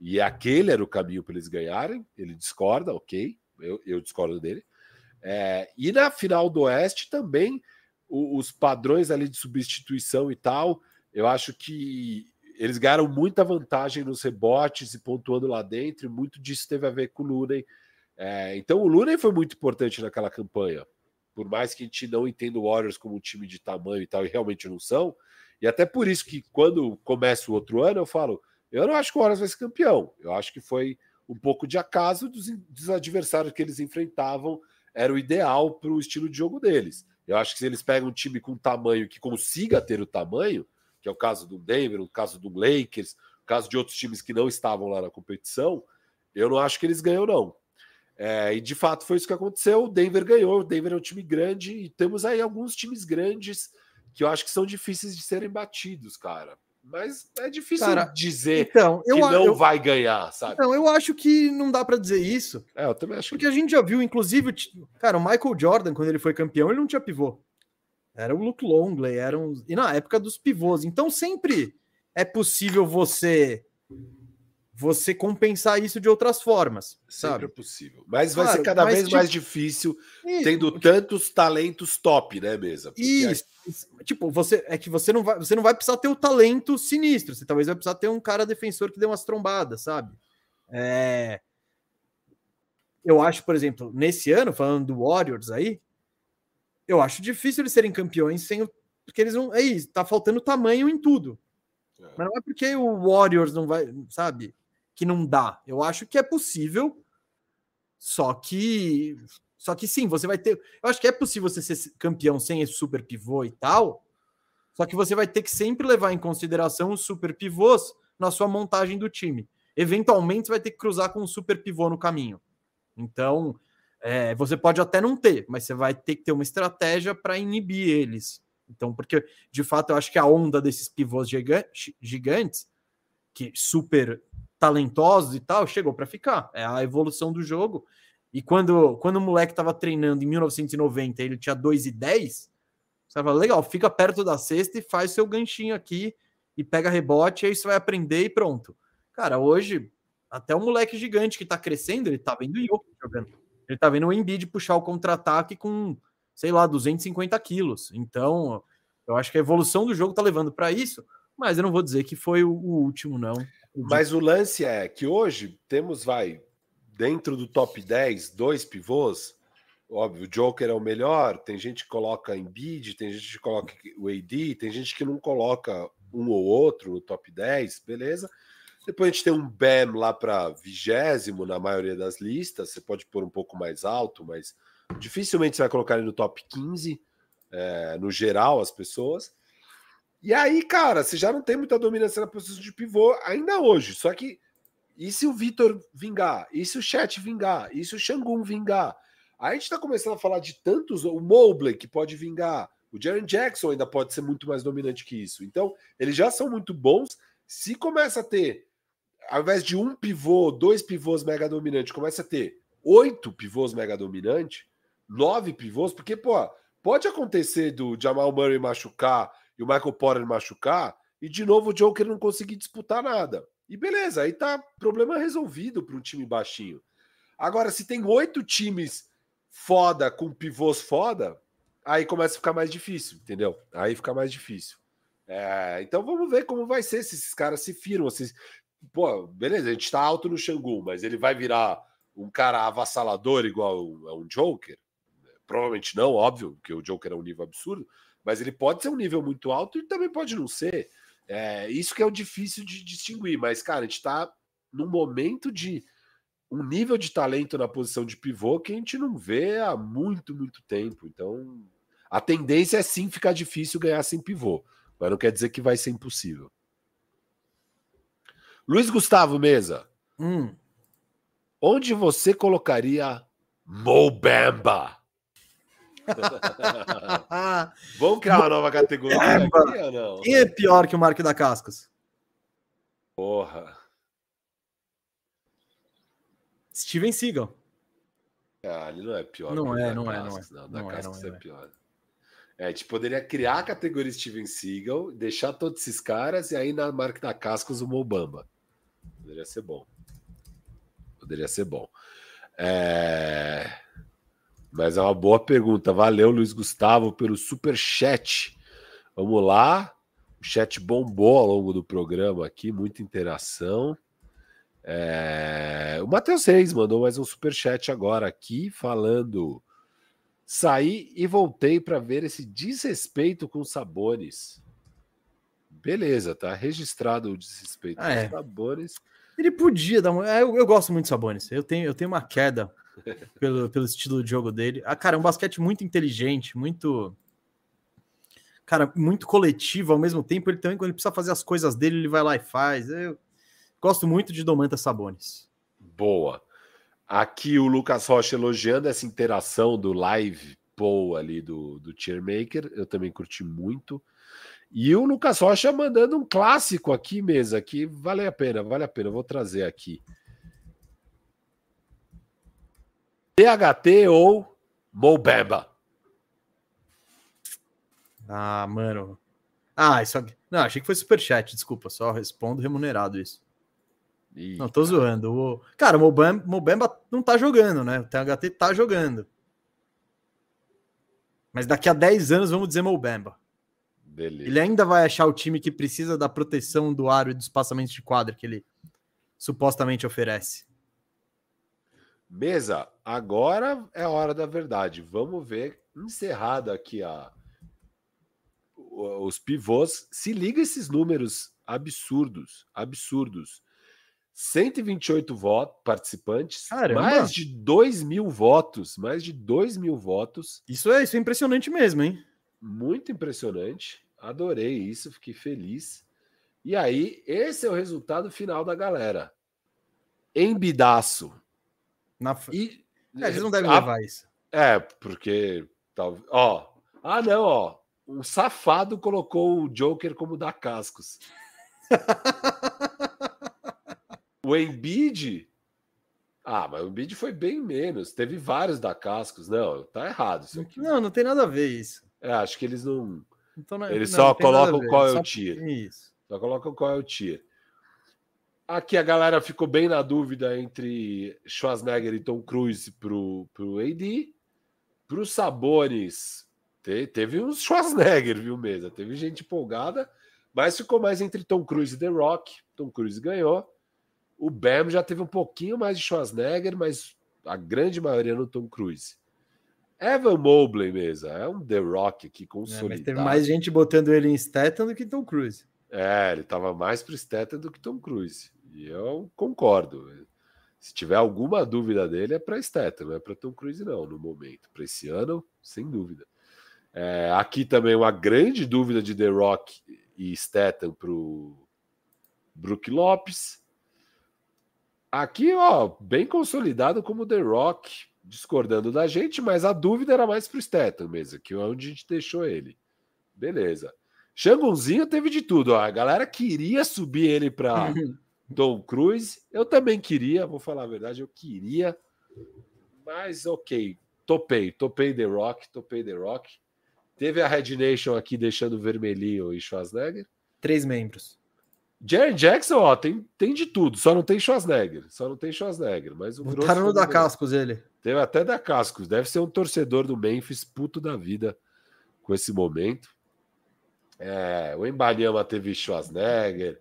E aquele era o caminho para eles ganharem. Ele discorda, ok. Eu, eu discordo dele. É, e na final do Oeste também, o, os padrões ali de substituição e tal, eu acho que eles ganharam muita vantagem nos rebotes e pontuando lá dentro, e muito disso teve a ver com o Lunen. É, então o Lunen foi muito importante naquela campanha por mais que a gente não entenda o Warriors como um time de tamanho e tal, e realmente não são, e até por isso que quando começa o outro ano, eu falo, eu não acho que o Warriors vai ser campeão, eu acho que foi um pouco de acaso dos, dos adversários que eles enfrentavam, era o ideal para o estilo de jogo deles. Eu acho que se eles pegam um time com tamanho que consiga ter o tamanho, que é o caso do Denver, o caso do Lakers, o caso de outros times que não estavam lá na competição, eu não acho que eles ganham, não. É, e de fato foi isso que aconteceu. O Denver ganhou. O Denver é um time grande e temos aí alguns times grandes que eu acho que são difíceis de serem batidos, cara. Mas é difícil cara, dizer então, que não eu, vai ganhar, sabe? Não, eu acho que não dá para dizer isso. É, eu também acho. Porque que... a gente já viu, inclusive, cara, o Michael Jordan, quando ele foi campeão, ele não tinha pivô. Era o Luke Longley, era um... e na época dos pivôs. Então sempre é possível você você compensar isso de outras formas. Sempre sabe? é possível. Mas claro, vai ser cada vez tipo, mais difícil isso, tendo tantos talentos top, né, mesa? Isso. Tipo, você é que você não vai, você não vai precisar ter o talento sinistro. Você talvez vai precisar ter um cara defensor que dê umas trombadas, sabe? É... Eu acho, por exemplo, nesse ano, falando do Warriors aí, eu acho difícil eles serem campeões sem o... porque eles não. É isso, tá faltando tamanho em tudo. É. Mas não é porque o Warriors não vai, sabe? Que não dá. Eu acho que é possível, só que só que sim, você vai ter. Eu acho que é possível você ser campeão sem esse super pivô e tal. Só que você vai ter que sempre levar em consideração os super pivôs na sua montagem do time. Eventualmente você vai ter que cruzar com um super pivô no caminho. Então, é, você pode até não ter, mas você vai ter que ter uma estratégia para inibir eles. Então, porque de fato eu acho que a onda desses pivôs gigantes, que super talentosos e tal, chegou para ficar. É a evolução do jogo. E quando, quando o moleque estava treinando em 1990, ele tinha 2 e 10, você fala, legal, fica perto da cesta e faz seu ganchinho aqui e pega rebote, aí você vai aprender e pronto. Cara, hoje, até o moleque gigante que tá crescendo, ele tá vendo o Jokic jogando. Ele tá vendo o Embiid puxar o contra-ataque com, sei lá, 250 quilos. Então, eu acho que a evolução do jogo tá levando para isso, mas eu não vou dizer que foi o, o último, não. Mas o lance é que hoje temos, vai, dentro do top 10, dois pivôs. óbvio, o Joker é o melhor, tem gente que coloca Embiid, tem gente que coloca o AD, tem gente que não coloca um ou outro no top 10, beleza. Depois a gente tem um BAM lá para vigésimo na maioria das listas, você pode pôr um pouco mais alto, mas dificilmente você vai colocar ele no top 15, é, no geral, as pessoas. E aí, cara, você já não tem muita dominância na posição de pivô ainda hoje. Só que e se o Vitor vingar? E se o Chat vingar? E se o Xangun vingar? A gente está começando a falar de tantos. O Mobley que pode vingar. O Jaren Jackson ainda pode ser muito mais dominante que isso. Então, eles já são muito bons. Se começa a ter, ao invés de um pivô, dois pivôs mega dominantes, começa a ter oito pivôs mega dominantes, nove pivôs, porque, pô, pode acontecer do Jamal Murray machucar e o Michael Porter machucar, e de novo o Joker não conseguir disputar nada. E beleza, aí tá problema resolvido para um time baixinho. Agora, se tem oito times foda com pivôs foda, aí começa a ficar mais difícil, entendeu? Aí fica mais difícil. É, então vamos ver como vai ser se esses caras se firmam. Se... Pô, beleza, a gente tá alto no Xangu, mas ele vai virar um cara avassalador igual a um Joker? Provavelmente não, óbvio, porque o Joker é um nível absurdo, mas ele pode ser um nível muito alto e também pode não ser. É, isso que é o difícil de distinguir, mas, cara, a gente está num momento de um nível de talento na posição de pivô que a gente não vê há muito, muito tempo. Então, a tendência é sim ficar difícil ganhar sem pivô, mas não quer dizer que vai ser impossível. Luiz Gustavo Mesa. Hum. Onde você colocaria Mobamba? Vamos criar uma nova categoria é, aqui ou não? Quem é pior que o Marco da Cascas? Porra. Steven Seagal. Ah, ele não é pior. Não é, não é, não é. Não, da não Cascas é, não é, é pior. É, a gente poderia criar a categoria Steven Seagal, deixar todos esses caras e aí na marca da Cascas o Mobamba. Poderia ser bom. Poderia ser bom. É... Mas é uma boa pergunta. Valeu, Luiz Gustavo, pelo super chat. Vamos lá. O chat bombou ao longo do programa aqui, muita interação. É... O Matheus Reis mandou mais um super chat agora aqui, falando: saí e voltei para ver esse desrespeito com Sabones. Beleza, tá registrado o desrespeito ah, com é. Sabones. Ele podia dar uma. Eu, eu gosto muito de Sabones. Eu tenho, eu tenho uma queda pelo, pelo estilo de jogo dele. Ah, cara, é um basquete muito inteligente, muito. Cara, muito coletivo ao mesmo tempo. Ele também, quando ele precisa fazer as coisas dele, ele vai lá e faz. Eu gosto muito de Domantas Sabonis. Boa. Aqui o Lucas Rocha elogiando essa interação do live poll ali do, do Cheermaker. Eu também curti muito. E o Lucas Rocha mandando um clássico aqui, mesa, que vale a pena, vale a pena. Eu vou trazer aqui. THT ou Mobeba? Ah, mano. Ah, isso aqui. Não, achei que foi superchat, desculpa, só respondo remunerado isso. Ih, não, tô cara. zoando. O... Cara, o Mobamba, Mobamba não tá jogando, né? O THT tá jogando. Mas daqui a 10 anos vamos dizer Mobamba. Beleza. Ele ainda vai achar o time que precisa da proteção do aro e do espaçamento de quadra que ele supostamente oferece. Mesa, agora é a hora da verdade. Vamos ver, encerrado aqui a, os pivôs. Se liga esses números absurdos, absurdos. 128 votos, participantes, Caramba. mais de 2 mil votos, mais de 2 mil votos. Isso é, isso é impressionante mesmo, hein? Muito impressionante. Adorei isso, fiquei feliz. E aí, esse é o resultado final da galera. Embidaço, na... E, é, eles não devem a... levar isso. É, porque. Tal... Ó. Ah, não, ó. Um safado colocou o Joker como da cascos. o Embiid. Ah, mas o Embiid foi bem menos. Teve vários da cascos. Não, tá errado isso aqui. Não, não tem nada a ver isso. É, acho que eles não. Então, não eles não, só não colocam qual é o tier. Isso. Só colocam qual é o tier. Aqui a galera ficou bem na dúvida entre Schwarzenegger e Tom Cruise pro, pro AD. Pro Sabones, te, teve uns Schwarzenegger, viu, mesa? Teve gente empolgada, mas ficou mais entre Tom Cruise e The Rock. Tom Cruise ganhou. O Bam já teve um pouquinho mais de Schwarzenegger, mas a grande maioria no Tom Cruise. Evan Mobley mesmo. É um The Rock aqui consolidado. É, mas teve mais gente botando ele em Statham do que Tom Cruise. É, ele tava mais pro Statham do que Tom Cruise. E eu concordo. Se tiver alguma dúvida dele, é para Statham, não é para Tom Cruise, não, no momento. Para esse ano, sem dúvida. É, aqui também uma grande dúvida de The Rock e Statham para o Brook Lopes. Aqui, ó, bem consolidado como The Rock, discordando da gente, mas a dúvida era mais para o Statham mesmo, que é onde a gente deixou ele. Beleza. Xangonzinho teve de tudo. Ó. A galera queria subir ele para Tom Cruise. Eu também queria, vou falar a verdade, eu queria. Mas ok, topei, topei The Rock, topei The Rock. Teve a Red Nation aqui deixando vermelhinho e Schwarzenegger. Três membros. Jerry Jackson, ó, tem, tem de tudo, só não tem Schwarzenegger, só não tem Schwarzenegger, mas o Botaram no da Cascos ele. Teve até da Cascos, deve ser um torcedor do Memphis puto da vida com esse momento. É, o Embanyama teve Schwarzenegger,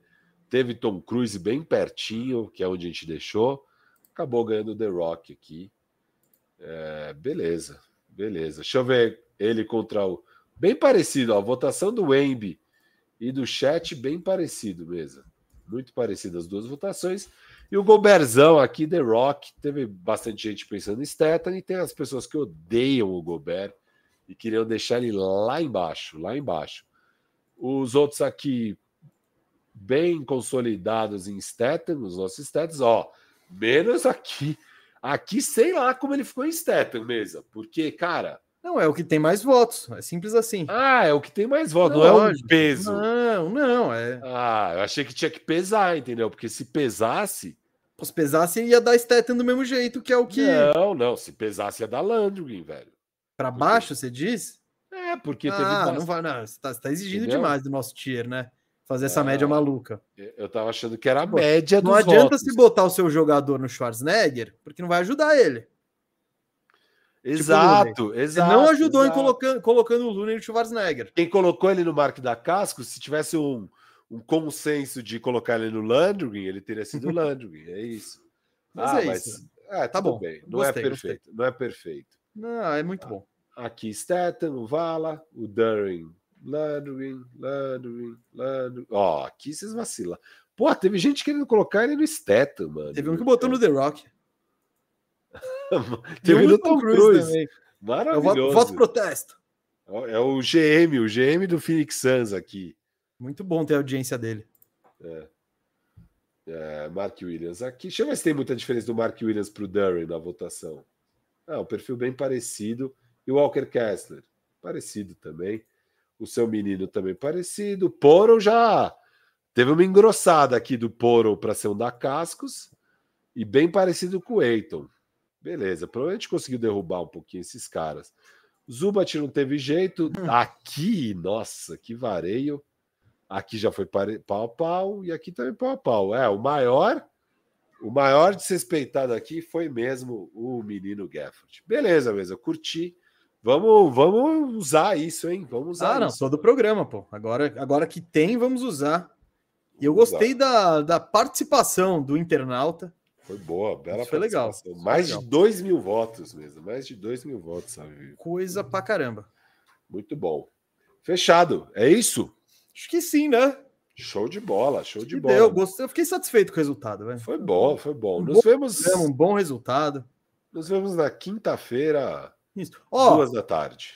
teve Tom Cruise bem pertinho, que é onde a gente deixou. Acabou ganhando The Rock aqui. É, beleza, beleza. Deixa eu ver ele contra o. Bem parecido, ó, a votação do Wemby e do chat, bem parecido mesmo. Muito parecido as duas votações. E o Goberzão aqui, The Rock, teve bastante gente pensando em Statham e tem as pessoas que odeiam o Gobert e queriam deixar ele lá embaixo, lá embaixo. Os outros aqui, bem consolidados em Statham, os nossos stats, ó, menos aqui. Aqui, sei lá como ele ficou em Statham mesmo, porque, cara. Não, é o que tem mais votos, é simples assim. Ah, é o que tem mais votos, não, não é o peso. Não, não, é. Ah, eu achei que tinha que pesar, entendeu? Porque se pesasse. Se pesasse, ia dar Statham do mesmo jeito, que é o que. Não, não, se pesasse ia dar Landry, velho. Para baixo, você diz? É, porque teve. Ah, não vai, não. Você tá, você tá exigindo Entendeu? demais do nosso tier, né? Fazer essa média maluca. Eu tava achando que era a média Não adianta se botar o seu jogador no Schwarzenegger, porque não vai ajudar ele. Exato, tipo, exato. Ele não ajudou exato. em colocando, colocando o Luna no Schwarzenegger. Quem colocou ele no Mark da Casco, se tivesse um, um consenso de colocar ele no Landry, ele teria sido o Landry. É isso. Mas ah, é mas, isso. É, tá bom. Bem. Não é gostei, é perfeito. Gostei. Não é perfeito. Não, é muito ah. bom. Aqui Statham, o Vala, o Durin, Landry, Landry, Landry. Ó, aqui vocês vacilam. Pô, teve gente querendo colocar ele no Statham, mano. Teve um que botou no The Rock. teve no Tom Cruise. Cruise. Maravilhoso. Eu voto, voto protesto. É o GM, o GM do Phoenix Suns aqui. Muito bom ter a audiência dele. É. é Mark Williams aqui. Deixa eu ver se tem muita diferença do Mark Williams para o na votação. Ah, um perfil bem parecido. E o Walker Kessler, parecido também. O seu menino também parecido. Poro já teve uma engrossada aqui do Poro para ser um da Cascos e bem parecido com o Eiton. Beleza, provavelmente conseguiu derrubar um pouquinho esses caras. Zubat não teve jeito. Hum. Aqui, nossa, que vareio. Aqui já foi pau a pau e aqui também pau a pau. É, o maior, o maior desrespeitado aqui foi mesmo o menino Gafford. Beleza, mesmo, curti. Vamos, vamos usar isso, hein? Vamos usar. Ah, não, isso. todo o programa, pô. Agora, agora que tem, vamos usar. E eu gostei da, da participação do internauta. Foi boa, bela Isso foi legal. Mais legal. de dois mil votos mesmo. Mais de dois mil votos, sabe? Coisa pra caramba. Muito bom. Fechado. É isso? Acho que sim, né? Show de bola, show de bola. Deu, gostei, eu fiquei satisfeito com o resultado. Véio. Foi bom, foi bom. Um Nos bom vemos. Um bom resultado. Nos vemos na quinta-feira isso. Ó, duas da tarde.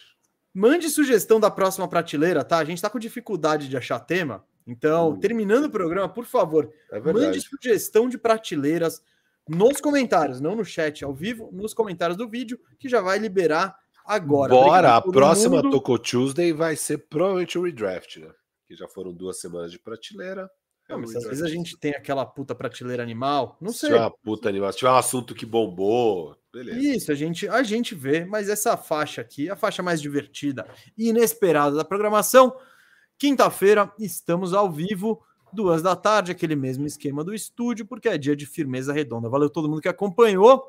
Mande sugestão da próxima prateleira, tá? A gente tá com dificuldade de achar tema. Então, uh. terminando o programa, por favor, é mande sugestão de prateleiras nos comentários, não no chat ao vivo, nos comentários do vídeo, que já vai liberar agora. Bora, a próxima mundo. Toco Tuesday vai ser provavelmente o redraft, né? Que já foram duas semanas de prateleira. Não, mas às vezes a gente tem aquela puta prateleira animal. Não se sei. Se tiver uma puta animal, se tiver um assunto que bombou, beleza. Isso, a gente, a gente vê, mas essa faixa aqui, a faixa mais divertida e inesperada da programação. Quinta-feira, estamos ao vivo, duas da tarde, aquele mesmo esquema do estúdio, porque é dia de firmeza redonda. Valeu todo mundo que acompanhou.